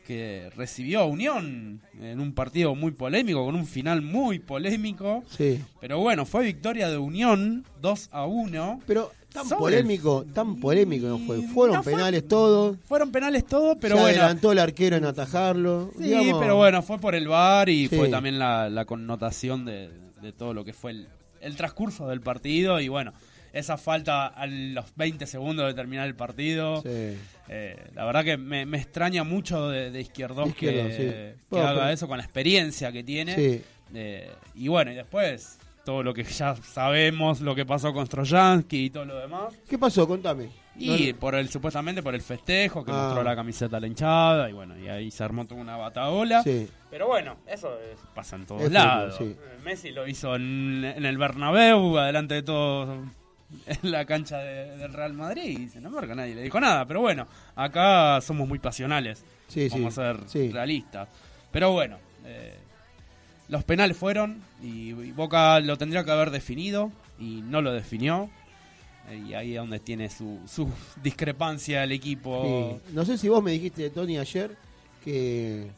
que recibió a Unión en un partido muy polémico, con un final muy polémico. Sí. Pero bueno, fue victoria de Unión 2 a 1. Pero tan Sobre polémico, tan polémico no fue. Fueron No fue- penales todos. Fueron penales todos, pero se bueno. adelantó el arquero en atajarlo. Sí, digamos, pero bueno, fue por el VAR y Sí. fue también la, la connotación de, de todo lo que fue el, el transcurso del partido y bueno, esa falta a los 20 segundos de terminar el partido. Sí. eh, la verdad que me, me extraña mucho de, de Izquierdos que, sí. que Bueno, haga pero- eso con la experiencia que tiene. Sí. Eh, y bueno, y después todo lo que ya sabemos, lo que pasó con Strojansky y todo lo demás. ¿Qué pasó? Contame. Y No- por el supuestamente por el festejo que Ah. mostró la camiseta a la hinchada y bueno, y ahí se armó toda una bataola. Sí. Pero bueno, eso es- pasa en todos Es lados. fútbol, sí. Eh, Messi lo hizo en, en el Bernabéu, adelante de todos en la cancha de- del Real Madrid y sin embargo nadie le dijo nada. Pero bueno, acá somos muy pasionales. Sí, Vamos sí. a ser Sí. realistas. Pero bueno, eh, los penales fueron y, y Boca lo tendría que haber definido y no lo definió. Eh, Y ahí es donde tiene su, su discrepancia el equipo. No sé si vos me dijiste, Tony, ayer que,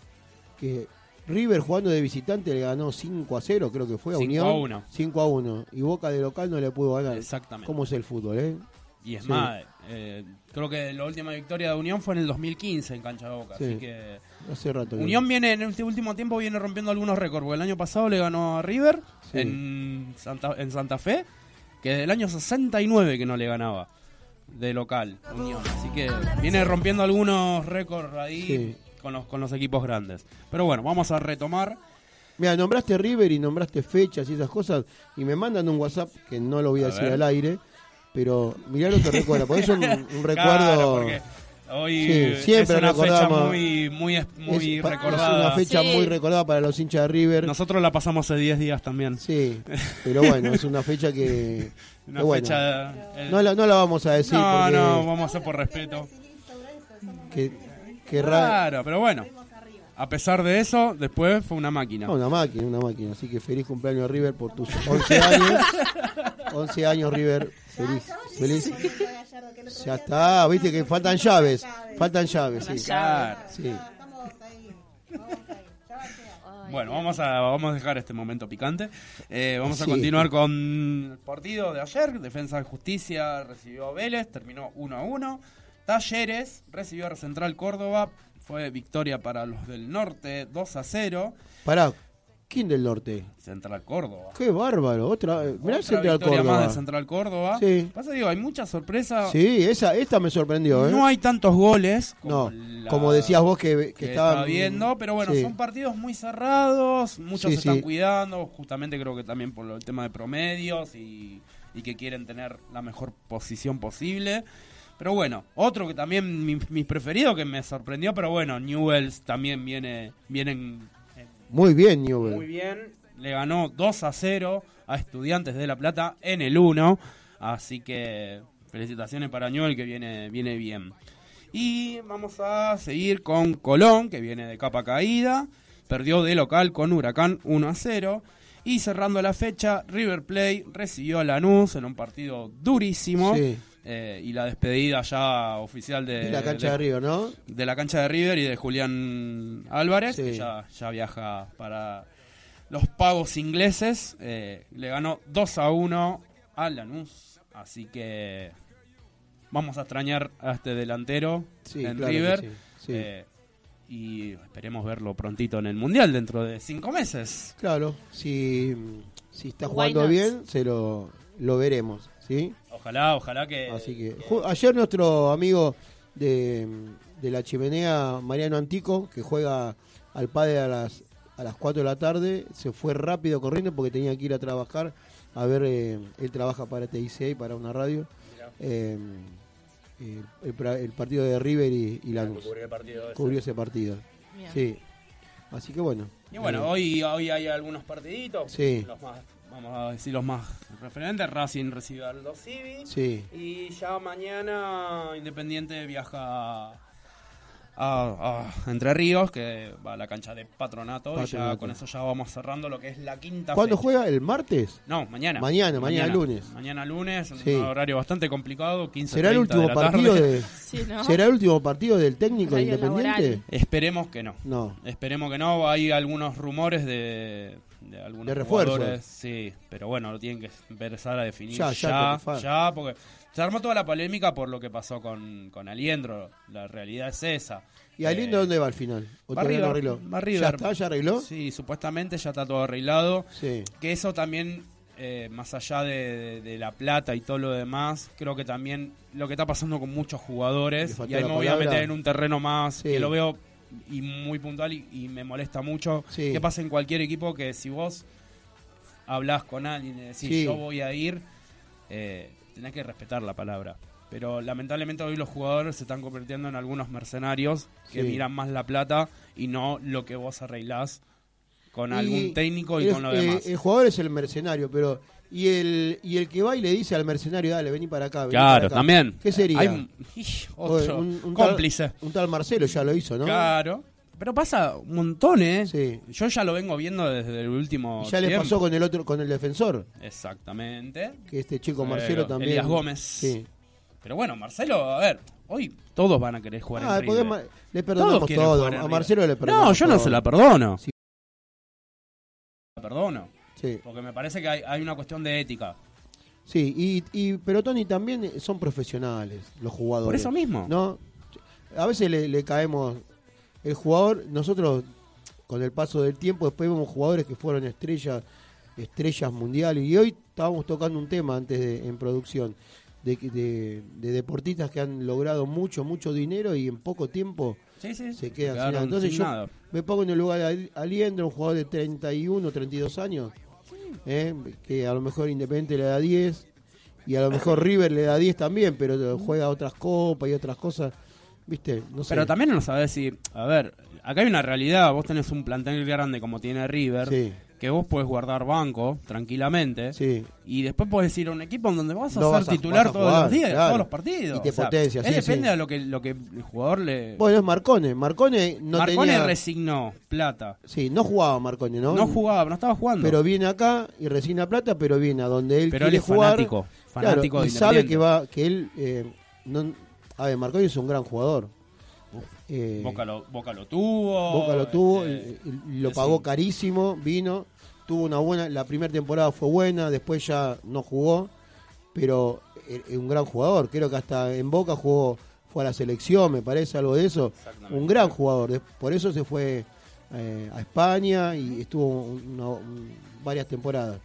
que River jugando de visitante le ganó 5 a 0, creo que fue a 5 Unión. a 1. 5 a 1. Y Boca de local no le pudo ganar. Exactamente. ¿Cómo es el fútbol, eh? Y es Sí. más, eh, creo que la última victoria de Unión fue en el 2015 en Cancha de Boca. Sí. Así que Hace rato. Unión viene en este último tiempo viene rompiendo algunos récords. Porque el año pasado le ganó a River Sí. en, Santa, en Santa Fe, que desde el año 69 que no le ganaba de local Unión. Así que viene rompiendo algunos récords ahí Sí. Con, los, con los equipos grandes. Pero bueno, vamos a retomar. Mira, nombraste River y nombraste fechas y esas cosas. Y me mandan un WhatsApp que no lo voy a, A decir ver. al aire. Pero mirá lo que recuerda. Porque es un, un recuerdo. Claro, hoy Sí, siempre es una fecha muy, muy, muy es, recordada. es una fecha Sí. muy recordada para los hinchas de River. Nosotros la pasamos hace 10 días también. Sí, pero bueno, es una fecha que. Una que bueno, fecha. eh, no, la, no la vamos a decir no, porque. no, vamos a hacer por respeto. que, que Claro, pero bueno. A pesar de eso, después fue una máquina. No, una máquina, una máquina. Así que feliz cumpleaños a River por tus 11 años. 11 años, River. Feliz, feliz. Ya está, viste que faltan llaves. Faltan llaves, sí. Claro. Sí. Bueno, vamos a, vamos a dejar este momento picante. Eh, vamos a Sí. continuar con el partido de ayer. Defensa de Justicia recibió a Vélez, terminó 1 a 1. Talleres recibió a Central Córdoba. Fue victoria para los del norte, 2 a 0. Pará, ¿Quién del norte? Central Córdoba. Qué bárbaro. Otra, mirá Otra Central victoria Córdoba. más de Central Córdoba. Sí. Pasa digo, hay muchas sorpresas. Sí, esa, esta me sorprendió, ¿eh? No hay tantos goles. No, la- como decías vos que, que, que estaban estaba viendo, pero bueno, Sí. son partidos muy cerrados, muchos Sí, se están cuidando, justamente creo que también por el tema de promedios y, y que quieren tener la mejor posición posible. Pero bueno, otro que también mi- mis preferidos que me sorprendió, pero bueno, Newells también viene, vienen Muy bien, Newell. muy bien. Le ganó 2 a 0 a Estudiantes de La Plata en el 1. Así que felicitaciones para Newell que viene, viene bien. Y vamos a seguir con Colón, que viene de capa caída. Perdió de local con Huracán 1 a 0. Y cerrando la fecha, River Plate recibió a Lanús en un partido durísimo. Sí. Eh, y la despedida ya oficial de, la cancha de, Río, ¿no? de la cancha de River y de Julián Álvarez, Sí. que ya, ya viaja para los pagos ingleses. Eh, le ganó 2 a 1 a Lanús. Así que vamos a extrañar a este delantero Sí, en claro River. sí, sí. Eh, y esperemos verlo prontito en el Mundial dentro de cinco meses. Claro, si, si está jugando bien, se lo, lo veremos, ¿sí? Ojalá, ojalá que... Así que ayer nuestro amigo de, de la chimenea, Mariano Antico, que juega al padre a las a las 4 de la tarde, se fue rápido corriendo porque tenía que ir a trabajar. A ver, eh, él trabaja para TIC y para una radio. Eh, eh, el, partido de River y, y Lanús. Cubrió ese partido. Bien. Sí. Así que bueno. Y bueno, Eh, hoy, hoy hay algunos partiditos. Sí. Los más, vamos a decir los más referentes. Racing recibe al Civi. Sí. Y ya mañana Independiente viaja a, a Entre Ríos, que va a la cancha de Patronato, Y ya con eso ya vamos cerrando lo que es la quinta ¿Cuándo fecha. juega? ¿El martes? No, mañana. Mañana, mañana lunes. Mañana lunes, Sí. un horario bastante complicado, 15 ¿Será el 30 de último la partido tarde. de, Sí, ¿no? ¿Será el último partido del técnico independiente? laboral. Esperemos que no. No. Esperemos que no. Hay algunos rumores de, de algunos De refuerzo. jugadores. Sí, pero bueno, lo tienen que empezar a definir Ya, ya, ya, porque se armó toda la polémica por lo que pasó con, con Aliendro. La realidad es esa. ¿Y Aliendo Eh, dónde va al final? ¿O va no arregló? va River. ¿Ya está? ¿Ya arregló? Sí, supuestamente ya está todo arreglado. Sí. Que eso también, eh, más allá de, de- de la plata y todo lo demás, creo que también lo que está pasando con muchos jugadores, y ahí me voy a meter en un terreno más Sí. que lo veo y muy puntual y, y me molesta mucho. Sí. que pasa en cualquier equipo que si vos hablas con alguien y decís Sí. yo voy a ir, eh, tenés que respetar la palabra. Pero lamentablemente hoy los jugadores se están convirtiendo en algunos mercenarios que Sí. miran más la plata y no lo que vos arreglás con Y algún técnico y con lo eh, demás. el jugador es el mercenario, pero. Y el, y el que va y le dice al mercenario, dale, vení para acá. vení para Claro, acá. también. ¿Qué sería? Hay un, otro Un- un tal- cómplice. Un tal Marcelo ya lo hizo, ¿no? Claro. Pero pasa un montón, ¿eh? Sí. Yo ya lo vengo viendo desde el último Y ya le tiempo. pasó con el otro, con el defensor, Exactamente. que este chico Pero, Marcelo también. Elías Gómez. Sí. Pero bueno, Marcelo, a ver, hoy todos van a querer jugar Ah, en River. le perdonamos Todos todo. A. Marcelo le perdonamos No, yo no todo. se la perdono. Sí. La perdono. Sí. Porque me parece que hay, hay una cuestión de ética. Sí, y, y, pero Tony también son profesionales, los jugadores. Por eso mismo. ¿no? A veces le, le caemos. El jugador, nosotros con el paso del tiempo, después vemos jugadores que fueron estrellas, estrellas mundiales. Y hoy estábamos tocando un tema antes de, en producción de, que- de, de deportistas que han logrado mucho, mucho dinero y en poco tiempo Sí, sí. se quedan sin nada. Entonces sin yo nada. me pongo en el lugar de Al- Aliendro, un jugador de 31, 32 años, ¿eh? que a lo mejor Independiente le da 10 y a lo mejor River le da 10 también, pero juega otras copas y otras cosas, ¿viste? No sé. Pero también no sabés si. A ver, acá hay una realidad. Vos tenés un plantel grande como tiene River. Sí, Que vos podés guardar banco tranquilamente. sí. Y después podés ir a un equipo en donde vas a No, ser vas a- titular todos los días, claro. todos los partidos. Y te potencia, él sí, depende sí. de lo que, lo que el jugador le. Bueno, es Marcone. Marcone no Marcone tenía... resignó plata. Sí, no jugaba Marcone, ¿no? No jugaba, no estaba jugando. Pero viene acá y resigna plata, pero viene a donde él Pero él quiere es jugar. fanático. Claro, de y sabe que va que él eh, no, a ver Marconi es un gran jugador Eh, Boca lo, Boca lo tuvo. Boca lo tuvo este, lo pagó un- carísimo vino tuvo una buena la primera temporada fue buena después ya no jugó pero es un gran jugador creo que hasta en Boca jugó fue a la selección me parece algo de eso un gran jugador por eso se fue eh, a España y estuvo una- varias temporadas.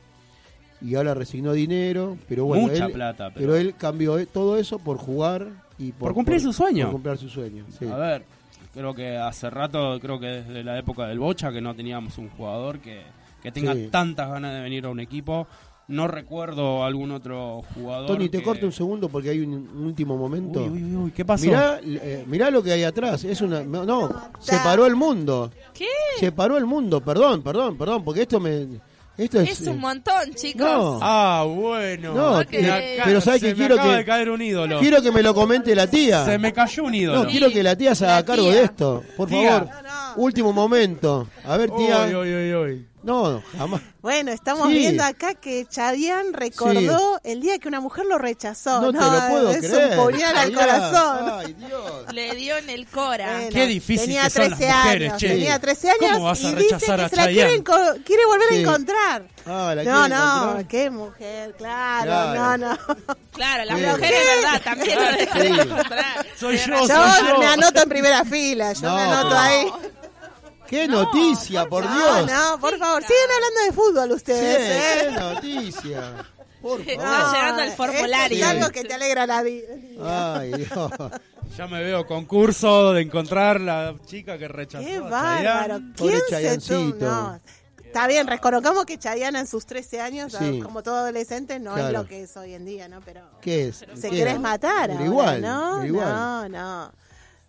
Y ahora resignó dinero, pero bueno, Mucha él, plata, pero... pero- él cambió eh, todo eso por jugar y por, Por cumplir su sueño. Por cumplir su sueño. sí. A ver, creo que hace rato, creo que desde la época del Bocha, que no teníamos un jugador que, que tenga Sí. tantas ganas de venir a un equipo. No recuerdo algún otro jugador. Tony, te que- corto un segundo porque hay un, un último momento. Uy, uy, uy, ¿qué pasó? Mirá, eh, mirá lo que hay atrás. Es una. No, se paró el mundo. ¿Qué? Se paró el mundo. Perdón, perdón, perdón, porque esto me. Esto es. Es un eh, montón, chicos. No. Ah, bueno. No, eh, pero ¿sabes me quiero acaba que de caer un ídolo. quiero que me lo comente la tía? Se me cayó un ídolo. No, quiero que la tía se haga cargo tía. de esto. Por Tía. favor. Último momento. A ver, tía. Uy, uy, uy. No, jamás. Bueno, estamos Sí. viendo acá que Chayanne recordó el día que una mujer lo rechazó. No te lo puedo es creer. un puñal al corazón. Ay, Dios. Le dio en el Cora. Bueno, Qué difícil tenía que son las 13 mujeres, años, che. Tenía 13 años ¿Cómo vas a y dice rechazar que a se la quiere, volver Sí. a encontrar. Ah, la No, no, encontrar. qué mujer, claro, Claro. no, no. Claro, la Sí. mujer es verdad, también lo encontrar. Soy yo, razón. soy Yo yo. me anoto en primera fila, yo No, me anoto pero- ahí. Qué noticia, por No, Dios. no, por favor, sigan hablando de fútbol Sí, ustedes, qué ¿eh? noticia. Por Está favor. llegando el formulario. Es algo que te alegra la vida. Ay, Dios. Ya me veo concurso de encontrar la chica que rechazó. Qué bárbaro. ¿Quién se no. Está bien, reconozcamos que Chayanne en sus 13 años, Sí. como todo adolescente, no es Claro. lo que es hoy en día, ¿no? Pero ¿Qué es? se ¿Qué querés es? matar Pero ahora, igual, ¿no? pero igual. No, no.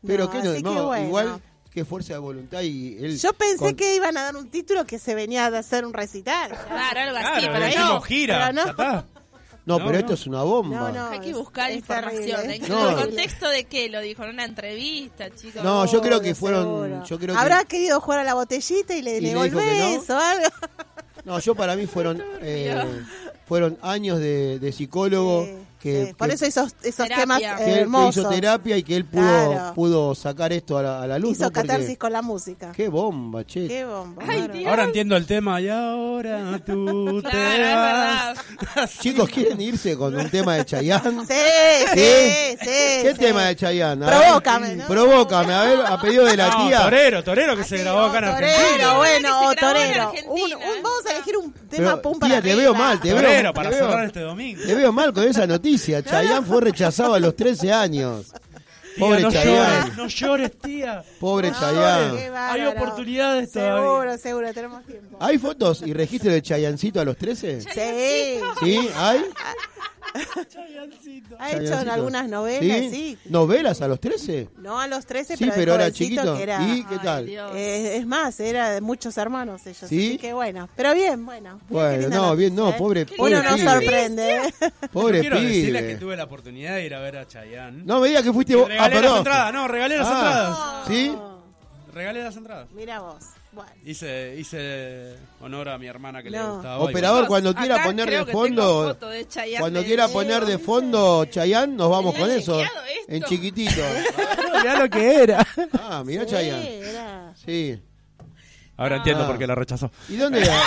Pero No, qué no, así que no, bueno. igual qué fuerza de voluntad y él Yo pensé con- que iban a dar un título que se venía de hacer un recital. Claro, algo así, Claro, pero no. gira. pero no. No, No, pero no. esto es una bomba. No, no. Hay que buscar es información. terrible, ¿En No. el contexto de qué lo dijo? ¿En una entrevista, chicos? No, yo creo que fueron- yo creo que- Habrá querido jugar a la botellita y le Y le negó el que beso o algo. No, yo para mí fueron eh, fueron años de, de psicólogo Sí, que, sí. Por que- eso esos, esos temas que él- que hermosos. hizo terapia y que él pudo Claro. pudo sacar esto a la, a la luz. Hizo ¿no? Porque- catarsis con la música. Qué bomba, che. Qué bomba. Ay. Dios. Ahora entiendo el tema y ahora tú te Claro, es vas. Chicos, ¿quieren irse con un tema de Chayanne? Sí, sí, sí. ¿Qué sí. tema de Chayanne? A ver. Provócame, ¿no? Provócame, a ver, a pedido de la No, tía. Torero, Torero que se Sí, grabó acá en Argentina. Torero, bueno, se o torero. Un- un- vamos a elegir un tema Pero, pum tía, para te arriba. veo mal, te veo, Torero, para te veo- cerrar este domingo. Te veo mal con esa noticia. Chayanne fue rechazado a los 13 años. Tía, Pobre no Chayanne. llores, no llores, tía. Pobre No, Chayanne. Hay oportunidades Seguro, todavía. seguro, tenemos tiempo. ¿Hay fotos y registro de Chayancito a los 13? Sí. ¿Sí? ¿Hay? Ha hecho en algunas novelas, ¿Sí? sí. ¿Novelas a los 13? No a los 13, Sí, pero, era chiquito. que era- ¿Y qué tal? Eh, es más, era de muchos hermanos ellos. ¿Sí? Así que bueno. Pero bien, bueno. Bueno, no, bien, no, ¿eh? pobre, Uno nos pibe. sorprende. Pobre Yo quiero decirles que pibe. tuve la oportunidad de ir a ver a Chayanne. No me digas que fuiste vos. Ah, regalé las perdón. entradas, no, regalé las Ah, entradas. ¿Sí? Regalé las entradas. Mira vos. Bueno. Hice, hice honor a mi hermana que le No. gustaba. y Operador, cuando quiera acá poner de fondo, de cuando de quiera poner de fondo Chayanne, nos vamos con eso. En chiquitito. Mirá lo que era. Ah, mirá Sí, Chayanne. era. Sí. Ahora entiendo Ah. por qué la rechazó. ¿Y dónde era?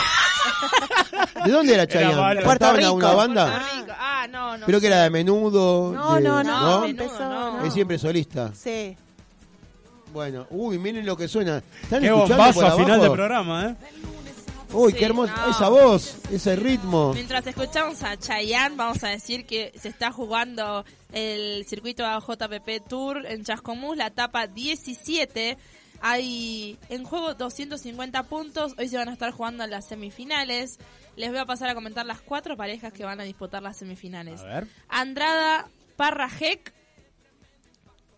¿De dónde era Chayanne? malo. ¿Cantaba Puerto en alguna Rico. banda? Ah, no, no. Creo que era de menudo. No, de- no, no, No, menudo, no. Es siempre solista. Sí. Bueno, uy, miren lo que suena. ¿Están Qué escuchando bombazo a final del programa, ¿eh? Uy, Sí, qué hermosa no. esa voz, ese ritmo. Mientras escuchamos a Chayanne, vamos a decir que se está jugando el circuito JPP Tour en Chascomús, la etapa 17. Hay en juego 250 puntos. Hoy se van a estar jugando las semifinales. Les voy a pasar a comentar las cuatro parejas que van a disputar las semifinales. A ver. Andrada Parrajek,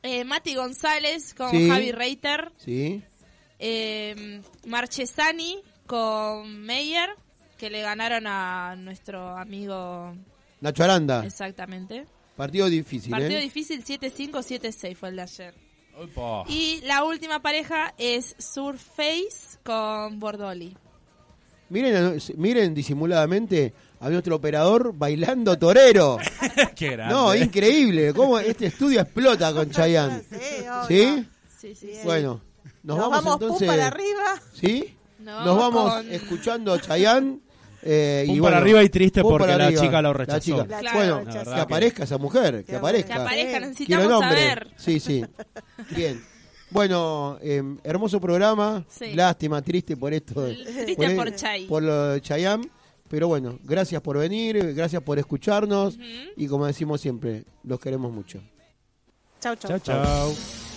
eh, Mati González con Sí. Javi Reiter, Sí. eh, Marchesani con Meyer, que le ganaron a nuestro amigo Nacho Aranda. exactamente. Partido difícil, Partido ¿eh? difícil 7-5, 7-6 fue el de ayer. Opa. Y la última pareja es Surface con Bordoli. Miren, miren disimuladamente había otro operador bailando torero. Qué grande. No, increíble. Cómo este estudio explota con Chayanne. Sí, ¿Sí? Sí, Bueno, nos, nos vamos, vamos, entonces. para arriba. ¿Sí? Nos vamos con... escuchando Chayanne. Eh, y para arriba y triste porque la chica lo rechazó. Bueno, que, aparezca esa mujer, que aparezca. Que aparezca, necesitamos saber. Sí, sí. Bien. Bueno, em, hermoso programa. Sí. Lástima, triste por esto. Triste por, por, Chay. Por lo de pero bueno, gracias por venir, gracias por escucharnos y como decimos siempre, los queremos mucho. Chau. Chau, chau.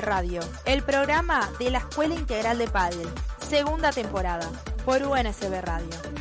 Radio, el programa de la Escuela Integral de Padel, segunda temporada, por UNSB Radio.